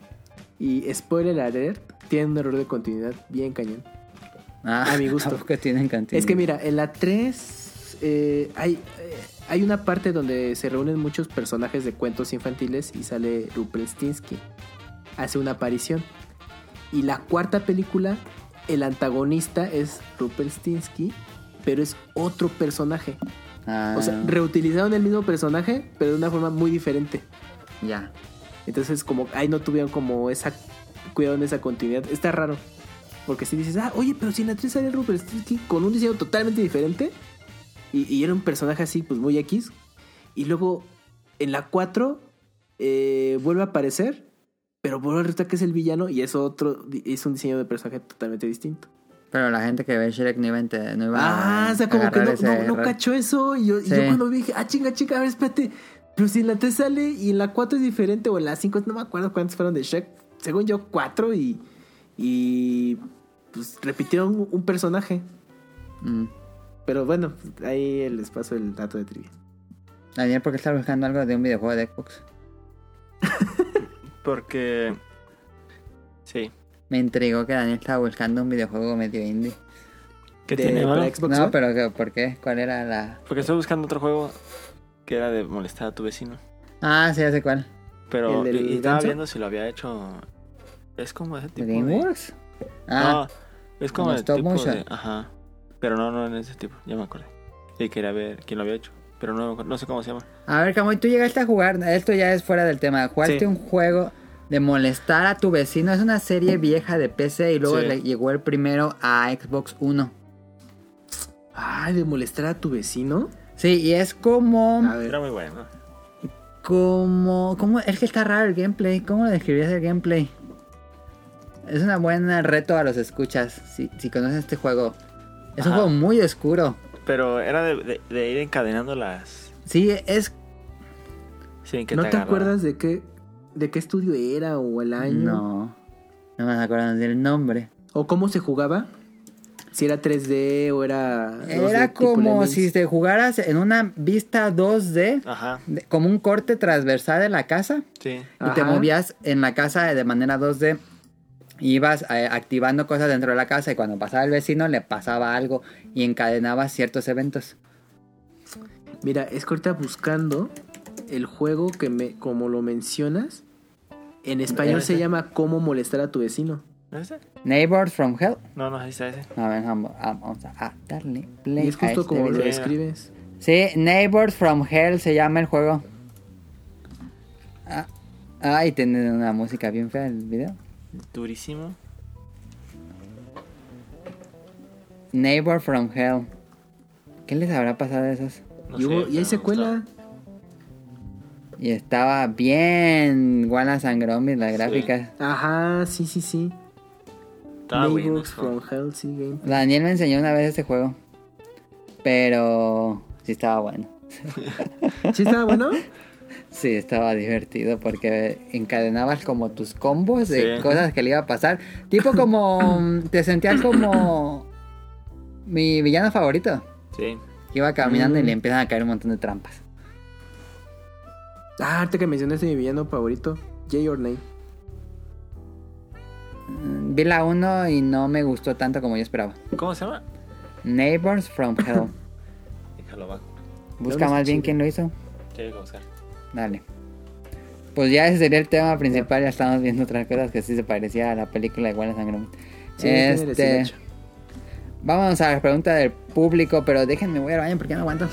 Y spoiler alert, tiene un error de continuidad bien cañón. Ah, A mi gusto. *laughs* Tampoco tienen cantidad. Es que mira, en la 3 eh, hay, eh, hay una parte donde se reúnen muchos personajes de cuentos infantiles y sale Rumpelstiltskin. Hace una aparición. Y la cuarta película, el antagonista es Rumpelstiltskin, pero es otro personaje. Ah, O sea, reutilizaron el mismo personaje, pero de una forma muy diferente. ya. Entonces, como ahí no tuvieron como esa cuidado en esa continuidad. Está raro. Porque si dices, ah, oye, pero si en la 3 sale Rupert Stinsky con un diseño totalmente diferente. Y, y era un personaje así, pues muy X. Y luego en la 4 eh, vuelve a aparecer. Pero vuelve a resultar que es el villano y es otro, es un diseño de personaje totalmente distinto. Pero la gente que ve Shrek no iba a, ente- no iba Ah, a o sea, como que no, no, no cachó eso. Y yo, y yo cuando vi dije, ah, chinga, chinga, a ver, espérate. Pero si en la 3 sale y en la 4 es diferente, o en la 5, no me acuerdo cuántos fueron de Shrek. Según yo, 4 y. Y. Pues repitieron un- un personaje. Mm. Pero bueno, ahí les paso el dato de trivia. Daniel, ¿por qué estás buscando algo de un videojuego de Xbox? *laughs* Porque. Sí. Me intrigó que Daniel estaba buscando un videojuego medio indie. ¿Qué De- tiene, para? Xbox No, pero ¿qué- ¿por qué? ¿Cuál era la...? Porque estoy buscando otro juego que era de molestar a tu vecino. Ah, sí, ya sé cuál. Pero ¿El del y- y estaba viendo si lo había hecho. Es como ese tipo de. ¿DreamWorks? Ah, No, es como ¿como el stop tipo motion? de. Ajá. Pero no, no en ese tipo, ya me acordé. Y quería ver quién lo había hecho. Pero no, no sé cómo se llama. a ver, Camoy, tú llegaste a jugar, esto ya es fuera del tema, jugaste Sí. un juego de molestar a tu vecino, es una serie vieja de PC y luego Sí. le llegó el primero a Xbox One. Ay, de molestar a tu vecino. Sí, y es como... A ver. Era muy bueno. Como... como es que está raro el gameplay, ¿cómo lo describías el gameplay? Es una buena reto a los escuchas, si, si conoces este juego. Es un juego muy oscuro. Pero era de, de- de ir encadenando las. Sí, es... ¿No te, acuerdas de qué, de qué estudio era o el año? No. No me acuerdo del nombre. ¿O cómo se jugaba? Si era 3D o era... 2D Era como si te jugaras en una vista 2D, Ajá, de- como un corte transversal de la casa, sí. y te movías en la casa de manera 2D. Ibas eh, activando cosas dentro de la casa y cuando pasaba el vecino le pasaba algo y encadenabas ciertos eventos. Mira, es que ahorita buscando el juego que me, como lo mencionas, en español se llama Cómo molestar a tu vecino. ¿No es ese? Neighbors from Hell. No, no, ahí está ese. A ver, vamos, a darle play Y es a justo este como lo video. Sí. describes. Sí, Neighbors from Hell se llama el juego. Ah, ah, y tiene una música bien fea el video. Durísimo. Neighbor from Hell. ¿Qué les habrá pasado a esos? No y, sé, hubo- y hay secuela. Y estaba bien and Gromit las gráficas. Ajá, sí, sí, sí. Estaba bueno. From. Hell, sí, game. Daniel me enseñó una vez este juego. Pero sí estaba bueno. ¿Sí estaba bueno? *laughs* Sí, estaba divertido porque encadenabas como tus combos de Sí. cosas que le iba a pasar. Tipo como... mm, te sentías como... Mi villano favorito. Sí. Iba caminando y Mm. le empiezan a caer un montón de trampas. Ah, ahorita que mencionaste mi villano favorito, Jay or Nay. Mm, Vi la 1 y no me gustó tanto como yo esperaba. ¿Cómo se llama? Neighbors from *coughs* Hell. Déjalo va. Busca más bien quién lo hizo. Que buscar. Dale. Pues ya ese sería el tema principal. Ya estamos viendo otras cosas que sí se parecía a la película de Wallace and Gromit. Sí, este, vamos a la pregunta del público, pero déjenme voy al baño porque no aguanto.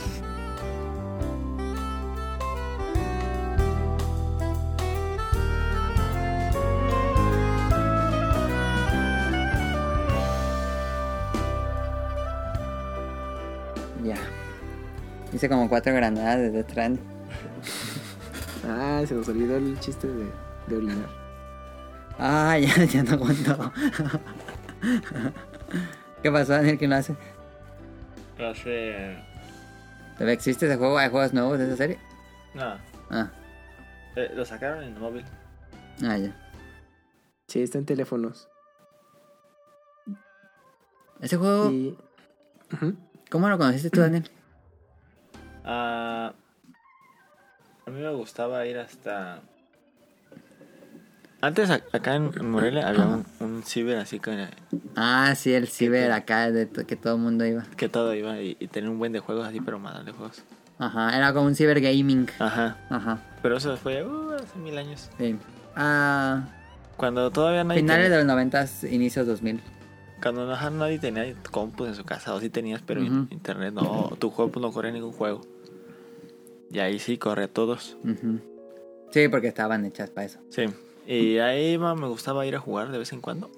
Hice como cuatro granadas de Death Stranding. Ah, se nos olvidó el chiste de, de orinar. Ah, ya, *laughs* ya no aguanto. ¿Qué pasó, Daniel? ¿Quién lo hace? Hace. ¿Todavía existe ese juego? ¿Hay juegos nuevos de esa serie? No. Ah, Eh, lo sacaron en el móvil. ah, ya. Sí, está en teléfonos. Ese juego, Y... ¿cómo lo conociste tú, Daniel? Ah, a mí me gustaba ir hasta. Antes acá en Morelia había un, un ciber así que, Ah, sí, el ciber acá de que todo el mundo iba. que todo iba y, y tenía un buen de juegos así, pero mal de juegos. Ajá, era como un ciber gaming. Ajá. Ajá, Pero eso fue uh, hace mil años. sí. Ah, Cuando todavía nadie finales tenía, de los 90, inicios 2000. Cuando ajá, nadie tenía compus en su casa, o sí tenías, pero internet no. Tu juego pues, no corría ningún juego. Y ahí sí corría todos. Sí, porque estaban hechas para eso. Sí. Y ahí ma, me gustaba ir a jugar de vez en cuando.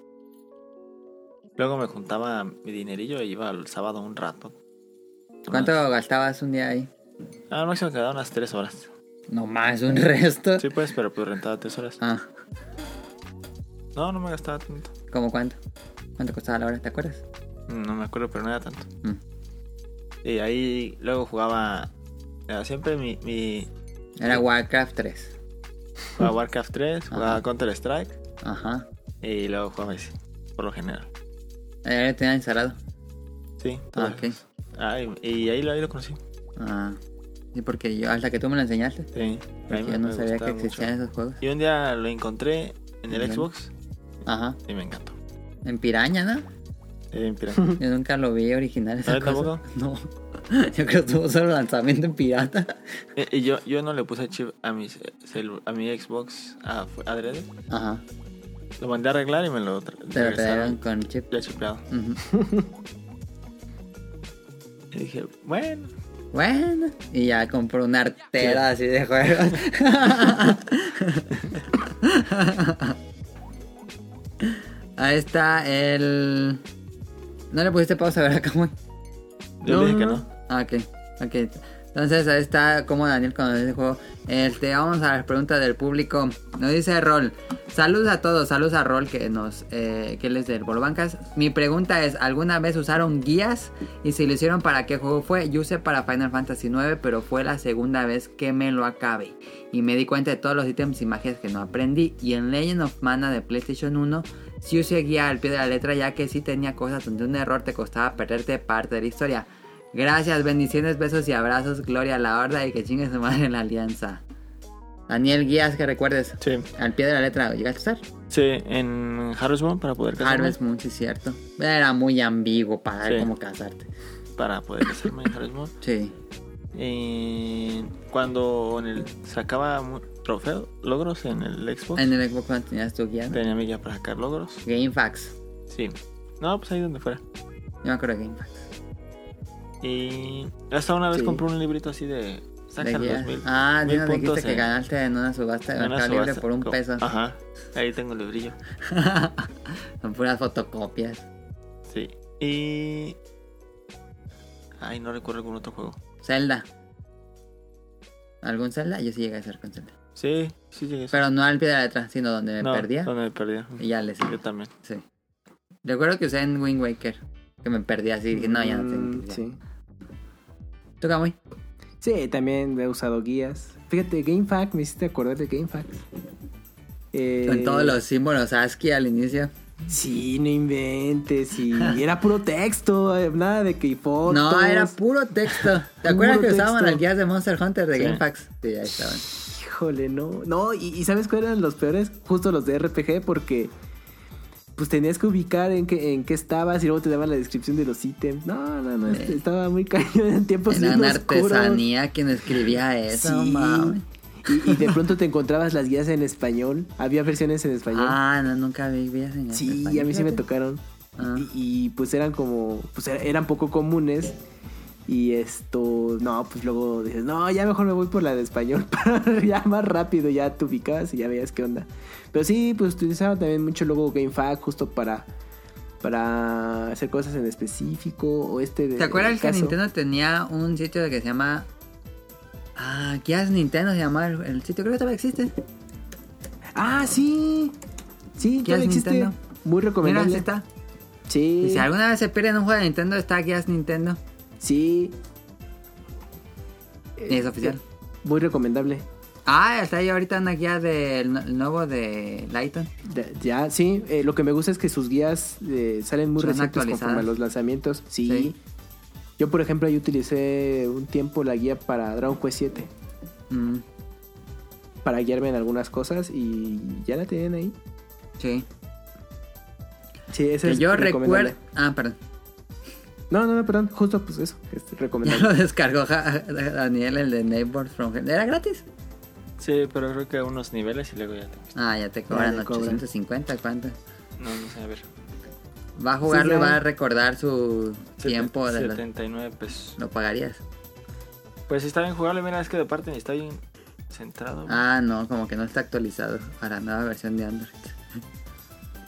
Luego me juntaba mi dinerillo y iba el sábado un rato. ¿Cuánto gastabas un día ahí? Al máximo quedaba unas tres horas. No más, un resto. Sí, pues, pero pues rentaba tres horas. Ah, No, no me gastaba tanto. ¿cómo cuánto? ¿Cuánto costaba la hora? ¿Te acuerdas? No me acuerdo, pero no era tanto. Mm. Y ahí luego jugaba. era siempre mi, mi, Era Warcraft 3. Jugaba Warcraft 3, *laughs* jugaba Counter Strike Ajá. y luego jugaba ese, por lo general. Eh, tenía instalado. Sí. Ah, ok. Ah, y, y ahí, lo, ahí lo conocí. Ah. Sí, porque yo, hasta que tú me lo enseñaste. Sí. Porque yo no sabía que existían mucho. esos juegos. Y un día lo encontré en el. Xbox Ajá. y me encantó. En Piraña, ¿no? Eh, en pirata. Yo nunca lo vi original. Esa ¿Ah, cosa. tampoco? No. *laughs* Yo creo que tuvo solo lanzamiento en pirata. *laughs* Eh, y yo, yo no le puse chip a mi, celu- a mi Xbox a, adrede. Ajá. Lo mandé a arreglar y me lo tra- Te trajeron con chip. ya chipeado. Ujú. *laughs* Y dije, bueno. Bueno. Y ya compró una artera así de juegos. Ahí está el. ¿No le pusiste pausa a ver acá, muy? Yo le dije que no. Ah, ok. Ok. Entonces ahí está como Daniel conoce ese juego. Este, vamos a las preguntas del público. Nos dice Rol. Saludos a todos. Saludos a Rol que nos eh, que él es del Bolobancas. Mi pregunta es, ¿alguna vez usaron guías? Y si lo hicieron, ¿para qué juego fue? Yo usé para Final Fantasy IX, pero fue la segunda vez que me lo acabé. Y me di cuenta de todos los ítems y magias que no aprendí. Y en Legend of Mana de PlayStation 1 sí usé guía al pie de la letra ya que sí tenía cosas donde un error te costaba perderte parte de la historia. Gracias, bendiciones, besos y abrazos, gloria a la horda y que chingue su madre en la alianza. Daniel Guías, que recuerdes, Sí. al pie de la letra, ¿llegaste a usar? Sí, en Harvest Moon para poder casarme. Harvest Moon, sí, cierto. Era muy ambiguo para ver Sí. cómo casarte. Para poder casarme en Harvest Moon. *laughs* Sí. Y cuando en el, sacaba mu- trofeo, logros en el Xbox, En el Xbox One tenías tu guía. ¿no? tenía mi guía para sacar logros. GameFAQs. Sí. No, pues ahí donde fuera. Yo me acuerdo de GameFAQs. Y hasta una vez Sí. compré un librito así de... Saca De los guías. mil, Ah, mil nos dijiste que ganaste en una subasta de Mercado Libre por un Co- peso. Ajá. Ahí tengo el librillo. *laughs* Son puras fotocopias. Sí. Y... Ay, no recuerdo algún otro juego. Zelda. ¿Algún Zelda? Yo sí llegué a hacer con Zelda. Sí, sí llegué Pero no al pie de la letra, sino donde me no, perdía. Donde me perdía. Y ya le Yo también. Sí. Recuerdo que usé en Wind Waker. Que me perdí así. Dije, no, ya no Mm, sé. Sí. ¿Tú, Kamui? Sí, también he usado guías. Fíjate, GameFAQ, me hiciste acordar de GameFAQ. Eh, Con todos los símbolos ASCII al inicio. Sí, no inventes. Y *laughs* era puro texto, eh, nada de que fotos. No, era puro texto. ¿Te *laughs* acuerdas que texto. las guías de Monster Hunter de Sí. GameFAQs? Sí, ahí estaban. Híjole, no. No, y, y ¿sabes cuáles eran los peores? Justo los de RPG, porque pues tenías que ubicar en qué, en qué estabas y luego te daban la descripción de los ítems. No, no, no, este, estaba muy cañón en tiempos Era una artesanía quien escribía eso, Sí. Y, y de pronto te encontrabas las guías en español. Había versiones en español. Ah, no, nunca vi guías en sí, español, a mí sí me tocaron. Ah. Y, y, pues eran como, pues era- eran poco comunes. Y esto, no, pues luego dices, no, ya mejor me voy por la de español *laughs* para ya más rápido, ya te ubicabas y ya veías qué onda. Pero sí, pues utilizaba también mucho luego GameFAQ justo para, para hacer cosas en específico o este de... ¿Te acuerdas que. Nintendo tenía un sitio que se llama... Ah, guías Nintendo se llama el, el sitio, creo que todavía existe. Ah, sí. Sí, ¿Qué todavía existe. Nintendo? Muy Mira, recomendable. así está. Sí. Y si alguna vez se pierden un juego de Nintendo, está Guías Nintendo. Sí. Es oficial. Muy recomendable. Ah, está ahí ahorita una guía del el nuevo de Lighton. Ya, sí. eh, lo que me gusta es que sus guías eh, salen muy recientes conforme a los lanzamientos. Sí. Sí. Yo, por ejemplo, ahí utilicé un tiempo la guía para Dragon Quest 7 Mm, para guiarme en algunas cosas y ya la tienen ahí. sí. Sí, ese Que es yo recuerdo... Ah, perdón. No, no, no, perdón. Justo, pues eso. Es Ya recomendable. lo *laughs* descargó Ja- Daniel, el de Neighbors from Hell. ¿Era gratis? Sí, pero creo que unos niveles y luego ya te... Ah, ya te cobran te cobran. 850, ¿cuánto? No, no sé, a ver. Va a jugarlo Sí, y va a recordar su tiempo de los... 79 pesos. ¿Lo pagarías? Pues está bien jugable, mira, es que de parte ni está bien centrado. Ah, no, como que no está actualizado para nueva versión de Android.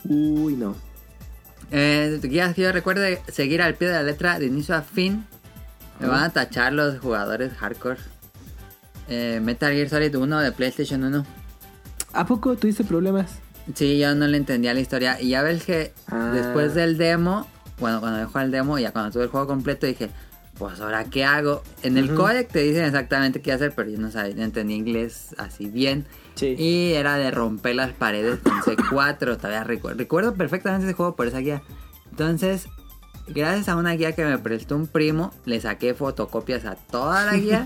Uy, no. Eh, guías que yo recuerde seguir al pie de la letra de inicio a fin. Me van a tachar los jugadores hardcore. Eh, Metal Gear Solid 1 de PlayStation 1. ¿A poco tuviste problemas? Sí, yo no le entendía la historia. Y ya ves que Ah. después del demo, bueno, cuando dejó el demo, ya cuando tuve el juego completo, dije, pues ahora qué hago. En el Ujú. codec te dicen exactamente qué hacer, pero yo no sabía, no entendía inglés así bien. Sí. Y era de romper las paredes con C4, todavía recuerdo. Recuerdo perfectamente ese juego por esa guía. Entonces, gracias a una guía que me prestó un primo, le saqué fotocopias a toda la guía.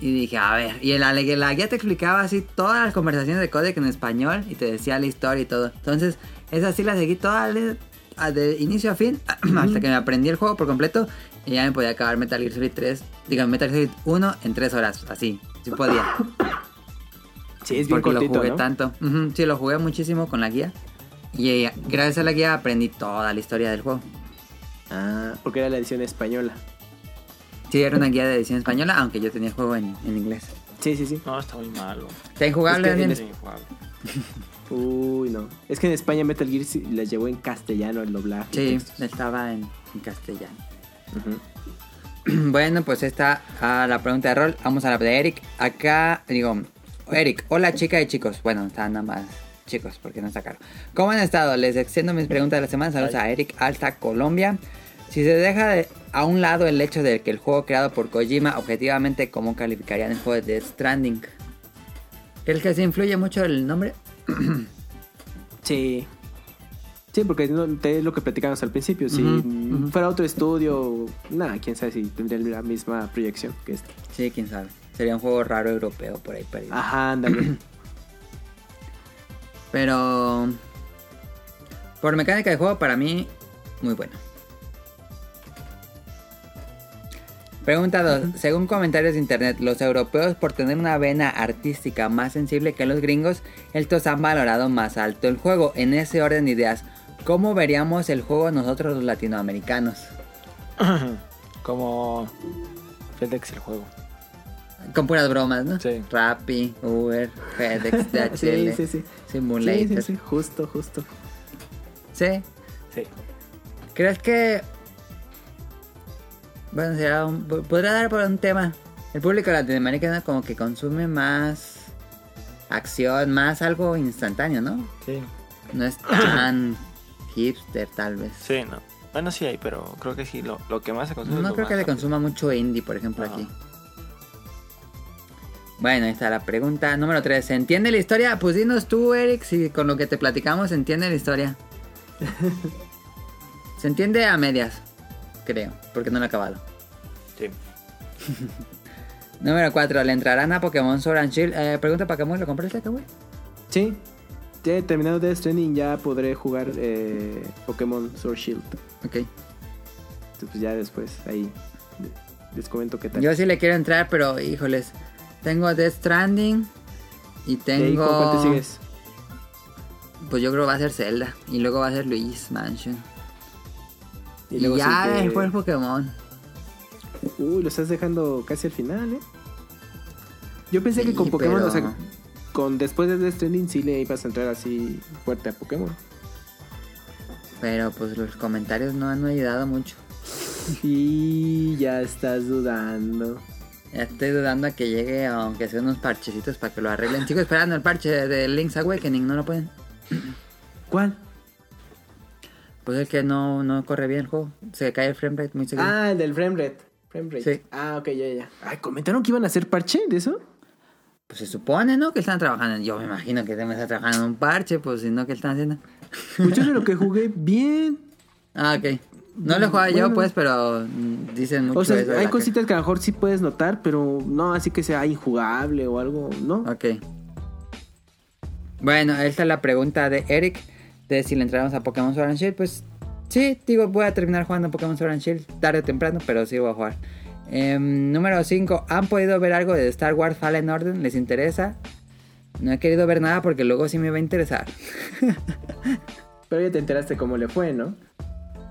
y dije, a ver, y la, la guía te explicaba así todas las conversaciones de codec en español y te decía la historia y todo. Entonces, esa sí la seguí toda de, de inicio a fin, *clears throat* hasta que me aprendí el juego por completo y ya me podía acabar Metal Gear Solid 3, digo, Metal Gear Solid 1 en 3 horas, así, sí podía. Sí, es bien porque cortito, lo jugué ¿no? tanto. Sí, lo jugué muchísimo con la guía. Y eh, gracias a la guía aprendí toda la historia del juego. Ah, porque era la edición española. Sí, era una guía de edición española, aunque yo tenía el juego en, en inglés. Sí, sí, sí. No, está muy malo. ¿Está injugable, Es que Daniel? Es injugable. *laughs* Uy, no. Es que en España Metal Gear sí les llevó en castellano el doblaje. Sí, estaba en, en castellano. *clears throat* Bueno, pues esta a la pregunta de rol. Vamos a la de Eric. Acá, digo, Eric, hola chica y chicos. Bueno, están nada más chicos porque no está caro. ¿Cómo han estado? Les extiendo mis preguntas de la semana. Saludos a Eric Alta Colombia. Si se deja de- a un lado el hecho de que el juego creado por Kojima, objetivamente, ¿cómo calificarían el juego de Death Stranding? ¿Crees que se influye mucho el nombre? *clears throat* Sí. Sí, porque no, es lo que platicamos al principio. Si fuera otro estudio, nada, quién sabe si tendría la misma proyección que este. Sí, quién sabe. Sería un juego raro europeo por ahí perdido. Ajá, ándale. *clears throat* Pero por mecánica de juego, para mí, muy bueno. Pregunta 2. Según comentarios de internet, los europeos por tener una vena artística más sensible que los gringos, estos han valorado más alto el juego. En ese orden de ideas, ¿cómo veríamos el juego nosotros los latinoamericanos? *clears throat* Como FedEx el juego. Con puras bromas, ¿no? Sí. Rappi, Uber, FedEx, DHL, *laughs* sí, sí, sí. Simulator. Sí, sí, sí, justo, justo. sí. Sí. ¿Crees que... Bueno, será un- podría dar por un tema. El público latinoamericano como que consume más acción, más algo instantáneo, ¿no? Sí. No es tan hipster tal vez. Sí, no. Bueno, sí hay, pero creo que sí, lo, lo que más se consume. es No lo creo que se consuma mucho indie, por ejemplo, aquí. Bueno, ahí está la pregunta número 3. ¿Se entiende la historia? Pues dinos tú, Eric, si con lo que te platicamos se entiende la historia. *laughs* se entiende a medias, creo, porque no lo he acabado. Sí. *laughs* Número 4. ¿Le entrarán a Pokémon Sword and Shield? Eh, pregunta para Kamui, ¿lo compraste, Kamui? Sí. Ya terminado Death Stranding ya podré jugar eh, Pokémon Sword Shield. Ok. Entonces, pues ya después ahí les comento qué tal. Yo sí le quiero entrar, pero híjoles. Tengo Death Stranding y ¿Y tengo... con cuál te sigues? Pues yo creo que va a ser Zelda. Y luego va a ser Luis Mansion. Y, luego ya sigue- después Pokémon. Uy, lo estás dejando casi al final, ¿eh? Yo pensé Sí, que con Pokémon, pero- o sea, con después de Death Stranding sí le ibas a entrar así fuerte a Pokémon. Pero pues los comentarios no han ayudado mucho. *laughs* Y ya estás dudando. Ya estoy dudando a que llegue, aunque sea unos parchecitos para que lo arreglen. Sigo esperando el parche de Link's Awakening, no lo pueden. ¿Cuál? Pues el que no, no corre bien el juego. Se cae el frame rate muy seguido. Ah, el del framerate. Framerate. Sí. Ah, ok, ya, ya. Ay, ¿comentaron que iban a hacer parche de eso? Pues se supone, ¿no? Que están trabajando. Yo me imagino que deben estar trabajando en un parche, pues si no, ¿qué están haciendo? Pues yo de lo que jugué bien. Ah, ok. No lo he jugado yo, pues, pero dicen mucho O sea, eso hay cositas que a lo mejor sí puedes notar, pero no así que sea injugable o algo, ¿no? Ok. Bueno, esta es la pregunta de Eric. De si le entramos a Pokémon Sword and Shield. Pues sí, digo, voy a terminar jugando Pokémon Sword and Shield tarde o temprano, pero sí voy a jugar. Em, número 5. ¿Han podido ver algo de Star Wars Fallen Order? ¿Les interesa? No he querido ver nada porque luego sí me va a interesar. *laughs* Pero ya te enteraste cómo le fue, ¿no?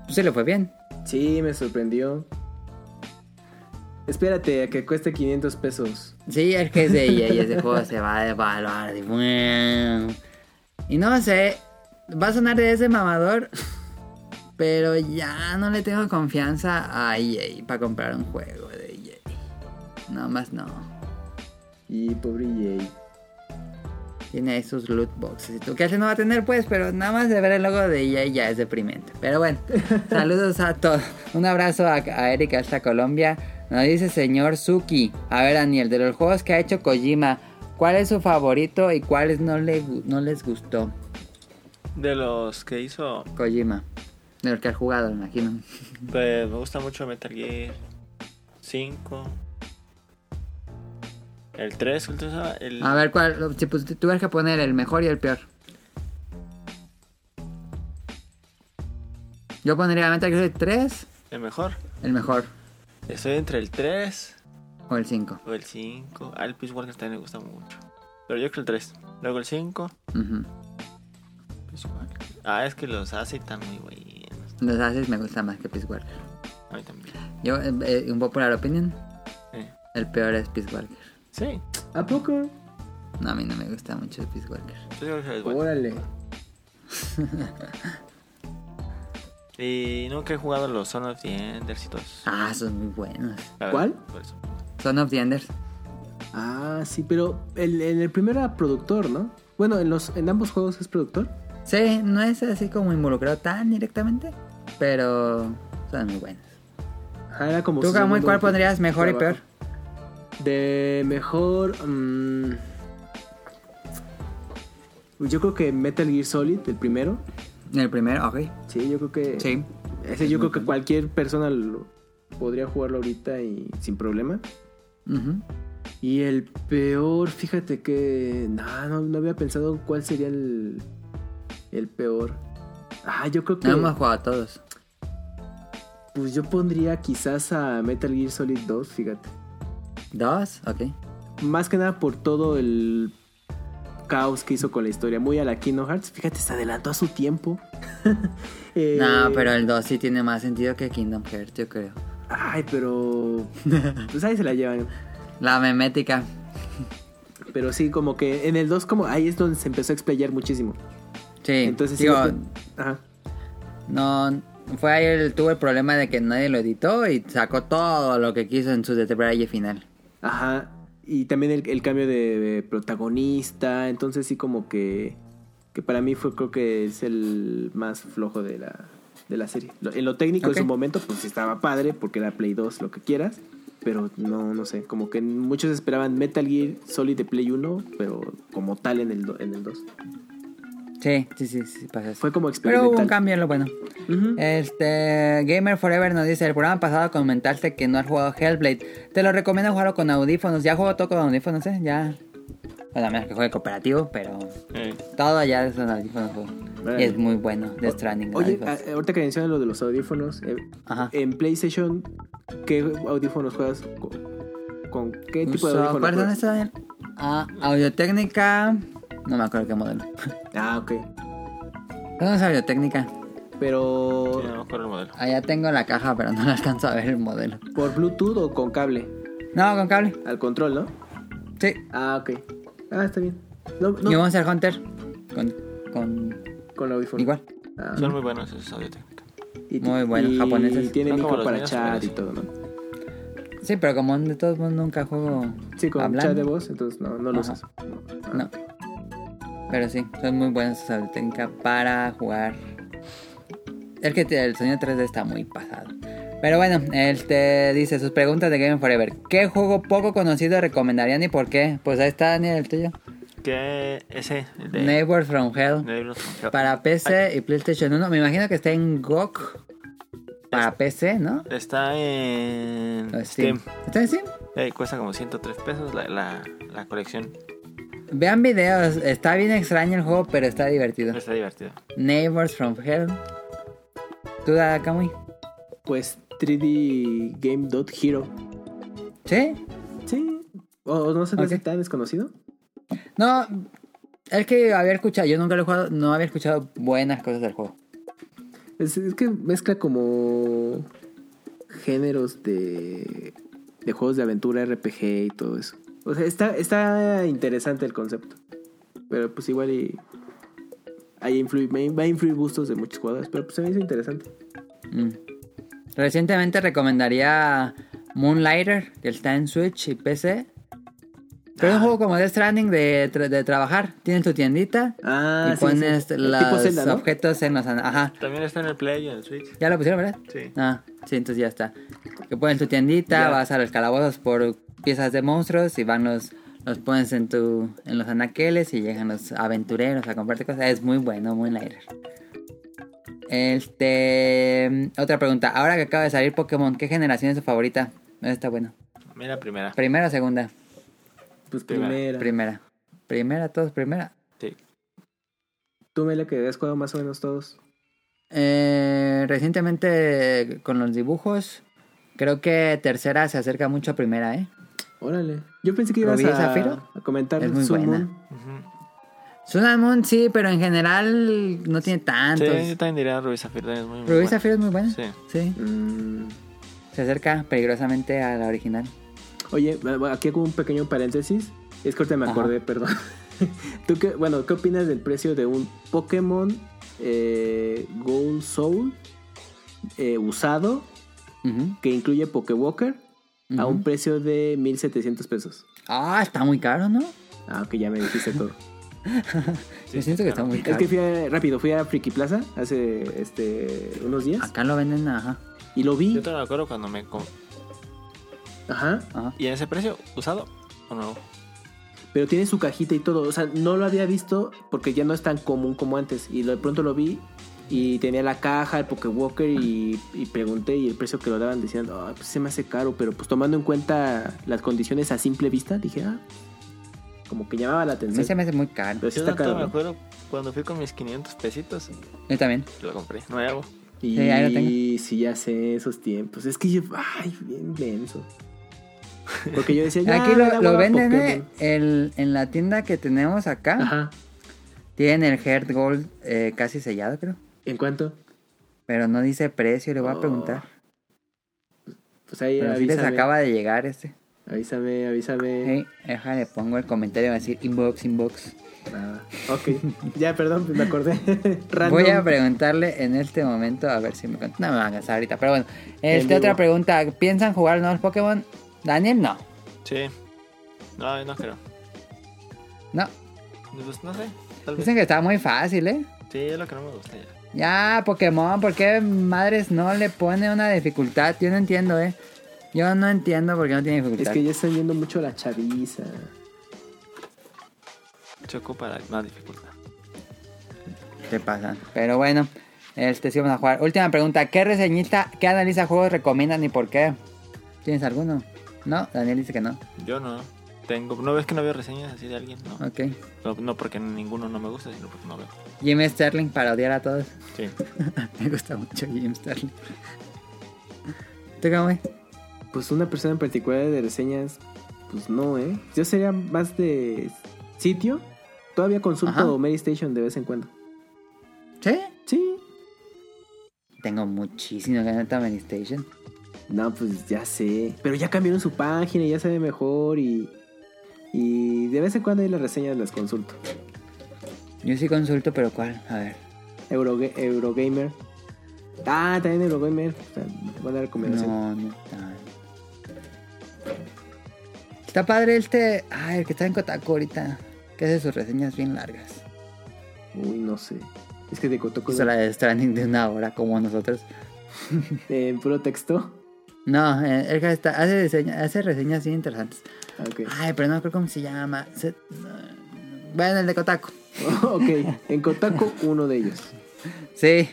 Pues se le fue bien. Sí, me sorprendió. Espérate a que cueste 500 pesos. Sí, es que es de EA y ese juego se va a devaluar. Y no sé, va a sonar de ese mamador, pero ya no le tengo confianza a EA para comprar un juego de EA. No más no. Y pobre EA. Tiene ahí sus loot boxes. Y tú que no va a tener, pues, pero nada más de ver el logo de EA ya es deprimente. Pero bueno, *laughs* saludos a todos. Un abrazo a, a Erika hasta Colombia. Nos dice señor Suki. A ver, Daniel, de los juegos que ha hecho Kojima, ¿cuál es su favorito y cuáles no, le, no les gustó? De los que hizo, Kojima. De los que ha jugado, me imagino. pues me gusta mucho Metal Gear 5. El 3, ¿cuál te usaba? El... A ver, ¿cuál? Si pues, tuvieras que poner el mejor y el peor. Yo pondría Metal Gear 3, el mejor. el mejor. Estoy entre el 3 O el 5. o el 5. Ah, el Peace Walker también me gusta mucho. Pero yo creo el 3. Luego el 5. Ujú. Peace Walker. Ah, es que los hace están muy buenos. Los Aces me gusta más que Peace Walker. A mí también. Yo, eh, eh, un popular opinion, Eh, el peor es Peace Walker. Sí. ¿A poco? No, a mí no me gusta mucho Peace Walker. Órale. *laughs* Y nunca he jugado los Son of the Enders y todos. Ah, son muy buenos. ¿Cuál? Son of the Enders. Ah, sí, pero el, en el primero era productor, ¿no? Bueno, en, los, en ambos juegos es productor. Sí, no es así como involucrado tan directamente, pero son muy buenos. Ah, era como ¿Tú, Camuy, cuál pondrías mejor y peor? De mejor. mm, yo creo que Metal Gear Solid, el primero. El primero, ok. Sí, yo creo que. Sí. Ese yo creo que cualquier persona lo- podría jugarlo ahorita y sin problema. Y el peor, fíjate que. No, no, no había pensado cuál sería el. El peor. Ah, yo creo que. No hemos jugado a todos. Pues yo pondría quizás a Metal Gear Solid 2, fíjate. ¿Dos? Ok. Más que nada por todo el caos que hizo con la historia. Muy a la Kingdom Hearts. Fíjate, se adelantó a su tiempo. *laughs* Eh, No, pero el 2 sí tiene más sentido que Kingdom Hearts, yo creo. Ay, pero. *laughs* Pues ahí se la llevan. La memética. Pero sí, como que en el 2, como ahí es donde se empezó a explayar muchísimo. Sí, Entonces, digo, sí, Ajá. no... Fue ahí el, tuvo el problema de que nadie lo editó y sacó todo lo que quiso en su detalle final. Ajá. Y también el, el cambio de, de protagonista. Entonces, sí, como que. Que para mí fue, creo que es el más flojo de la, de la serie. En lo técnico, Ok. en su momento, pues estaba padre, porque era Play 2, lo que quieras. Pero no, no sé. Como que muchos esperaban Metal Gear Solid de Play 1, pero como tal en el, en el 2. Sí, sí, sí, sí, pasa eso. Fue como Pero hubo un experimental. cambio en lo bueno. Este, Gamer Forever nos dice, el programa pasado comentaste que no has jugado Hellblade. Te lo recomiendo jugarlo con audífonos. Ya juego todo con audífonos, ¿eh? Ya. Bueno, a menos que juegue cooperativo, pero Eh, todo ya es. Vale. Y es muy bueno, The Stranding. Oye, a- ahorita que mencionas lo de los audífonos, eh, Ajá. en PlayStation, ¿qué audífonos juegas? ¿Con, con qué tipo de audífonos ¿Cuáles son juegas? esas? Ah, Audio-Técnica. No me acuerdo qué modelo. Ah, ok. ¿Cuáles son Audio-Técnica? Pero, sí, no me acuerdo el modelo. Allá tengo la caja, pero no la alcanzo a ver el modelo. ¿por Bluetooth o con cable? No, con cable. Al control, ¿no? Sí. Ah, ok. Ah, está bien. No, no, Y Monster Hunter. Con, con con audífonos. igual. Ah, Son muy buenos esos audio técnicos. y, muy buenos, y japoneses. tiene Son como micro para míos, chat y todo, ¿no? Sí, pero como de todos modos nunca juego Sí, con hablando. chat de voz, entonces no, no lo usas. Ah. No. Pero sí, son muy buenos esos para jugar. El que el sonido 3D está muy pasado. Pero bueno, él te dice sus preguntas de Game Forever. ¿Qué juego poco conocido recomendarían y por qué? Pues ahí está Daniel, el tuyo. Que ese, de Neighbors from Hell. Neighbors from Hell. Para PC y PlayStation 1. Me imagino que está en GOG. Para PC, ¿no? Está en Steam. Steam. ¿Está en Steam? Eh, cuesta como 103 pesos la, la, la colección. Vean videos. Está bien extraño el juego, pero está divertido. Está divertido. Neighbors from Hell. ¿Tú, da Kamui? Pues 3D Game Dot Hero. ¿Sí? Sí. ¿O no se te hace Ok. tan desconocido? No, es que había escuchado, yo nunca lo he jugado, no había escuchado buenas cosas del juego. Es, es que mezcla como géneros de, de juegos de aventura, RPG y todo eso. O sea, está, está interesante el concepto. Pero pues igual y... Ahí influye, va a influir gustos de muchos jugadores, pero pues se me hizo interesante. Mm. Recientemente recomendaría Moonlighter, que está en Switch y PC. Pero es un juego como Death Stranding de, tra- de trabajar. Tienes tu tiendita Ah, y sí, pones sí. los Tipo Zelda, ¿no? objetos en los... Ajá. También está en el Play y en el Switch. ¿Ya lo pusieron, verdad? Sí. Ah, sí, entonces ya está. Que pones tu tiendita, vas a los calabozos por piezas de monstruos y van los... Los pones en tu en los anaqueles y llegan los aventureros a comprarte cosas. Es muy bueno, muy lighter. Este... Otra pregunta. Ahora que acaba de salir Pokémon, ¿qué generación es su favorita? Está bueno. Mira, primera. ¿Primera o segunda? Pues Primera. primera. Primera. Todos primera. Sí. Tú, Mela, que has jugado más o menos todos. Eh, recientemente con los dibujos, creo que tercera se acerca mucho a primera, ¿eh? Órale. Yo pensé que ibas ¿Rubí y a, Zafiro? a comentar Es muy Sun buena. Moon. Ujú. Sun and Moon sí, pero en general no tiene tantos. Sí, yo también diría Rubí Zafiro. Es muy, muy Rubí. Zafiro es muy buena. Sí. Sí, Mm, se acerca peligrosamente a la original. Oye, aquí hago un pequeño paréntesis. Es que ahorita me Ajá. acordé, perdón. *laughs* ¿Tú qué, bueno, ¿qué opinas del precio de un Pokémon eh, Gold Soul eh, usado que incluye Pokewalker a un precio de 1700 pesos? Ah, está muy caro, ¿no? Ah, ok, ya me dijiste todo. Yo siento que está muy es caro. que fui a- rápido, fui a Friki Plaza hace este, unos días Acá lo venden, ajá. y lo vi. Yo te lo acuerdo cuando me... com- Ajá. ajá. ¿Y en ese precio? ¿Usado o no? Pero tiene su cajita y todo. O sea, no lo había visto porque ya no es tan común como antes. Y de pronto lo vi y tenía la caja, el Pokewalker y, y pregunté y el precio que lo daban decían, "Ah, pues se me hace caro. Pero pues tomando en cuenta las condiciones a simple vista, dije, ah, como que llamaba la A mí atención. se me hace muy caro. Pero sí Yo está no caro. me ¿no? acuerdo cuando fui con mis 500 pesitos. Yo también. Lo compré. Nuevo. Y Sí, ahí lo tengo. sí, ya sé esos tiempos. Es que yo, ay, bien denso. Porque yo decía, *laughs* ya, Aquí lo, venden. ¿eh? El, en la tienda que tenemos acá. Ajá. Tienen el Heart Gold eh, casi sellado, creo. ¿En cuánto? Pero no dice precio, le voy a Oh, preguntar. Pues ahí Pero sí les avísame. acaba de llegar este. Avísame, avísame. Hey, déjale, pongo el comentario, va a decir inbox, inbox. Ah, ok. *laughs* ya, perdón, me acordé. *laughs* Random. Voy a preguntarle en este momento a ver si me contesta. No me van a gastar ahorita, pero bueno. Este, otra pregunta. ¿Piensan jugar nuevos Pokémon? Daniel, no. Sí. No, no creo. No. Pues no sé. Tal vez. Dicen que está muy fácil, ¿eh? Sí, es lo que no me gusta ya. Ya, Pokémon, ¿por qué madres no le pone una dificultad? Yo no entiendo, ¿eh? Yo no entiendo por qué no tiene Es dificultad. que ya están yendo mucho la chaviza. Choco para más dificultad. ¿Qué pasa? Pero bueno, este sí vamos a jugar. Última pregunta, ¿qué reseñista, qué analiza juegos recomiendan y por qué? ¿Tienes alguno? No, Daniel dice que no. Yo no. Tengo, ¿No ves que no veo reseñas así de alguien? No. Ok. No, no porque ninguno no me gusta, sino porque no veo. Jim Sterling para odiar a todos. Sí. *laughs* Me gusta mucho Jim Sterling. ¿Tú cómo ves? Pues una persona en particular de reseñas, pues no, ¿eh? Yo sería más de sitio. Todavía consulto Ajá. Mary Station de vez en cuando. ¿Sí? Sí. Tengo muchísimo que ver Many Station. No, pues ya sé. Pero ya cambiaron su página y ya se ve mejor y... Y de vez en cuando ahí las reseñas las consulto. Yo sí consulto, pero ¿cuál? A ver. Euroga- Eurogamer. Ah, también Eurogamer. O sea, buena recomendación. No, no está. Está padre este. Ay, el que está en Kotaku ahorita. Que hace sus reseñas bien largas. Uy, no sé. Es que de Kotoko Hizo la de Stranding de una hora, como nosotros. *laughs* en puro texto. No, eh, el que está, hace, diseña- hace reseñas bien interesantes. Ah. Ay, pero no creo cómo se llama. Se- Bueno, el de Kotaku. *laughs* ok. En Kotako, uno de ellos. Sí.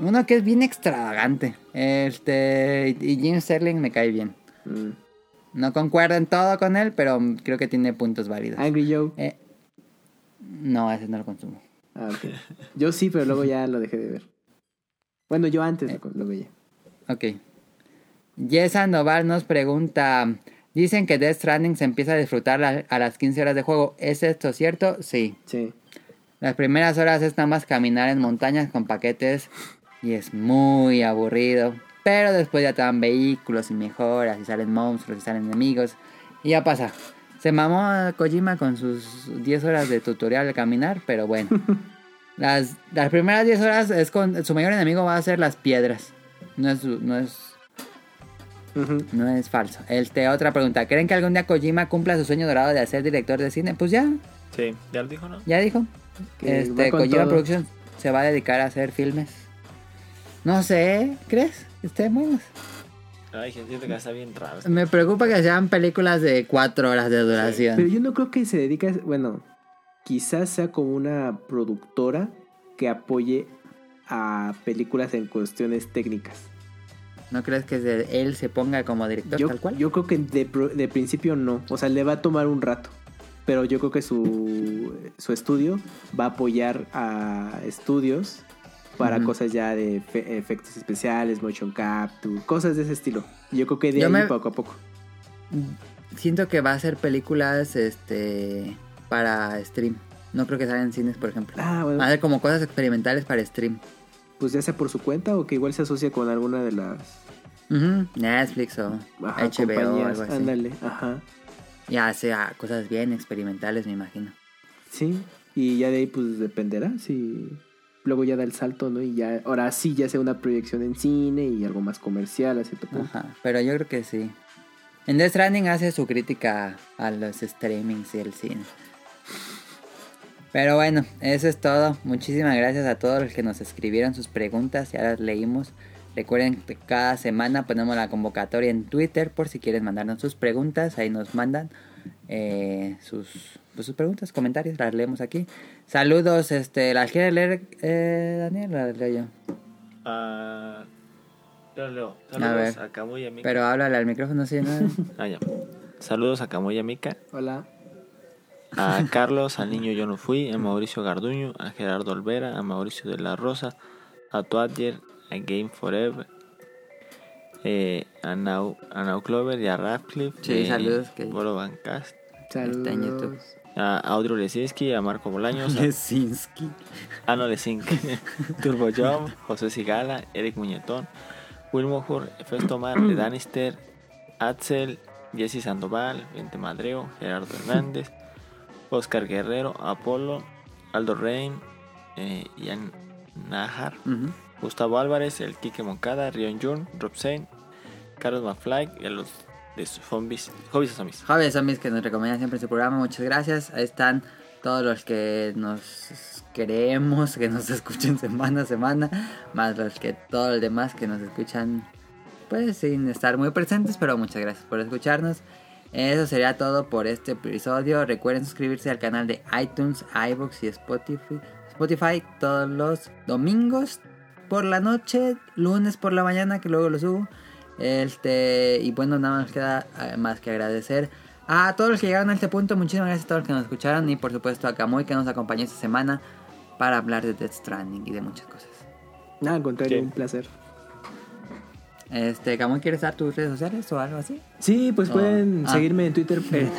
Uno que es bien extravagante. Este. Y Jim Sterling me cae bien. Mm. No concuerdo en todo con él, pero creo que tiene puntos válidos. Angry Joe. Eh, no, ese no lo consumo. Ah, ok. Yo sí, pero luego ya lo dejé de ver. Bueno, yo antes lo, lo veía. Ok. Yesa Noval nos pregunta: Dicen que Death Stranding se empieza a disfrutar a, las 15 horas de juego. ¿Es esto cierto? Sí. Sí. Las primeras horas es nada más caminar en montañas con paquetes y es muy aburrido. Pero después ya te dan vehículos y mejoras y salen monstruos y salen enemigos. Y ya pasa. Se mamó a Kojima con sus 10 horas de tutorial de caminar, pero bueno. *laughs* Las, las primeras 10 horas es con su mayor enemigo va a ser las piedras. No es, no es No es falso. Este, otra pregunta. ¿Creen que algún día Kojima cumpla su sueño dorado de ser director de cine? Pues ya, Sí, ya lo dijo, ¿no? ya dijo. Que Este, Kojima todo. Productions se va a dedicar a hacer filmes. No sé, ¿crees? Estén buenos. Ay, gente, que está bien raro. Me preocupa que sean películas de cuatro horas de duración. Pero yo no creo que se dedique, a- bueno, quizás sea como una productora que apoye a películas en cuestiones técnicas. ¿No crees que él se ponga como director Yo, tal cual? yo creo que de, de principio no, o sea, le va a tomar un rato, pero yo creo que su, su estudio va a apoyar a estudios para cosas ya de efe- efectos especiales, motion capture, cosas de ese estilo. Yo creo que de Yo ahí me- poco a poco. Siento que va a ser películas este para stream. No creo que salgan en cines, por ejemplo. Ah, bueno, Va a ser como cosas experimentales para stream. Pues ya sea por su cuenta o que igual se asocia con alguna de las Ujú, Netflix o ajá, HBO o algo así. Ándale, ajá. Ya sea cosas bien experimentales, me imagino. Sí, y ya de ahí pues dependerá si luego ya da el salto, ¿no? Y ya ahora sí ya sea una proyección en cine y algo más comercial a cierto punto. Ajá, pero yo creo que sí. En Death Stranding hace su crítica a los streamings y el cine. Pero bueno, eso es todo. Muchísimas gracias a todos los que nos escribieron sus preguntas, ya las leímos. Recuerden que cada semana ponemos la convocatoria en Twitter por si quieren mandarnos sus preguntas. Ahí nos mandan eh, sus, pues, sus preguntas, comentarios, las leemos aquí. Saludos, este, ¿las quiere leer eh, Daniel? Las leo yo. Ah, yo lo leo. A Saludos ver. a, Camuy Mika. Pero háblale al micrófono, ¿sí? ¿no? *laughs* Ah, ya. Saludos a Camuy Mika. Hola. A Carlos, al niño yo no fui, a Mauricio Garduño, a Gerardo Olvera, a Mauricio de la Rosa, a Tuadger, a Game Forever, eh, a, Nau, a Nau Clover y a Radcliffe. Sí, de saludos, que- Bolo Bancast, Saludos. A Audrey Lesinski, a Marco Bolaños, a Lesinski. Ano Lesink, *laughs* Turbo Jump, José Sigala, Eric Muñetón, Wilmohur, Festo Mar, de *clears throat* Danister, Axel, Jesse Sandoval, Vente Madreo, Gerardo Hernández, Oscar Guerrero, Apolo, Aldo Rein, eh, Ian Najar, Ujú. Gustavo Álvarez, el Quique Moncada, Rion Jun, Rob Zane, Carlos McFly y a los de sus zombies, hobbies zombies. Javier Zombies que nos recomiendan siempre en su programa, muchas gracias. Ahí están todos los que nos queremos, que nos *laughs* escuchen semana a semana, más los que todos los demás que nos escuchan, pues sin estar muy presentes, pero muchas gracias por escucharnos. Eso sería todo por este episodio. Recuerden suscribirse al canal de iTunes, iBox y Spotify. Spotify todos los domingos por la noche, lunes por la mañana, que luego lo subo. Este, y bueno, nada más queda eh, más que agradecer a todos los que llegaron a este punto. Muchísimas gracias a todos los que nos escucharon. Y por supuesto a Kamui que nos acompañó esta semana para hablar de Death Stranding y de muchas cosas. Nada, al contrario, Sí. un placer. Este, Kamui, ¿quieres dar tus redes sociales o algo así? Sí, pues pueden Ah. seguirme en Twitter *laughs* en,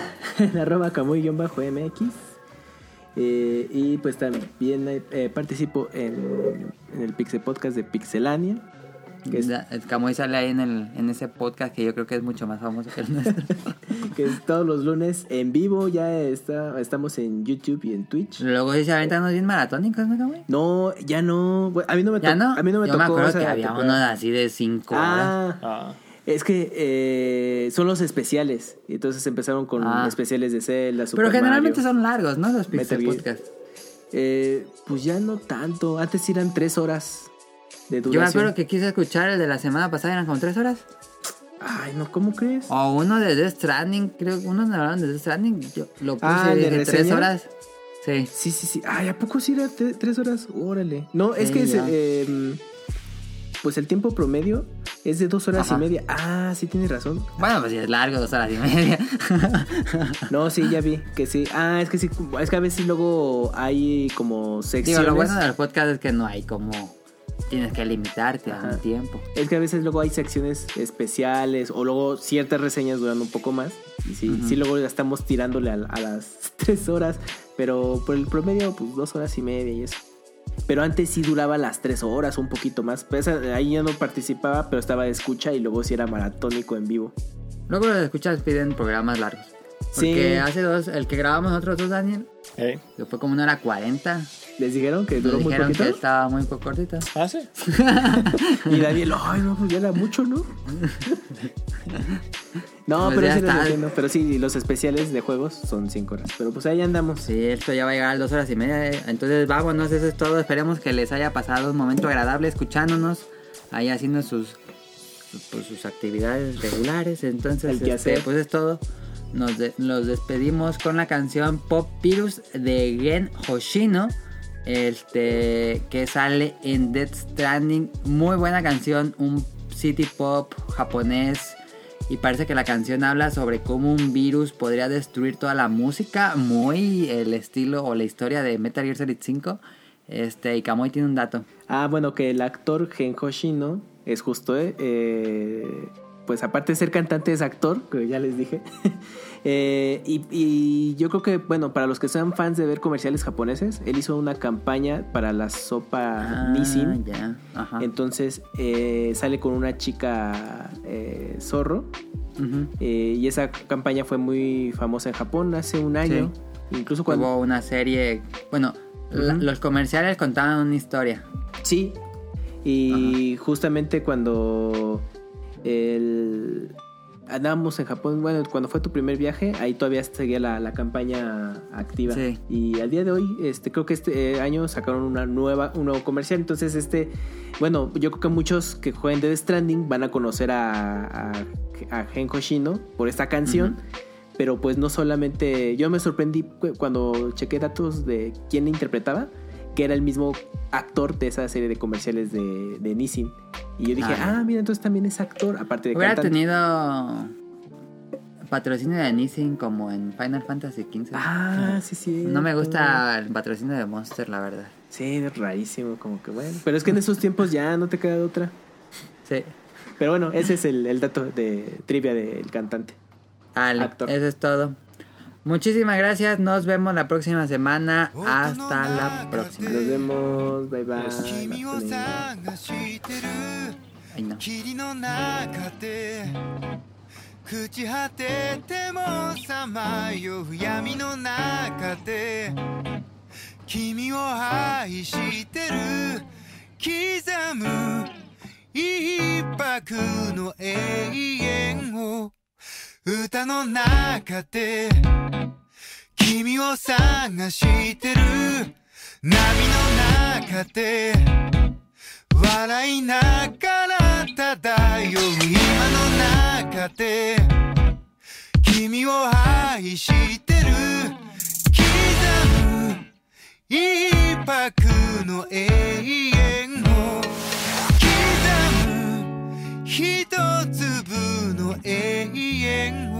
en arroba camuy-mx. Eh, y pues también eh, participo en, en el Pixel Podcast de Pixelania. Que es, sale ahí en, el, en ese podcast que yo creo que es mucho más famoso que el *laughs* nuestro. que es todos los lunes en vivo. Ya está, estamos en YouTube y en Twitch. Luego sí se aventan unos bien maratónicos, ¿no, Kamui? No, ya no. A mí no me, ¿Ya no? A mí no me yo tocó. me acuerdo que había uno así de 5 horas. Ah, Ah, es que eh, son los especiales. Y Entonces empezaron con Ah. especiales de Zelda, Super Pero generalmente Mario. son largos, ¿no? Los Metal Pixel Gear. Podcast. Eh, pues ya no tanto. Antes eran tres horas de duración. Yo me acuerdo que quise escuchar el de la semana pasada, eran como 3 horas. Ay, no, ¿cómo crees? O uno de Death Stranding, creo que uno me hablaron de Death Stranding. Yo lo puse Ah, ¿de dije 3 reseña? horas. Sí. Sí, sí, sí. Ay, ¿a poco sí era tre- tres horas? Órale. No, es que es, eh, pues el tiempo promedio es de dos horas Ajá. y media. Ah, sí, tienes razón. Bueno, pues es largo, dos horas y media. *laughs* No, sí, ya vi que sí. Ah, es que sí. Es que a veces luego hay como Digo, secciones. lo bueno de los podcasts es que no hay como. Tienes que limitarte a Ajá. un tiempo. Es que a veces luego hay secciones especiales o luego ciertas reseñas duran un poco más. Y sí, sí luego ya estamos tirándole a, a las *laughs* tres horas. Pero por el promedio, pues dos horas y media y eso. Pero antes sí duraba las tres horas, un poquito más. Pues, ahí ya no participaba, pero estaba de escucha y luego sí era maratónico en vivo. Luego los escuchas piden programas largos. Porque Sí. hace dos, el que grabamos nosotros dos, Daniel, ¿Eh? que fue como una hora cuarenta. Les dijeron que duró muy dijeron poquito. que estaba muy poco cortito. ¿Ah, sí? *laughs* Y Daniel, ay, no, pues ya era mucho, ¿no? *laughs* no, Pues pero ya sí, está. entiendo. Pero sí, los especiales de juegos son 5 horas. Pero pues ahí andamos. Sí, esto ya va a llegar a dos horas y media. eh. Entonces vámonos, eso es todo. Esperemos que les haya pasado un momento agradable escuchándonos, ahí haciendo sus pues, sus actividades regulares. Entonces, El este, pues es todo. Nos de- los despedimos con la canción Pop Virus de Gen Hoshino. Este que sale en Death Stranding. Muy buena canción, un city pop japonés. Y parece que la canción habla sobre cómo un virus podría destruir toda la música. Muy el estilo o la historia de Metal Gear Solid 5. Este, y Kamui tiene un dato. Ah, bueno, que el actor Gen Hoshino es justo, eh, pues aparte de ser cantante es actor, que ya les dije. *laughs* Eh, y, y yo creo que, bueno, para los que sean fans de ver comerciales japoneses, él hizo una campaña para la sopa Ah, Nissin. Ajá. Entonces eh, sale con una chica eh, zorro. Y esa campaña fue muy famosa en Japón hace un año. Incluso cuando... Hubo una serie. Bueno, la- los comerciales contaban una historia. Sí. Y justamente cuando el andábamos en Japón, bueno, cuando fue tu primer viaje, ahí todavía seguía la, la campaña activa. Sí. Y al día de hoy, este, creo que este eh, año sacaron una nueva, un nuevo comercial. Entonces, este, bueno, yo creo que muchos que jueguen Dead Stranding van a conocer a, a, a Gen Hoshino por esta canción. Pero pues no solamente, yo me sorprendí cu- cuando chequé datos de quién interpretaba, que era el mismo actor de esa serie de comerciales de, de Nissin. Y yo dije, Ah. ah, mira, entonces también es actor, aparte de Hubiera cantante. tenido patrocinio de Nissin como en Final Fantasy XV. Ah, sí, sí. no me gusta el patrocinio de Monster, la verdad. Sí, es rarísimo, como que bueno. Pero es que en esos tiempos ya no te queda de otra. Sí. Pero bueno, ese es el, el dato de trivia del cantante. Vale, Actor. eso es todo. Muchísimas gracias. Nos vemos la próxima semana. Hasta la próxima. Nos vemos, bye bye. 君を Bye. 探してる Ay, no. 霧の中で朽ち果ててもさまよう闇の中で君を愛してる刻む一泊の永遠を 歌の中で君を探してる。波の中で笑いながら漂う今の中で君を愛してる。刻む一泊の永遠を刻む一粒の永遠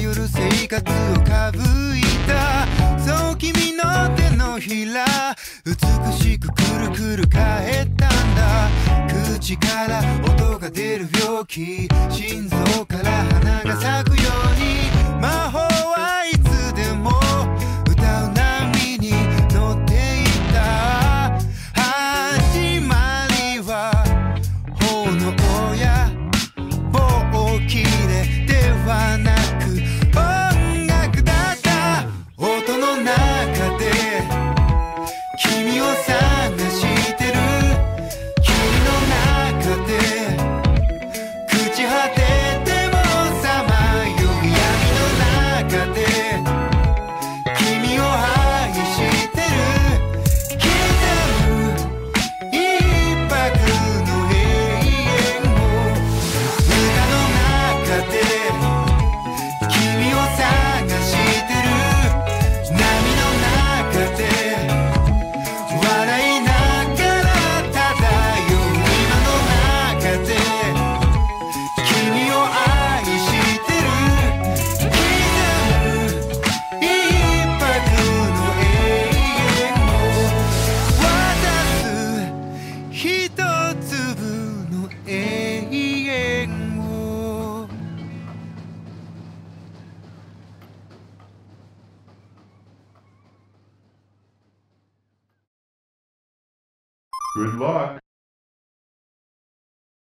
偏る生活をかぶいた。そう君の手のひら美しくくるくる返ったんだ。口から音が出る病気。心臓から花が咲くように。魔法はいつでも